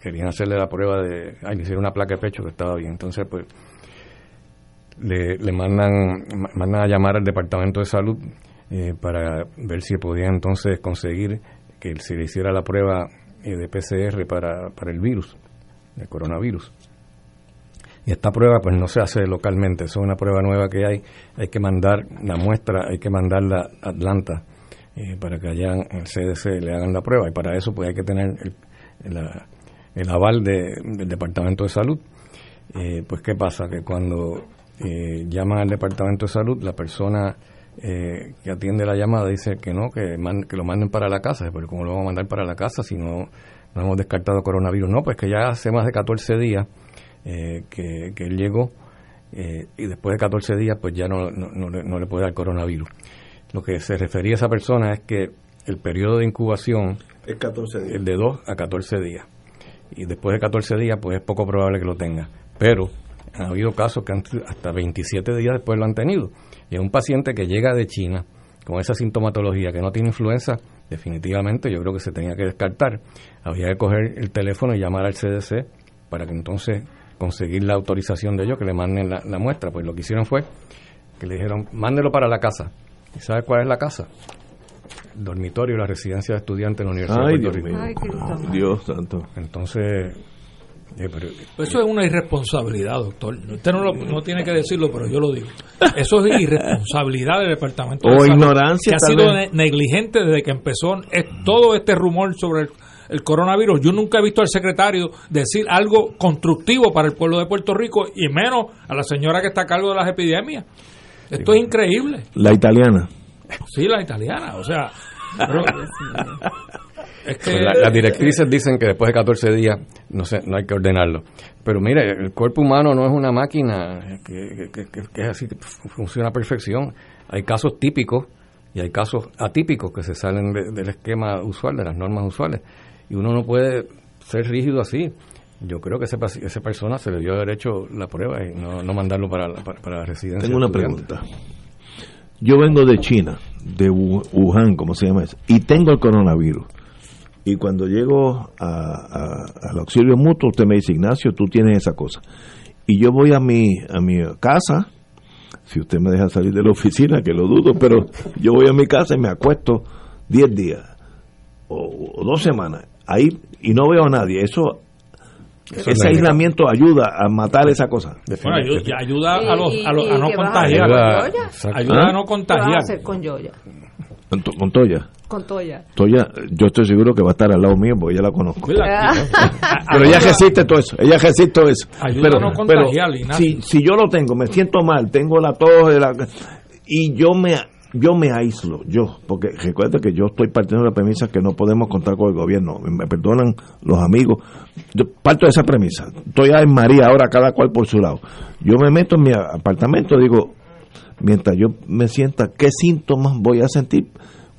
querían hacerle la prueba de... Ay, le hicieron una placa de pecho que estaba bien. Entonces, pues, le, le mandan, mandan a llamar al departamento de salud eh, para ver si podían entonces conseguir que se le hiciera la prueba de PCR para el virus, el coronavirus. Y esta prueba pues no se hace localmente, es una prueba nueva que hay, hay que mandar la muestra, hay que mandarla a Atlanta eh, para que allá en el CDC le hagan la prueba y para eso pues hay que tener el, el, aval de, del Departamento de Salud. Eh, pues qué pasa, que cuando eh, llaman al Departamento de Salud, la persona eh, que atiende la llamada dice que no, que, man, que lo manden para la casa, pero ¿cómo lo vamos a mandar para la casa si no, no hemos descartado coronavirus? No, pues que ya hace más de 14 días eh, que, que, él llegó eh, y después de 14 días pues ya no, no, no, no, le puede dar coronavirus. Lo que se refería a esa persona es que el periodo de incubación es 14 días. El de 2 a 14 días. Y después de 14 días pues es poco probable que lo tenga. Pero ha habido casos que hasta 27 días después lo han tenido. Y es un paciente que llega de China con esa sintomatología que no tiene influenza, definitivamente yo creo que se tenía que descartar. Había que coger el teléfono y llamar al CDC para que entonces conseguir la autorización de ellos que le manden la, la, muestra. Pues lo que hicieron fue que le dijeron, mándelo para la casa. ¿Y sabe cuál es la casa? dormitorio y la residencia de estudiantes de la Universidad Ay, de Puerto Dios Rico. mío. Ay. Dios santo. Entonces, Eso es una irresponsabilidad, doctor. Usted no, lo, no tiene que decirlo, pero yo lo digo. Eso es irresponsabilidad del Departamento de O Salud, ignorancia, Que ha sido ne- negligente desde que empezó es- todo este rumor sobre el, el coronavirus. Yo nunca he visto al secretario decir algo constructivo para el pueblo de Puerto Rico y menos a la señora que está a cargo de las epidemias. Esto es increíble. La italiana. Sí, la italiana, o sea. pero- es que. La- las directrices dicen que después de 14 días no sé, no hay que ordenarlo. Pero mire, el cuerpo humano no es una máquina que, que- que- es así, que funciona a perfección. Hay casos típicos y hay casos atípicos que se salen de- del esquema usual, de las normas usuales. Y uno no puede ser rígido así. Yo creo que ese, esa persona se le dio derecho la prueba y no, no mandarlo para, la- para, para la residencia. Tengo una pregunta. Yo vengo de China, de Wu- Wuhan, como se llama eso, y tengo el coronavirus. Y cuando llego a, a- al auxilio mutuo, usted me dice, Ignacio, tú tienes esa cosa. Y yo voy a mi, a mi casa, si usted me deja salir de la oficina, que lo dudo, pero yo voy a mi casa y me acuesto 10 días o, o dos semanas ahí y no veo a nadie. Eso, Eso ese es aislamiento ayuda a matar esa cosa. Bueno, ayuda, ayuda a, los, ¿Y- a, los- a no contagiar. Ayuda-. Ayuda a no ¿Qué vas a contagiar. hacer con Yoya? Con, to- con Toya. Con Toya. Toya, yo estoy seguro que va a estar al lado mío porque ya la conozco. ¿Verdad? Pero ella resiste todo eso, ella resiste todo eso. Ayuda pero, a no pero contagiar, Ignacio. si, si yo lo tengo, me siento mal, tengo la tos la- y yo me yo me aíslo, yo, porque recuerda que yo estoy partiendo de la premisa que no podemos contar con el gobierno, me perdonan los amigos, yo parto de esa premisa, estoy en María ahora cada cual por su lado, yo me meto en mi apartamento, digo, mientras yo me sienta, ¿qué síntomas voy a sentir?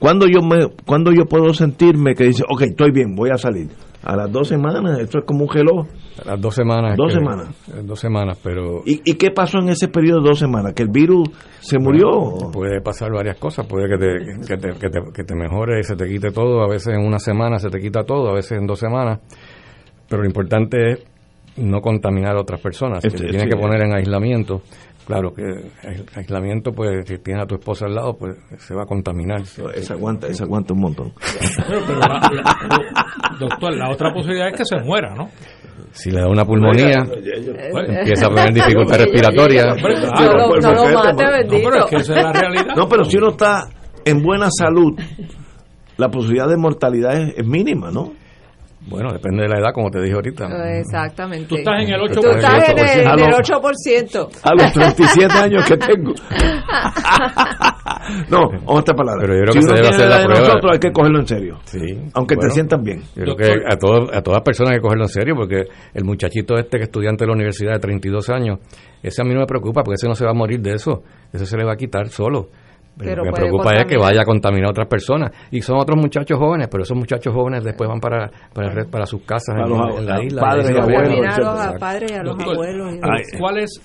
Cuando yo me cuando yo puedo sentirme que dice, ok, estoy bien, voy a salir? A las dos semanas, esto es como un reloj. Las dos semanas. Dos que- semanas. Dos semanas, pero... ¿Y, ¿Y qué pasó en ese periodo de dos semanas? ¿Que el virus se murió? Puede pasar varias cosas, puede que te, que, te, que, te, que te mejore y se te quite todo, a veces en una semana se te quita todo, a veces en dos semanas, pero lo importante es no contaminar a otras personas, Este, si te tienes sí. que poner en aislamiento, claro que el aislamiento, pues si tienes a tu esposa al lado, pues se va a contaminar. Esa aguanta, esa aguanta un montón. Pero, pero la- la- doctor, la otra posibilidad es que se muera, ¿no? Si le da una pulmonía, Bueno. empieza a tener dificultad respiratoria. Hombre, No no lo mate, No, pero es que esa es la realidad. No, pero si uno está en buena salud, la posibilidad de mortalidad es, es mínima, ¿no? Bueno, depende de la edad, como te dije ahorita. Exactamente. Tú estás en el 8%. Tú estás en el, A en el los- 8%. A los 37 años que tengo. no, otra palabra. Pero yo creo si que se debe hacer la la de prueba. nosotros hay que cogerlo en serio. Sí. Aunque Bueno, te sientas bien. Yo creo que a, todo- a todas personas hay que cogerlo en serio porque el muchachito este que es estudiante de la universidad de 32 años, ese a mí no me preocupa porque ese no se va a morir de eso, ese se le va a quitar solo. Pero Lo que me preocupa es que vaya a contaminar a otras personas. Y son otros muchachos jóvenes, pero esos muchachos jóvenes después van para, para, el re- para sus casas Para en, los en la isla. padres abuelos, a los padres y a los Doctor, abuelos. y ¿cuál- demás. ¿Cuál es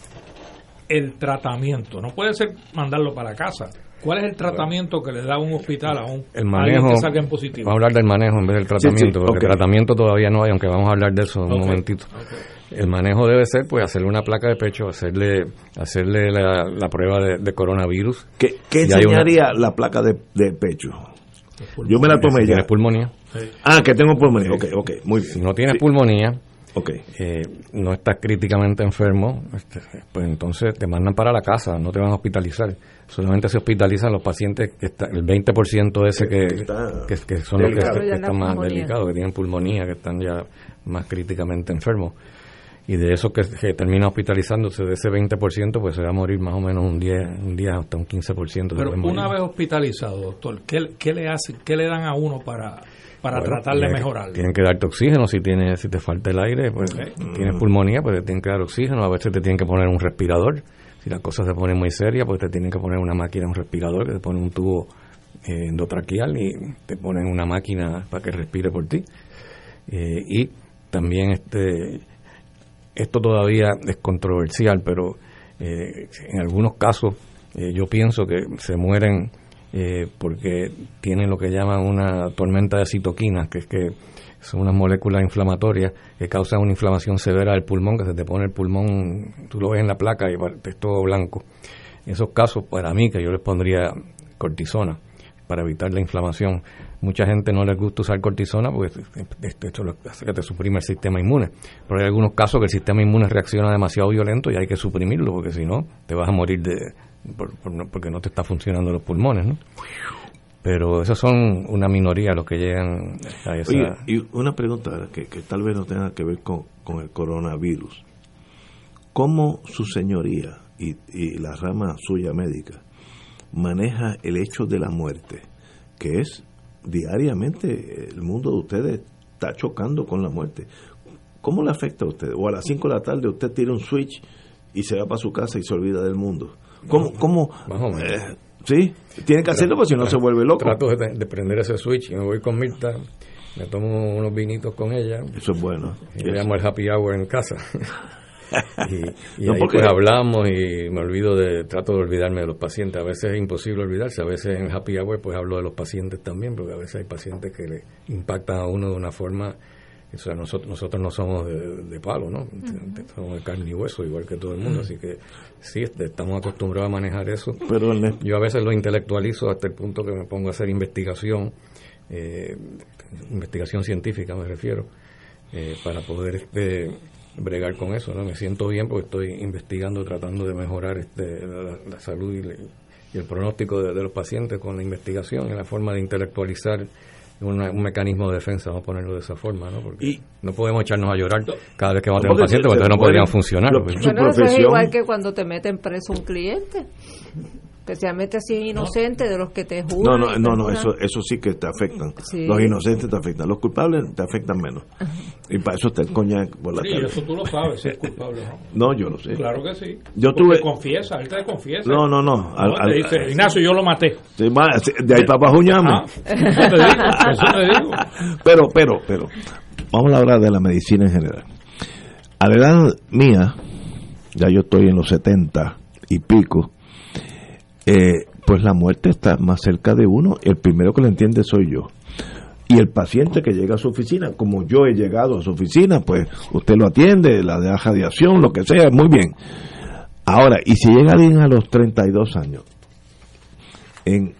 el tratamiento? No puede ser mandarlo para casa. ¿Cuál es el tratamiento que le da un hospital a un El manejo, que salga en positivo? vamos a hablar del manejo en vez del Sí, sí, tratamiento, porque ok. tratamiento todavía no hay, aunque vamos a hablar de eso en un momentito. El manejo debe ser, pues, hacerle una placa de pecho, hacerle hacerle la, la prueba de, de coronavirus. ¿Qué, una- enseñaría la placa de, de pecho? Yo me la tomé Si ya. tienes pulmonía. Ah, que tengo pulmonía. Ok, ok, muy bien. Si no tienes Sí. pulmonía, Ok. eh, no estás críticamente enfermo, este, pues entonces te mandan para la casa, no te van a hospitalizar. Solamente se hospitalizan los pacientes, que está, el 20% de ese que, Que está que, que son los que, están más delicados, que tienen pulmonía, que están ya más críticamente enfermos. Y de esos que, que termina hospitalizándose, de ese 20%, pues se va a morir más o menos un 10, un 10 hasta un 15%. se Pero una vez hospitalizado, doctor, ¿qué, qué le hace, qué le dan a uno para, para Bueno, tratar de tiene que- mejorarlo? Tienen que darte oxígeno si tienes, si te falta el aire, pues Ok. tienes pulmonía, pues te tienen que dar oxígeno, a veces te tienen que poner un respirador. Si la cosa se pone muy seria, pues te tienen que poner una máquina, un respirador, que te pone un tubo eh, endotraqueal y te ponen una máquina para que respire por ti. Eh, y también este esto todavía es controversial, pero eh, en algunos casos eh, yo pienso que se mueren porque tienen lo que llaman una tormenta de citoquinas, que es que son unas moléculas inflamatorias que causan una inflamación severa del pulmón, que se te pone el pulmón, tú lo ves en la placa y es todo blanco. En esos casos, para mí, que yo les pondría cortisona, para evitar la inflamación. Mucha gente no les gusta usar cortisona porque esto, hace que te suprime el sistema inmune. Pero hay algunos casos que el sistema inmune reacciona demasiado violento y hay que suprimirlo porque si no te vas a morir de porque no te está funcionando los pulmones, ¿no? Pero esos son una minoría los que llegan a esa... Oye, y una pregunta que, tal vez no tenga que ver con, el coronavirus. ¿Cómo su señoría y, y la rama suya médica maneja el hecho de la muerte? Que es diariamente el mundo de ustedes está chocando con la muerte. ¿Cómo le afecta a usted? O a las 5 de la tarde usted tira un switch y se va para su casa y se olvida del mundo. ¿Cómo? cómo eh, sí, tiene que hacerlo porque si no se vuelve loco. Trato de, prender ese switch y me voy con Mirta, me tomo unos vinitos con ella. Eso es bueno. Y le llamo el happy hour en casa. y, ahí pues hablamos y me olvido de, trato de olvidarme de los pacientes. A veces es imposible olvidarse, a veces en happy hour pues hablo de los pacientes también, porque a veces hay pacientes que le impactan a uno de una forma o sea, nosotros, nosotros no somos de, palo, ¿no? Somos de carne y hueso, igual que todo el mundo. Así que sí, este, estamos acostumbrados a manejar eso. Pero Yo a veces lo intelectualizo hasta el punto que me pongo a hacer investigación, eh, investigación científica me refiero, eh, para poder este, bregar con eso, ¿no? Me siento bien porque estoy investigando, tratando de mejorar este, la, salud y, el pronóstico de, de los pacientes con la investigación y la forma de intelectualizar un mecanismo de defensa, vamos a ponerlo de esa forma, ¿no? Porque no podemos echarnos a llorar cada vez que va a tener un paciente porque no podrían funcionar. Bueno, eso es igual que cuando te meten preso un cliente especialmente si es inocente de los que te juzgan. No, no, no, no eso, eso sí que te afectan. Los inocentes te afectan, los culpables te afectan menos. Y para eso está el coñac por la sí, eso tú lo sabes, si es culpable no. yo lo sé. Claro que sí. Yo tuve... confiesa, él te confiesa. No, no, no. te dice, Ignacio, yo lo maté. de ahí para abajo ah, eso te digo, eso te digo. Pero, pero, pero, vamos a hablar de la medicina en general. A la edad mía, ya yo estoy en los 70 y pico, eh, pues la muerte está más cerca de uno. El primero que lo entiende soy yo. Y el paciente que llega a su oficina, como yo he llegado a su oficina, pues usted lo atiende, la de radiación, lo que sea, muy bien. Ahora, y si llega alguien a los 32 años, en,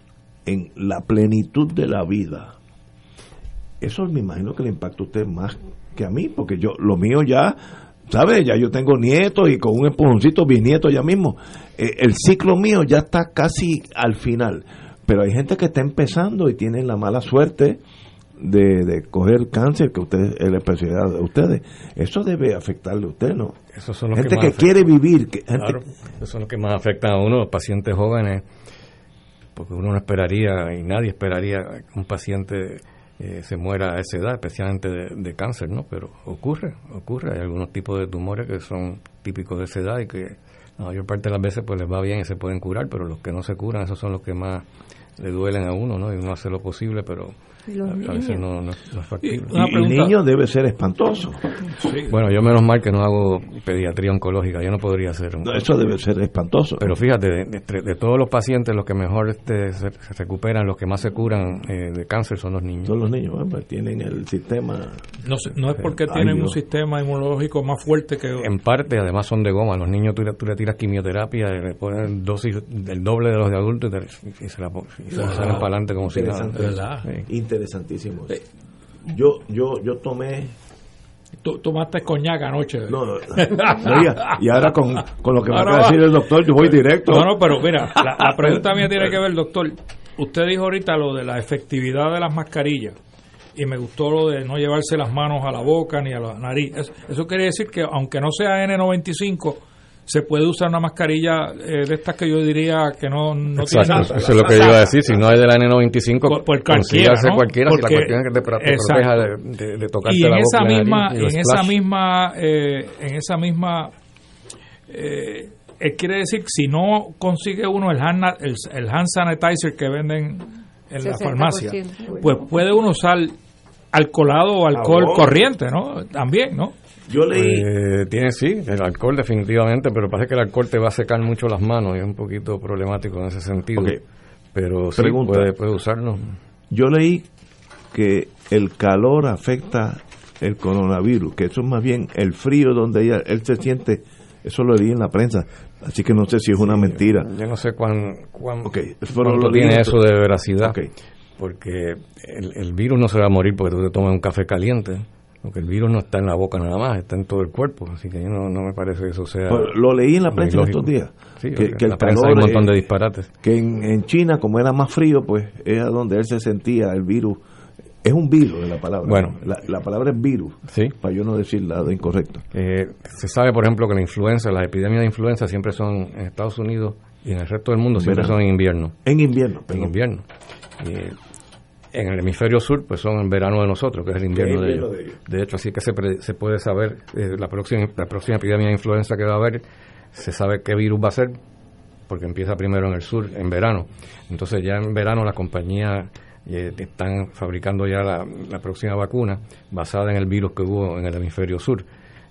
en la plenitud de la vida, eso me imagino que le impacta a usted más que a mí, porque yo, lo mío ya ¿Sabes? Ya yo tengo nietos y con un empujoncito bisnieto ya mismo. Eh, el ciclo mío ya está casi al final. Pero hay gente que está empezando y tienen la mala suerte de, de coger cáncer, que usted es la especialidad de ustedes. Eso debe afectarle a usted, ¿no? Esos son los gente que, quiere vivir. Que, claro, esos son los que más afectan a uno, los pacientes jóvenes. Porque uno no esperaría, y nadie esperaría que un paciente eh, se muera a esa edad, especialmente de, cáncer, ¿no? Pero ocurre, ocurre. Hay algunos tipos de tumores que son típicos de esa edad y que la mayor parte de las veces pues les va bien y se pueden curar, pero los que no se curan, esos son los que más le duelen a uno, ¿no? Y uno hace lo posible, pero a, veces no, no, es factible. Y, el niño debe ser espantoso. Bueno, yo menos mal que no hago pediatría oncológica, yo no podría hacer. eso debe ser espantoso. Pero fíjate, de, todos los pacientes, los que mejor este, se, recuperan, los que más se curan eh, de cáncer son los niños. Son los niños, tienen el sistema. No, no es porque tienen un sistema inmunológico más fuerte que. En parte, además son de goma. Los niños tú, le tiras quimioterapia, le ponen dosis del doble de los de adultos y, se la salen para adelante como si nada. Interesantísimo. Yo, yo, yo tomé Tú tomaste coñac anoche. No, no, y ahora con, con lo que me va a decir el doctor, yo voy directo. No, no, pero mira, la, pregunta mía tiene que ver, doctor. Usted dijo ahorita lo de la efectividad de las mascarillas y me gustó lo de no llevarse las manos a la boca ni a la nariz. Eso quiere decir que aunque no sea N95, se puede usar una mascarilla eh, de estas que yo diría que no, no tiene nada. Eso es lo que yo iba a decir. Si no es de la N95, por, por cualquiera, ¿no? cualquiera Porque, si la cuestión es que te, proteja de, de, de tocarte y en la esa boca misma, y en esa misma, eh, en esa misma, eh, quiere decir si no consigue uno el hand, el, el hand sanitizer que venden en la farmacia, pues puede uno usar alcoholado o alcohol corriente, ¿no? También, ¿no? Yo leí. Eh, tiene sí, el alcohol definitivamente, pero parece que el alcohol te va a secar mucho las manos y es un poquito problemático en ese sentido. Pero sí, puede, puede usarlo. Yo leí que el calor afecta el coronavirus, que eso es más bien el frío donde él se siente Eso lo leí en la prensa, así que no sé si es una mentira. Yo no sé cuán, cuán okay. cuánto tiene eso de veracidad, porque el, el, virus no se va a morir porque tú te tomas un café caliente. Porque el virus no está en la boca nada más, está en todo el cuerpo. Así que no, no me parece que eso sea. Pues lo leí en la prensa estos días. que, que el prensa hay un montón de disparates. Que en, en, China, como era más frío, pues era donde él se sentía el virus. Es un virus en la palabra. Bueno, la, la palabra es virus. Sí. Para yo no decir nada incorrecto. Eh, se sabe, por ejemplo, que la influenza, las epidemias de influenza siempre son en Estados Unidos y en el resto del mundo siempre son en invierno. En invierno. En invierno. Eh, en el hemisferio sur, pues son en verano de nosotros, que es el invierno, de, ellos. de, hecho, así que se, se puede saber eh, la, próxima, la próxima epidemia de influenza que va a haber, se sabe qué virus va a ser, porque empieza primero en el sur, en verano. Entonces ya en verano las compañías eh, están fabricando ya la, la, próxima vacuna basada en el virus que hubo en el hemisferio sur.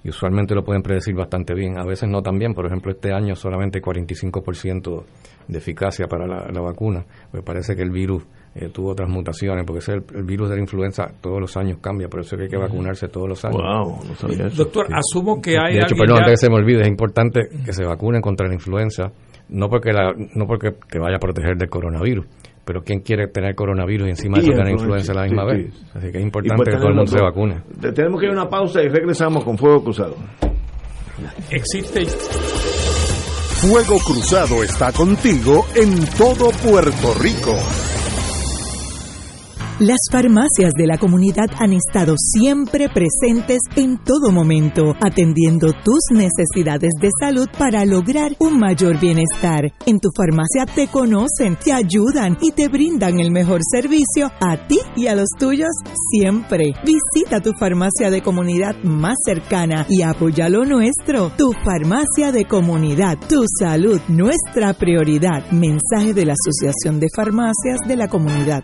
Y usualmente lo pueden predecir bastante bien. A veces no tan bien. Por ejemplo, este año solamente 45% de eficacia para la, la vacuna. Pues parece que el virus eh, tuvo otras mutaciones, porque el, el, virus de la influenza todos los años cambia, por eso que hay que vacunarse todos los años. Doctor, asumo que hay. De hecho, perdón, antes que se me olvide, es importante que se vacunen contra la influenza, no porque, la, no porque te vaya a proteger del coronavirus, pero ¿quién quiere tener coronavirus y encima de tener influenza a la misma vez? Así que es importante que todo el mundo se vacune. Tenemos que ir a una pausa y regresamos con Fuego Cruzado. Existe. Fuego Cruzado está contigo en todo Puerto Rico. Las farmacias de la comunidad han estado siempre presentes en todo momento, atendiendo tus necesidades de salud para lograr un mayor bienestar. En tu farmacia te conocen, te ayudan y te brindan el mejor servicio a ti y a los tuyos siempre. Visita tu farmacia de comunidad más cercana y apoya lo nuestro. Tu farmacia de comunidad, tu salud, nuestra prioridad. Mensaje de la Asociación de Farmacias de la Comunidad.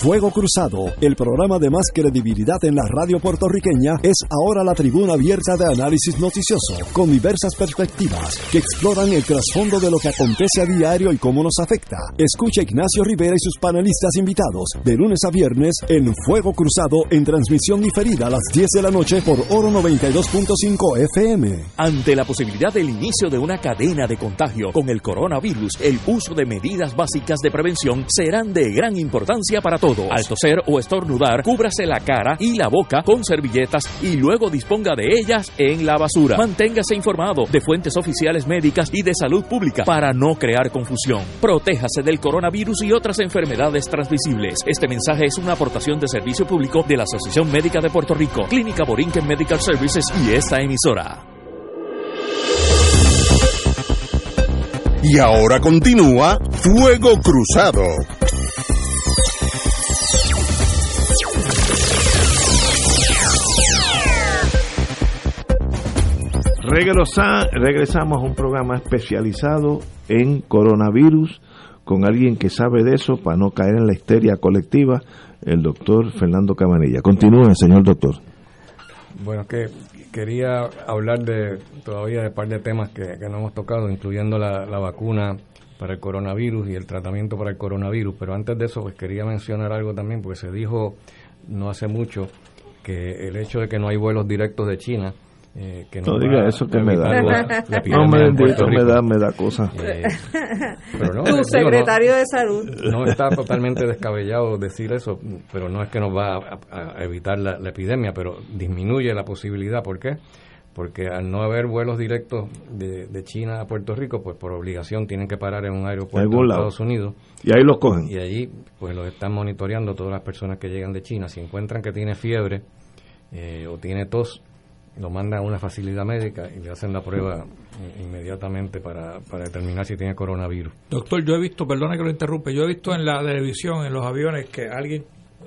Fuego Cruzado, el programa de más credibilidad en la radio puertorriqueña, es ahora la tribuna abierta de análisis noticioso, con diversas perspectivas que exploran el trasfondo de lo que acontece a diario y cómo nos afecta. Escucha Ignacio Rivera y sus panelistas invitados de lunes a viernes en Fuego Cruzado en transmisión diferida a las 10 de la noche por Oro 92.5 FM. Ante la posibilidad del inicio de una cadena de contagio con el coronavirus, el uso de medidas básicas de prevención serán de gran importancia para todos al toser o estornudar, cúbrase la cara y la boca con servilletas y luego disponga de ellas en la basura. Manténgase informado de fuentes oficiales médicas y de salud pública para no crear confusión. Protéjase del coronavirus y otras enfermedades transmisibles. Este mensaje es una aportación de servicio público de la Asociación Médica de Puerto Rico, Clínica Borinquen Medical Services y esta emisora. Y ahora continúa Fuego Cruzado. Regresa, regresamos a un programa especializado en coronavirus con alguien que sabe de eso para no caer en la histeria colectiva, el doctor Fernando Cabanilla. Continúe, señor doctor. Bueno, que quería hablar de todavía de un par de temas que, no hemos tocado, incluyendo la, la, vacuna para el coronavirus y el tratamiento para el coronavirus. Pero antes de eso, pues quería mencionar algo también, porque se dijo no hace mucho que el hecho de que no hay vuelos directos de China eh, que no, diga eso que me da. no me, me da, me da cosa. Eh, tu secretario de salud. No está totalmente descabellado decir eso, pero no es que nos va a, evitar la, epidemia, pero disminuye la posibilidad. ¿Por qué? Porque al no haber vuelos directos de, China a Puerto Rico, pues por obligación tienen que parar en un aeropuerto de Estados Unidos. Y ahí los cogen. Y allí pues los están monitoreando todas las personas que llegan de China. Si encuentran que tiene fiebre eh, o tiene tos, lo mandan a una facilidad médica y le hacen la prueba inmediatamente para, para determinar si tiene coronavirus. Doctor, yo he visto, perdona que lo interrumpe, yo he visto en la televisión, en los aviones, que alguien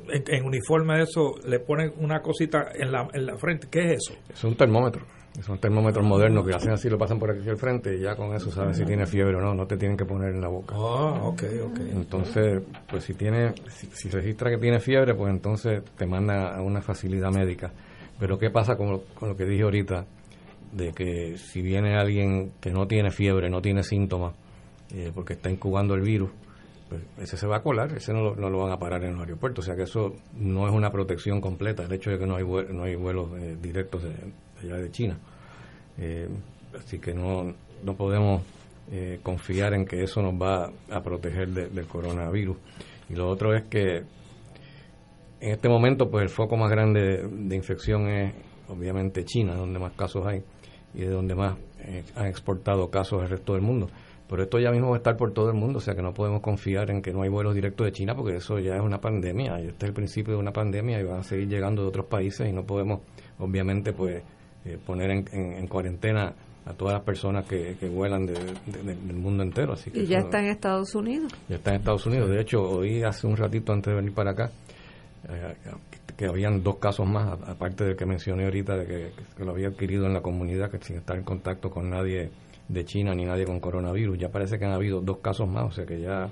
en, uniforme de eso le ponen una cosita en la, en la frente. ¿Qué es eso? Es un termómetro. son termómetros modernos que hacen así, lo pasan por aquí al frente y ya con eso sabes si tiene fiebre o no, no te tienen que poner en la boca. Ah, ok, ok. Entonces, pues si tiene, si, si registra que tiene fiebre, pues entonces te manda a una facilidad médica. Pero ¿qué pasa con con lo que dije ahorita? De que si viene alguien que no tiene fiebre, no tiene síntomas, eh, porque está incubando el virus, pues ese se va a colar, ese no lo, van a parar en el aeropuerto. O sea que eso no es una protección completa, el hecho de que no hay, vuel- no hay vuelos eh, directos de, allá de China. Eh, así que no, no podemos eh, confiar en que eso nos va a proteger de- del coronavirus. Y lo otro es que en este momento pues el foco más grande de, de infección es obviamente China, donde más casos hay y de donde más eh, han exportado casos al resto del mundo. Pero esto ya mismo va a estar por todo el mundo, o sea que no podemos confiar en que no hay vuelos directos de China porque eso ya es una pandemia, y este es el principio de una pandemia y van a seguir llegando de otros países y no podemos obviamente pues eh, poner en, en- en cuarentena a todas las personas que, que vuelan de- de- de- del mundo entero. Así que Y ya eso- está en Estados Unidos. ya está en Estados Unidos. De hecho, oí hace un ratito antes de venir para acá que, que habían dos casos más, aparte del que mencioné ahorita, de que, que lo había adquirido en la comunidad, que sin estar en contacto con nadie de China ni nadie con coronavirus. Ya parece que han habido dos casos más, o sea que ya,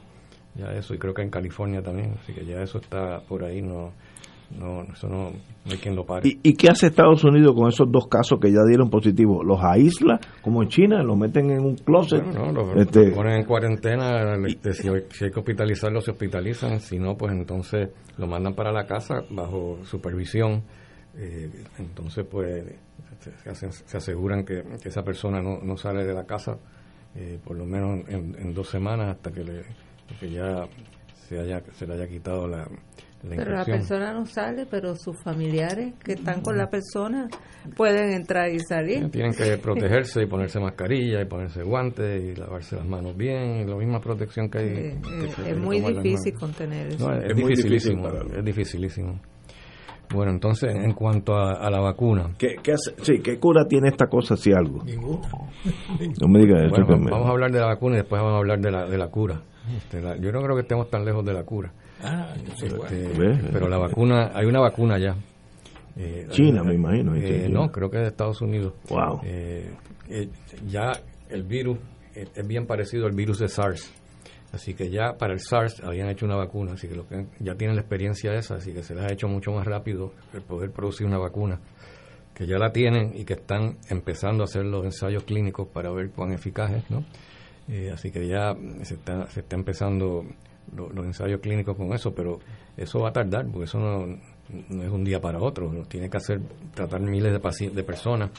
ya eso, y creo que en California también, así que ya eso está por ahí, no, no eso no, no hay quien lo pare. ¿Y, ¿Y qué hace Estados Unidos con esos dos casos que ya dieron positivo? ¿Los aísla como en China? ¿Los meten en un closet? Bueno, no, lo, Este, ponen en cuarentena, este, si, hay, si hay que hospitalizarlo, se hospitalizan, si no, pues entonces lo mandan para la casa bajo supervisión. Eh, entonces, pues se, se hacen- se aseguran que, que esa persona no, no sale de la casa eh, por lo menos en, en dos semanas hasta que, le, que ya se, haya, se le haya quitado la, la Pero la persona no sale, pero sus familiares que están con la persona pueden entrar y salir. Tienen que protegerse y ponerse mascarilla y ponerse guantes y lavarse las manos bien, y la misma protección que hay. Eh, que eh, es muy difícil contener eso. No, es, Es muy dificilísimo, difícil es dificilísimo. Bueno, entonces, en cuanto a, a la vacuna, ¿qué, qué hace- sí, ¿qué cura tiene esta cosa si algo? Ninguna. No me digas eso. bueno, vamos a hablar de la vacuna y después vamos a hablar de la, de la cura. Este, la- yo no creo que estemos tan lejos de la cura. Ah, bueno. Este, pero la vacuna, hay una vacuna ya. Eh, China, hay- me imagino, eh, no, creo que es de Estados Unidos. Wow. Eh, eh, ya el virus eh, es bien parecido al virus de SARS. Así que ya para el SARS habían hecho una vacuna, así que, lo que ya tienen la experiencia esa, así que se les ha hecho mucho más rápido el poder producir una vacuna, que ya la tienen y que están empezando a hacer los ensayos clínicos para ver cuán eficaces, ¿no? Eh, así que ya se está, se está empezando lo- los ensayos clínicos con eso, pero eso va a tardar, porque eso no, es un día para otro, tiene que hacer, tratar miles de, de personas,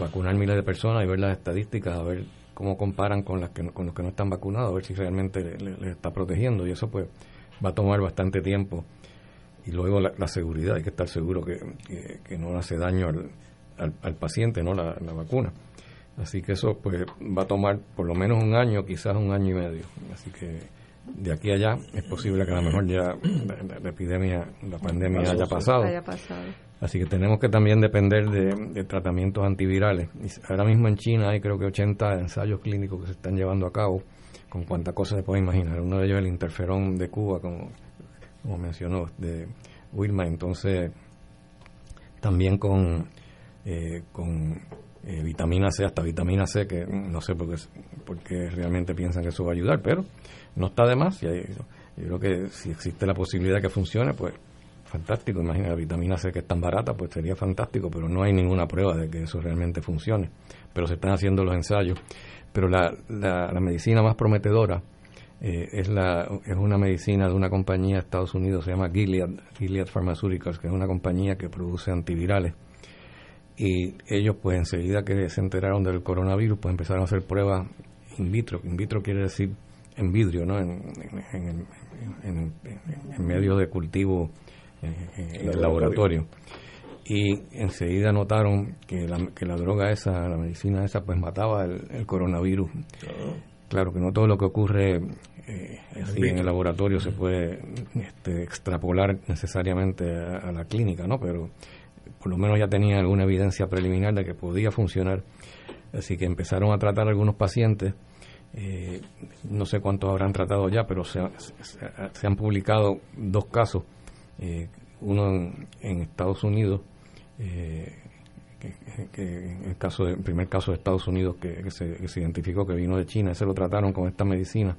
vacunar miles de personas y ver las estadísticas, a ver cómo comparan con las que con los que no están vacunados, a ver si realmente le- le- les está protegiendo y eso pues va a tomar bastante tiempo y luego la, la seguridad, hay que estar seguro que, que- que no hace daño al, al, al paciente, no la, la vacuna. Así que eso pues va a tomar por lo menos un año, quizás un año y medio. Así que de aquí a allá es posible que a lo mejor ya la, la- la epidemia, la pandemia haya pasado. Haya pasado. Así que tenemos que también depender de, de tratamientos antivirales. Y ahora mismo en China hay creo que 80 ensayos clínicos que se están llevando a cabo con cuántas cosas se puede imaginar. Uno de ellos es el interferón de Cuba, como, como mencionó, de Wilma. Entonces, también con, eh, con eh, vitamina C, hasta vitamina C, que no sé por qué, por qué realmente piensan que eso va a ayudar, pero no está de más. Y yo creo que si existe la posibilidad de que funcione, pues fantástico. Imagina la vitamina C que es tan barata, pues sería fantástico, pero no hay ninguna prueba de que eso realmente funcione. Pero se están haciendo los ensayos. Pero la, la, la medicina más prometedora eh, es, la, es una medicina de una compañía de Estados Unidos, se llama Gilead, Gilead Pharmaceuticals, que es una compañía que produce antivirales. Y ellos, pues enseguida que se enteraron del coronavirus, pues empezaron a hacer pruebas in vitro. In vitro quiere decir en vidrio, ¿no? En, en, en, en, en- en medio de cultivo eh, eh, en el laboratorio. Y enseguida notaron que la, que la droga esa, la medicina esa, pues mataba el, el coronavirus. Claro que no todo lo que ocurre eh, así en el laboratorio se puede este, extrapolar necesariamente a, a la clínica, ¿no? Pero por lo menos ya tenían alguna evidencia preliminar de que podía funcionar. Así que empezaron a tratar a algunos pacientes. Eh, no sé cuántos habrán tratado ya, pero se, se- se han publicado dos casos. eh, uno en, Estados Unidos, eh, que en el caso de, primer caso de Estados Unidos que, se, identificó que vino de China, ese lo trataron con esta medicina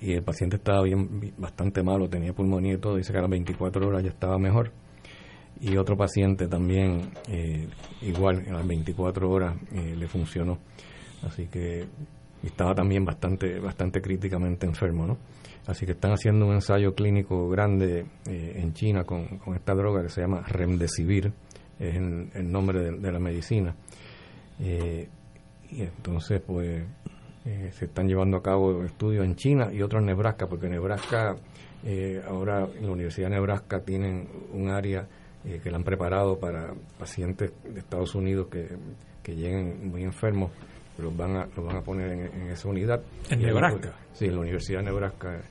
y el paciente estaba bien bastante malo, tenía pulmonía y todo, dice que a las 24 horas ya estaba mejor. Y otro paciente también, eh, igual, a las 24 horas le funcionó. Así que estaba también bastante, bastante críticamente enfermo, ¿no? Así que están haciendo un ensayo clínico grande eh, en China con, esta droga que se llama Remdesivir, es el, nombre de, la medicina. Eh, y entonces, pues, eh, se están llevando a cabo estudios en China y otros en Nebraska, porque Nebraska, ahora en la Universidad de Nebraska tienen un área que la han preparado para pacientes de Estados Unidos que, que lleguen muy enfermos los van a, los van a poner en, esa unidad. ¿En Nebraska? sí, en la Universidad de Nebraska.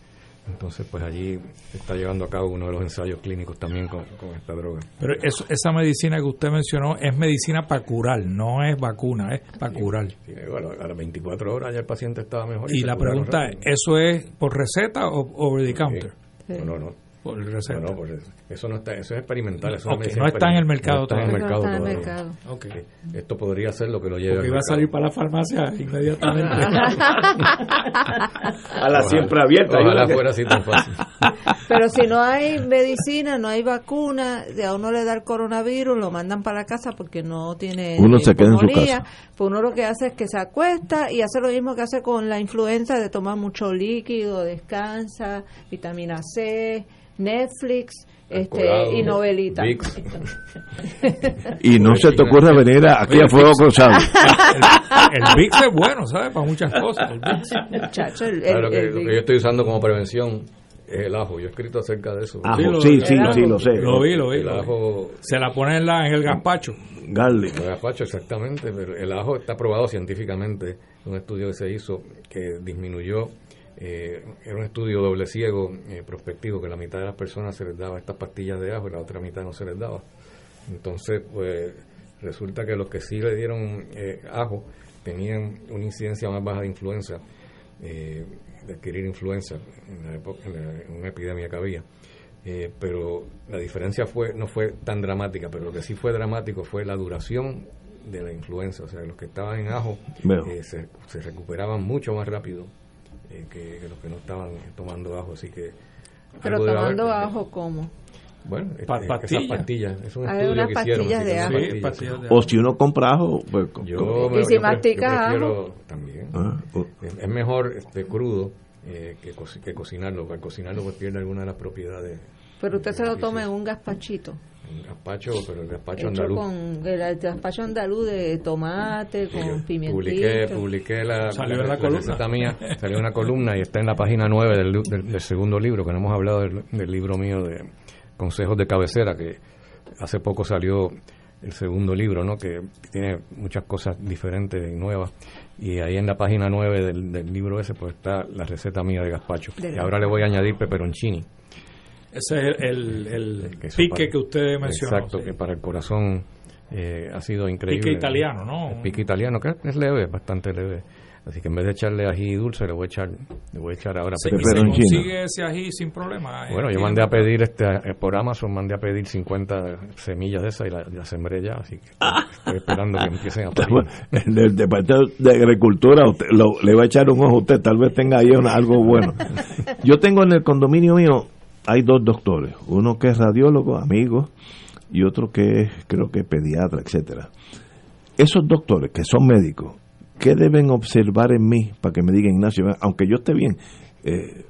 Entonces, pues allí está llevando a cabo uno de los ensayos clínicos también con, esta droga. Pero eso, esa medicina que usted mencionó es medicina para curar, no es vacuna, es para curar. bueno, a las 24 horas ya el paciente estaba mejor. Y, la pregunta es, ¿eso es por receta o over the counter? No, no, no por receta. No, por eso. no está, eso es experimental. Eso no está en el mercado no está en el mercado, no está en el mercado. Okay. Esto podría ser lo que lo lleve. Porque iba a salir para la farmacia inmediatamente. a la siempre abierta. Ojalá fuera así tan fácil. Pero si no hay medicina, no hay vacuna, a uno le da el coronavirus, lo mandan para la casa porque no tiene. Uno se queda en su casa. Pues uno lo que hace es que se acuesta y hace lo mismo que hace con la influenza de tomar mucho líquido, descansa, vitamina C Netflix este, y novelita. y no se te ocurre venir aquí a Fuego Cruzado. el, el, VIX es bueno, ¿sabes? Para muchas cosas. El Muchacho, lo, que, yo estoy usando como prevención es el ajo. Yo he escrito acerca de eso. sí, sí, sí, lo sé. Lo vi, lo vi. El ajo, se la pone en, la, en el gazpacho. Garlic. El gazpacho, exactamente. Pero el ajo está probado científicamente. Un estudio que se hizo que disminuyó eh, era un estudio doble ciego eh, prospectivo que la mitad de las personas se les daba estas pastillas de ajo y la otra mitad no se les daba. Entonces, pues resulta que los que sí le dieron eh, ajo tenían una incidencia más baja de influenza, de adquirir influenza en, la época, en, una epidemia que había. pero la diferencia fue no fue tan dramática, pero lo que sí fue dramático fue la duración de la influenza. O sea, los que estaban en ajo se, se recuperaban mucho más rápido eh, que, los que no estaban tomando ajo, así que... Pero tomando ajo, ¿cómo? Bueno, este, esas pastillas, es un estudio que hicieron. De ajo. O si uno compra ajo, pues... Yo, y si mastica ajo. También. Ah, es, mejor este crudo eh, que, que cocinarlo, al cocinarlo pues pierde alguna de las propiedades. Pero usted se lo toma en un gazpachito. Un gazpacho, pero el gazpacho andaluz. Con el gazpacho andaluz de tomate, con pimienta. Publiqué, publiqué la, salió la, la, columna. mía, salió una columna y está en la página 9 del, del, segundo libro, que no hemos hablado del, del, libro mío de Consejos de Cabecera, que hace poco salió el segundo libro, ¿no? que tiene muchas cosas diferentes y nuevas. Y ahí en la página 9 del, del libro ese pues está la receta mía de gazpacho. y ahora le voy a añadir peperoncini ese es el, el, pique que usted mencionó. Exacto, que para el corazón eh, ha sido increíble. Pique italiano, ¿no? El pique italiano, que es leve, bastante leve. Así que en vez de echarle ají dulce, le voy a echar, le voy a echar ahora ¿Se, ¿Se consigue ese ají sin problema? Bueno, yo mandé a pedir, este eh, por Amazon, mandé a pedir 50 semillas de esas y las la sembré ya, así que estoy, esperando que empiecen a pedir. el Departamento de Agricultura le va a echar un ojo a usted, tal vez tenga ahí algo bueno. Yo tengo en el condominio mío hay dos doctores, uno que es radiólogo, amigo, y otro que es, creo que pediatra, etcétera. Esos doctores que son médicos, ¿qué deben observar en mí para que me digan, Ignacio, aunque yo esté bien, eh,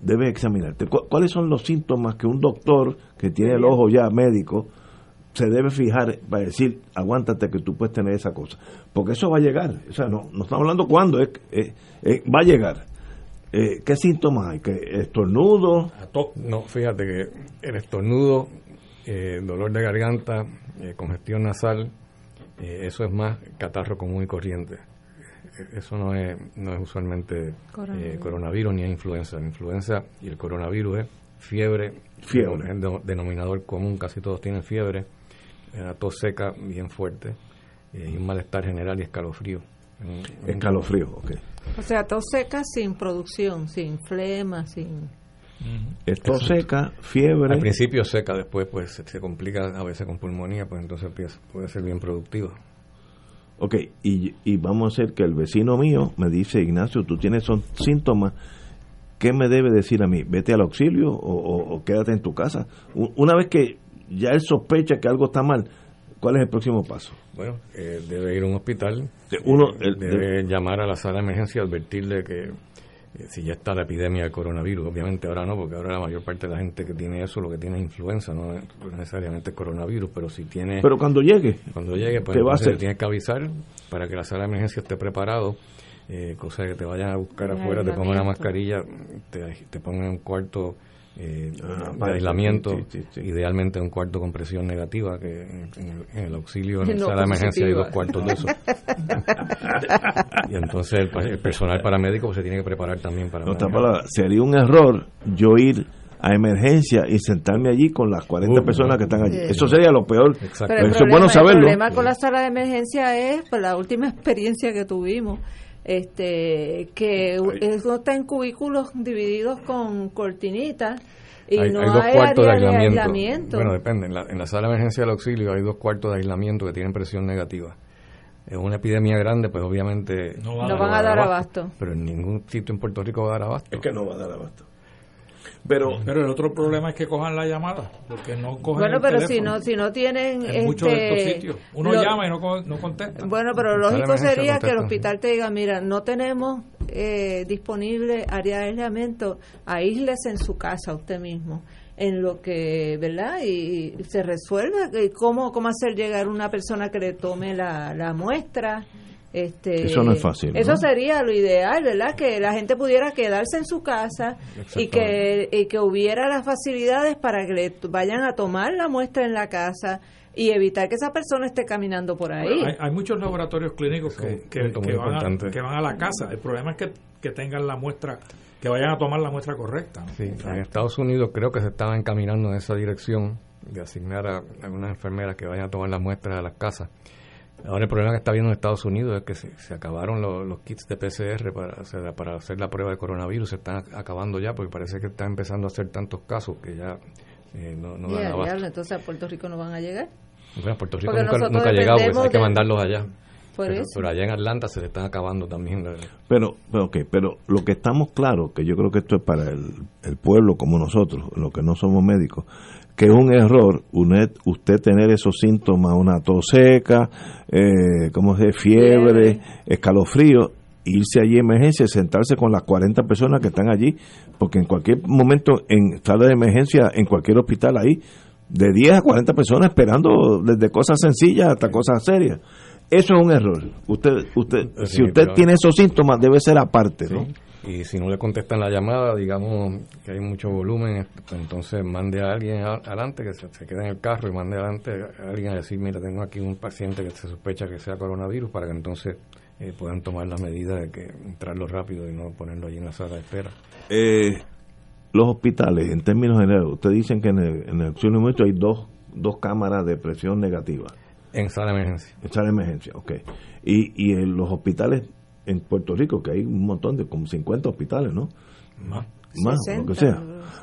debe examinarte? ¿Cuáles son los síntomas que un doctor que tiene el ojo ya médico se debe fijar para decir, aguántate que tú puedes tener esa cosa? Porque eso va a llegar. O sea, no, no estamos hablando cuándo, es, va a llegar. Eh, ¿Qué síntomas hay? ¿Que ¿Estornudo? No, fíjate que el estornudo, eh, dolor de garganta, eh, congestión nasal, eso es más catarro común y corriente. Eso no es, no es usualmente coronavirus. ni es influenza. La influenza y el coronavirus es fiebre, fiebre. es el denominador común, casi todos tienen fiebre, una tos seca bien fuerte y un malestar general y escalofrío. Escalofrío, ok. O sea, tos seca sin producción, sin flema, sin... Esto seca, fiebre. Al principio seca, después pues se, se complica a veces con pulmonía, pues entonces empieza, puede ser bien productiva. Ok, y, y vamos a hacer que el vecino mío me dice, Ignacio, tú tienes esos síntomas, ¿qué me debe decir a mí? ¿Vete al auxilio o, o- o quédate en tu casa? U- Una vez que ya él sospecha que algo está mal, ¿cuál es el próximo paso? Bueno, eh, debe ir a un hospital, uno, el- debe llamar a la sala de emergencia y advertirle que eh, si ya está la epidemia del coronavirus, obviamente ahora no, porque ahora la mayor parte de la gente que tiene eso lo que tiene es influenza, no es necesariamente coronavirus, pero si tiene... Pero cuando llegue, Cuando llegue, pues ¿qué va a entonces hacer? tienes que avisar para que la sala de emergencia esté preparado, eh, cosa que te vayan a buscar afuera, te pongan una mascarilla, te, te pongan en un cuarto eh, Ah, de vale, aislamiento, sí, sí, sí. idealmente un cuarto con presión negativa, que en, el, en el auxilio, en la No sala de emergencia hay dos cuartos de eso. y entonces el, el personal paramédico pues, se tiene que preparar también para... Manejar. palabras, sería un error yo ir a emergencia y sentarme allí con las 40 Uh, personas que están allí. Sí. Eso sería lo peor. Exacto. Pero el Eso es problema, bueno el saberlo. problema con la sala de emergencia es pues, la última experiencia que tuvimos. Este, que eso está en cubículos divididos con cortinitas y hay, no hay dos hay cuartos de área de aislamiento. aislamiento. Bueno, depende. En la, en la sala de emergencia del auxilio hay dos cuartos de aislamiento que tienen presión negativa. En una epidemia grande, pues obviamente No no van a dar abasto. Pero en ningún sitio en Puerto Rico va a dar abasto. Es que no va a dar abasto. Pero, Pero el otro problema es que cojan la llamada, porque no cogen Bueno, el pero si no si no tienen en muchos de estos este, sitios. Uno lo- llama y no, no contesta. Bueno, pero de lógico sería que el hospital te diga, mira, no tenemos eh, disponible área de aislamiento, aíslese en su casa usted mismo, en lo que, ¿verdad? Y, y se resuelve y cómo, cómo hacer llegar una persona que le tome la, la muestra. Este, Eso no es fácil, Eso ¿no? sería lo ideal, ¿verdad? Que la gente pudiera quedarse en su casa y que, y que hubiera las facilidades para que le vayan a tomar la muestra en la casa y evitar que esa persona esté caminando por ahí. Bueno, hay, hay muchos laboratorios clínicos que, Sí, que, van a, importante. que van a la casa. El problema es que, que tengan la muestra, que vayan a tomar la muestra correcta. ¿no? Sí, en Estados Unidos creo que se estaban encaminando en esa dirección de asignar a algunas enfermeras que vayan a tomar las muestras a las casas. Ahora el problema que está viendo en Estados Unidos es que se, se acabaron los, los kits de PCR para hacer, para hacer la prueba de coronavirus, se están acabando ya porque parece que están empezando a hacer tantos casos que ya eh, no, no Ya, dan abasto. diablo, entonces a Puerto Rico no van a llegar. Bueno, Puerto Rico Porque nunca, nosotros nunca ha llegado, pues hay que mandarlos allá. Por pero, eso. pero allá en Atlanta se le están acabando también. la- pero, pero, ok, pero lo que estamos claros, que yo creo que esto es para el, el pueblo como nosotros, los que no somos médicos, que es un error usted, tener esos síntomas, una tos seca, eh, ¿cómo se? Fiebre, escalofrío, irse allí a emergencia, sentarse con las 40 personas que están allí, porque en cualquier momento en sala de emergencia, en cualquier hospital ahí, de 10 a 40 personas esperando desde cosas sencillas hasta cosas serias. Eso es un error. Usted, usted, si usted tiene esos síntomas, debe ser aparte, ¿no? Sí. Y si no le contestan la llamada, digamos que hay mucho volumen, entonces mande a alguien adelante, que se, se quede en el carro y mande adelante a alguien a decir, mira, tengo aquí un paciente que se sospecha que sea coronavirus, para que entonces eh, puedan tomar las medidas de que entrarlo rápido y no ponerlo allí en la sala de espera. Eh, los hospitales, en términos generales, ustedes dicen que en el, en el nuestro hay dos, dos cámaras de presión negativa. En sala de emergencia. En sala de emergencia, ok. Y, y en los hospitales en Puerto Rico, que hay un montón de, como 50 hospitales, ¿no? Más. Más, 60, lo que sea.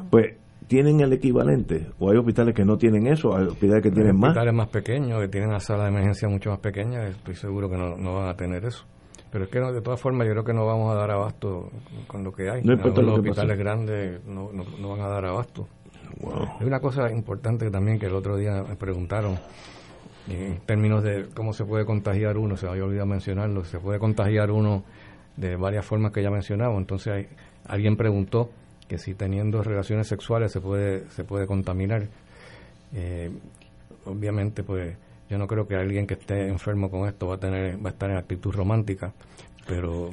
Pues, ¿tienen el equivalente? ¿O hay hospitales que no tienen eso? ¿Hay hospitales que tienen más? hospitales más pequeños, que tienen la sala de emergencia mucho más pequeña, estoy seguro que no, no van a tener eso. Pero es que no, de todas formas yo creo que no vamos a dar abasto con lo que hay. No importa los lo que hospitales pase. grandes no, no, no van a dar abasto. Wow. Hay una cosa importante también que el otro día me preguntaron en términos de cómo se puede contagiar uno, se había olvidado mencionarlo, se puede contagiar uno de varias formas que ya mencionaba. Entonces alguien preguntó que si teniendo relaciones sexuales se puede se puede contaminar. Eh, obviamente, pues yo no creo que alguien que esté enfermo con esto va a tener va a estar en actitud romántica, pero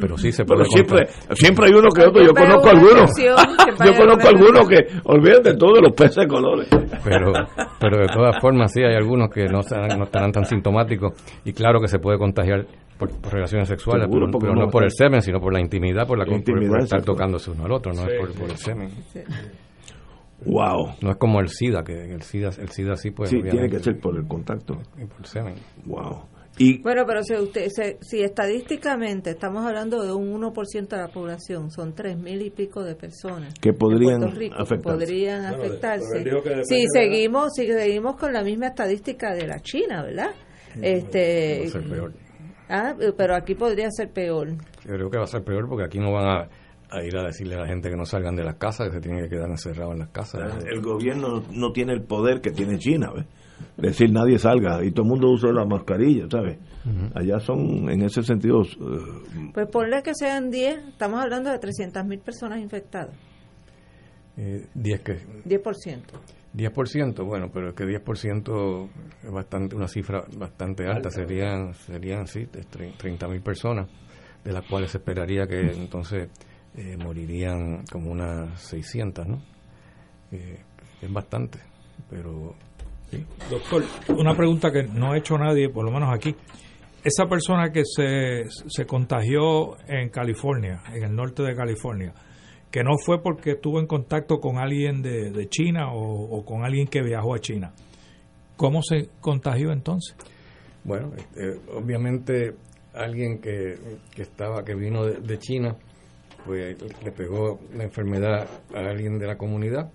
pero sí se Pero puede siempre, contagiar. siempre hay uno que otro. Yo Siempre conozco algunos. siempre Yo conozco algunos que olviden de todos los peces de colores. pero pero de todas formas sí hay algunos que no estarán, no estarán tan sintomáticos y claro que se puede contagiar por, por relaciones sexuales Seguro, pero, pero no por el semen sino por la intimidad por la La por- estar exacto. tocándose uno al otro no es por, por el semen Wow. no es como el SIDA que el SIDA el SIDA sí pues Sí, tiene que ser por el contacto. y por el semen Wow. Y, bueno, pero si, usted, si estadísticamente estamos hablando de un 1% de la población, son tres mil y pico de personas que podrían afectarse. Podrían afectarse. si seguimos, si seguimos con la misma estadística de la China, ¿verdad? este, va a ser peor. Ah, pero aquí podría ser peor. Yo creo que va a ser peor porque aquí no van a a ir a decirle a la gente que no salgan de las casas, que se tienen que quedar encerrados en las casas. El gobierno no tiene el poder que tiene China, ¿ves? Decir nadie salga y todo el mundo usa la mascarilla, ¿sabes? Allá son, en ese sentido... Uh, pues ponle que sean 10, estamos hablando de 300.000 personas infectadas. Eh, ¿10 qué? 10%. 10%, bueno, pero es que 10% es bastante una cifra bastante alta, serían serían sí, 30.000 personas, de las cuales se esperaría que entonces eh, morirían como unas 600, ¿no? Eh, es bastante, pero... Doctor, una pregunta que no ha hecho nadie, por lo menos aquí. Esa persona que se, se contagió en California, en el norte de California, que no fue porque estuvo en contacto con alguien de, China o, con alguien que viajó a China. ¿Cómo se contagió entonces? Bueno, este, obviamente alguien que, que, estaba, que vino de China, pues le pegó la enfermedad a alguien de la comunidad.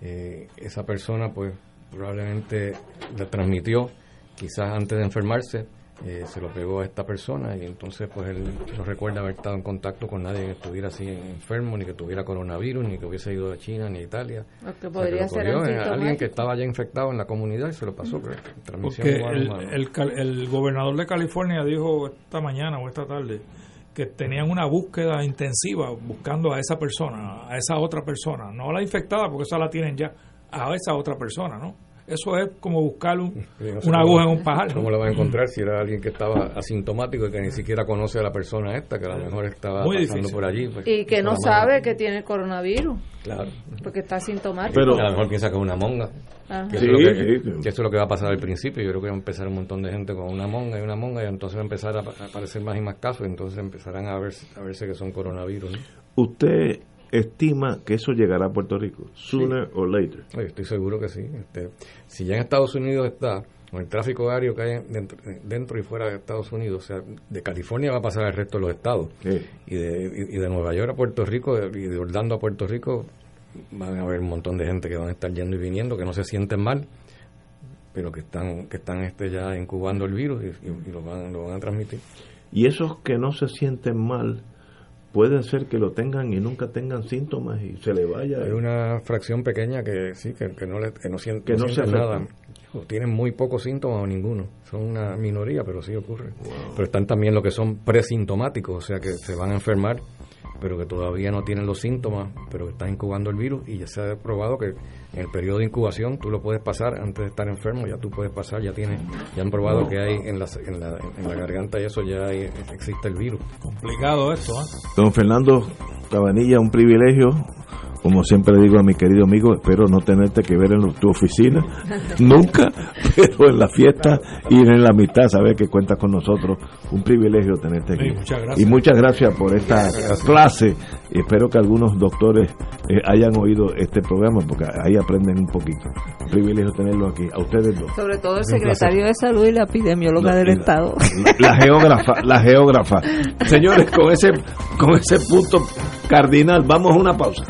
Eh, esa persona pues probablemente le transmitió, quizás antes de enfermarse, eh, se lo pegó a esta persona y entonces pues él no recuerda haber estado en contacto con nadie que estuviera así enfermo, ni que tuviera coronavirus, ni que hubiese ido a China ni a Italia. que podría ser alguien que estaba ya infectado en la comunidad y se lo pasó. Pero Porque el, el gobernador de California dijo esta mañana o esta tarde que tenían una búsqueda intensiva buscando a esa persona, a esa otra persona, no a la infectada, porque esa la tienen ya, a esa otra persona, ¿no? Eso es como buscar una aguja en un pajar. ¿Cómo la va a encontrar si era alguien que estaba asintomático y que ni siquiera conoce a la persona esta, que a lo mejor estaba pasando por allí? Pues, y que no sabe que tiene coronavirus. Claro. Porque está asintomático. Pero a lo mejor piensa que es una monga. Que, eso es lo que va a pasar al principio. Yo creo que va a empezar un montón de gente con una monga y una monga y entonces va a empezar a aparecer más y más casos y entonces empezarán a, ver, a verse que son coronavirus. Usted estima que eso llegará a Puerto Rico, sooner or later. estoy seguro que sí. Este, si ya en Estados Unidos está, con el tráfico aéreo que hay dentro, y fuera de Estados Unidos, o sea, de California va a pasar al resto de los estados. Y, de, y de Nueva York a Puerto Rico y de Orlando a Puerto Rico van a haber un montón de gente que van a estar yendo y viniendo, que no se sienten mal, pero que están que están este ya incubando el virus y, lo, van, lo van a transmitir. Y esos que no se sienten mal, pueden ser que lo tengan y nunca tengan síntomas y se le vaya. Hay una fracción pequeña que sí, que, no, le, que no, siente, nada. tienen muy pocos síntomas o ninguno. Son una minoría, pero sí ocurre. Pero están también los que son presintomáticos, o sea que se van a enfermar pero que todavía no tienen los síntomas, pero que están incubando el virus y ya se ha probado que en el periodo de incubación tú lo puedes pasar antes de estar enfermo, ya tú puedes pasar, ya tiene, ya han probado que hay en la, en la, en la garganta y eso ya existe el virus. Complicado esto, ¿eh? Don Fernando Cabanilla, un privilegio como siempre le digo a mi querido amigo, espero no tenerte que ver en tu oficina nunca, pero en la fiesta y en la mitad, saber que cuentas con nosotros. Un privilegio tenerte aquí. y muchas gracias por esta clase. Y espero que algunos doctores eh, hayan oído este programa, porque ahí aprenden un poquito. Un privilegio tenerlo aquí, a ustedes dos. Sobre todo el secretario de Salud y la epidemióloga del Estado. La, geógrafa, la geógrafa. Señores, con ese, con ese punto cardinal, vamos a una pausa.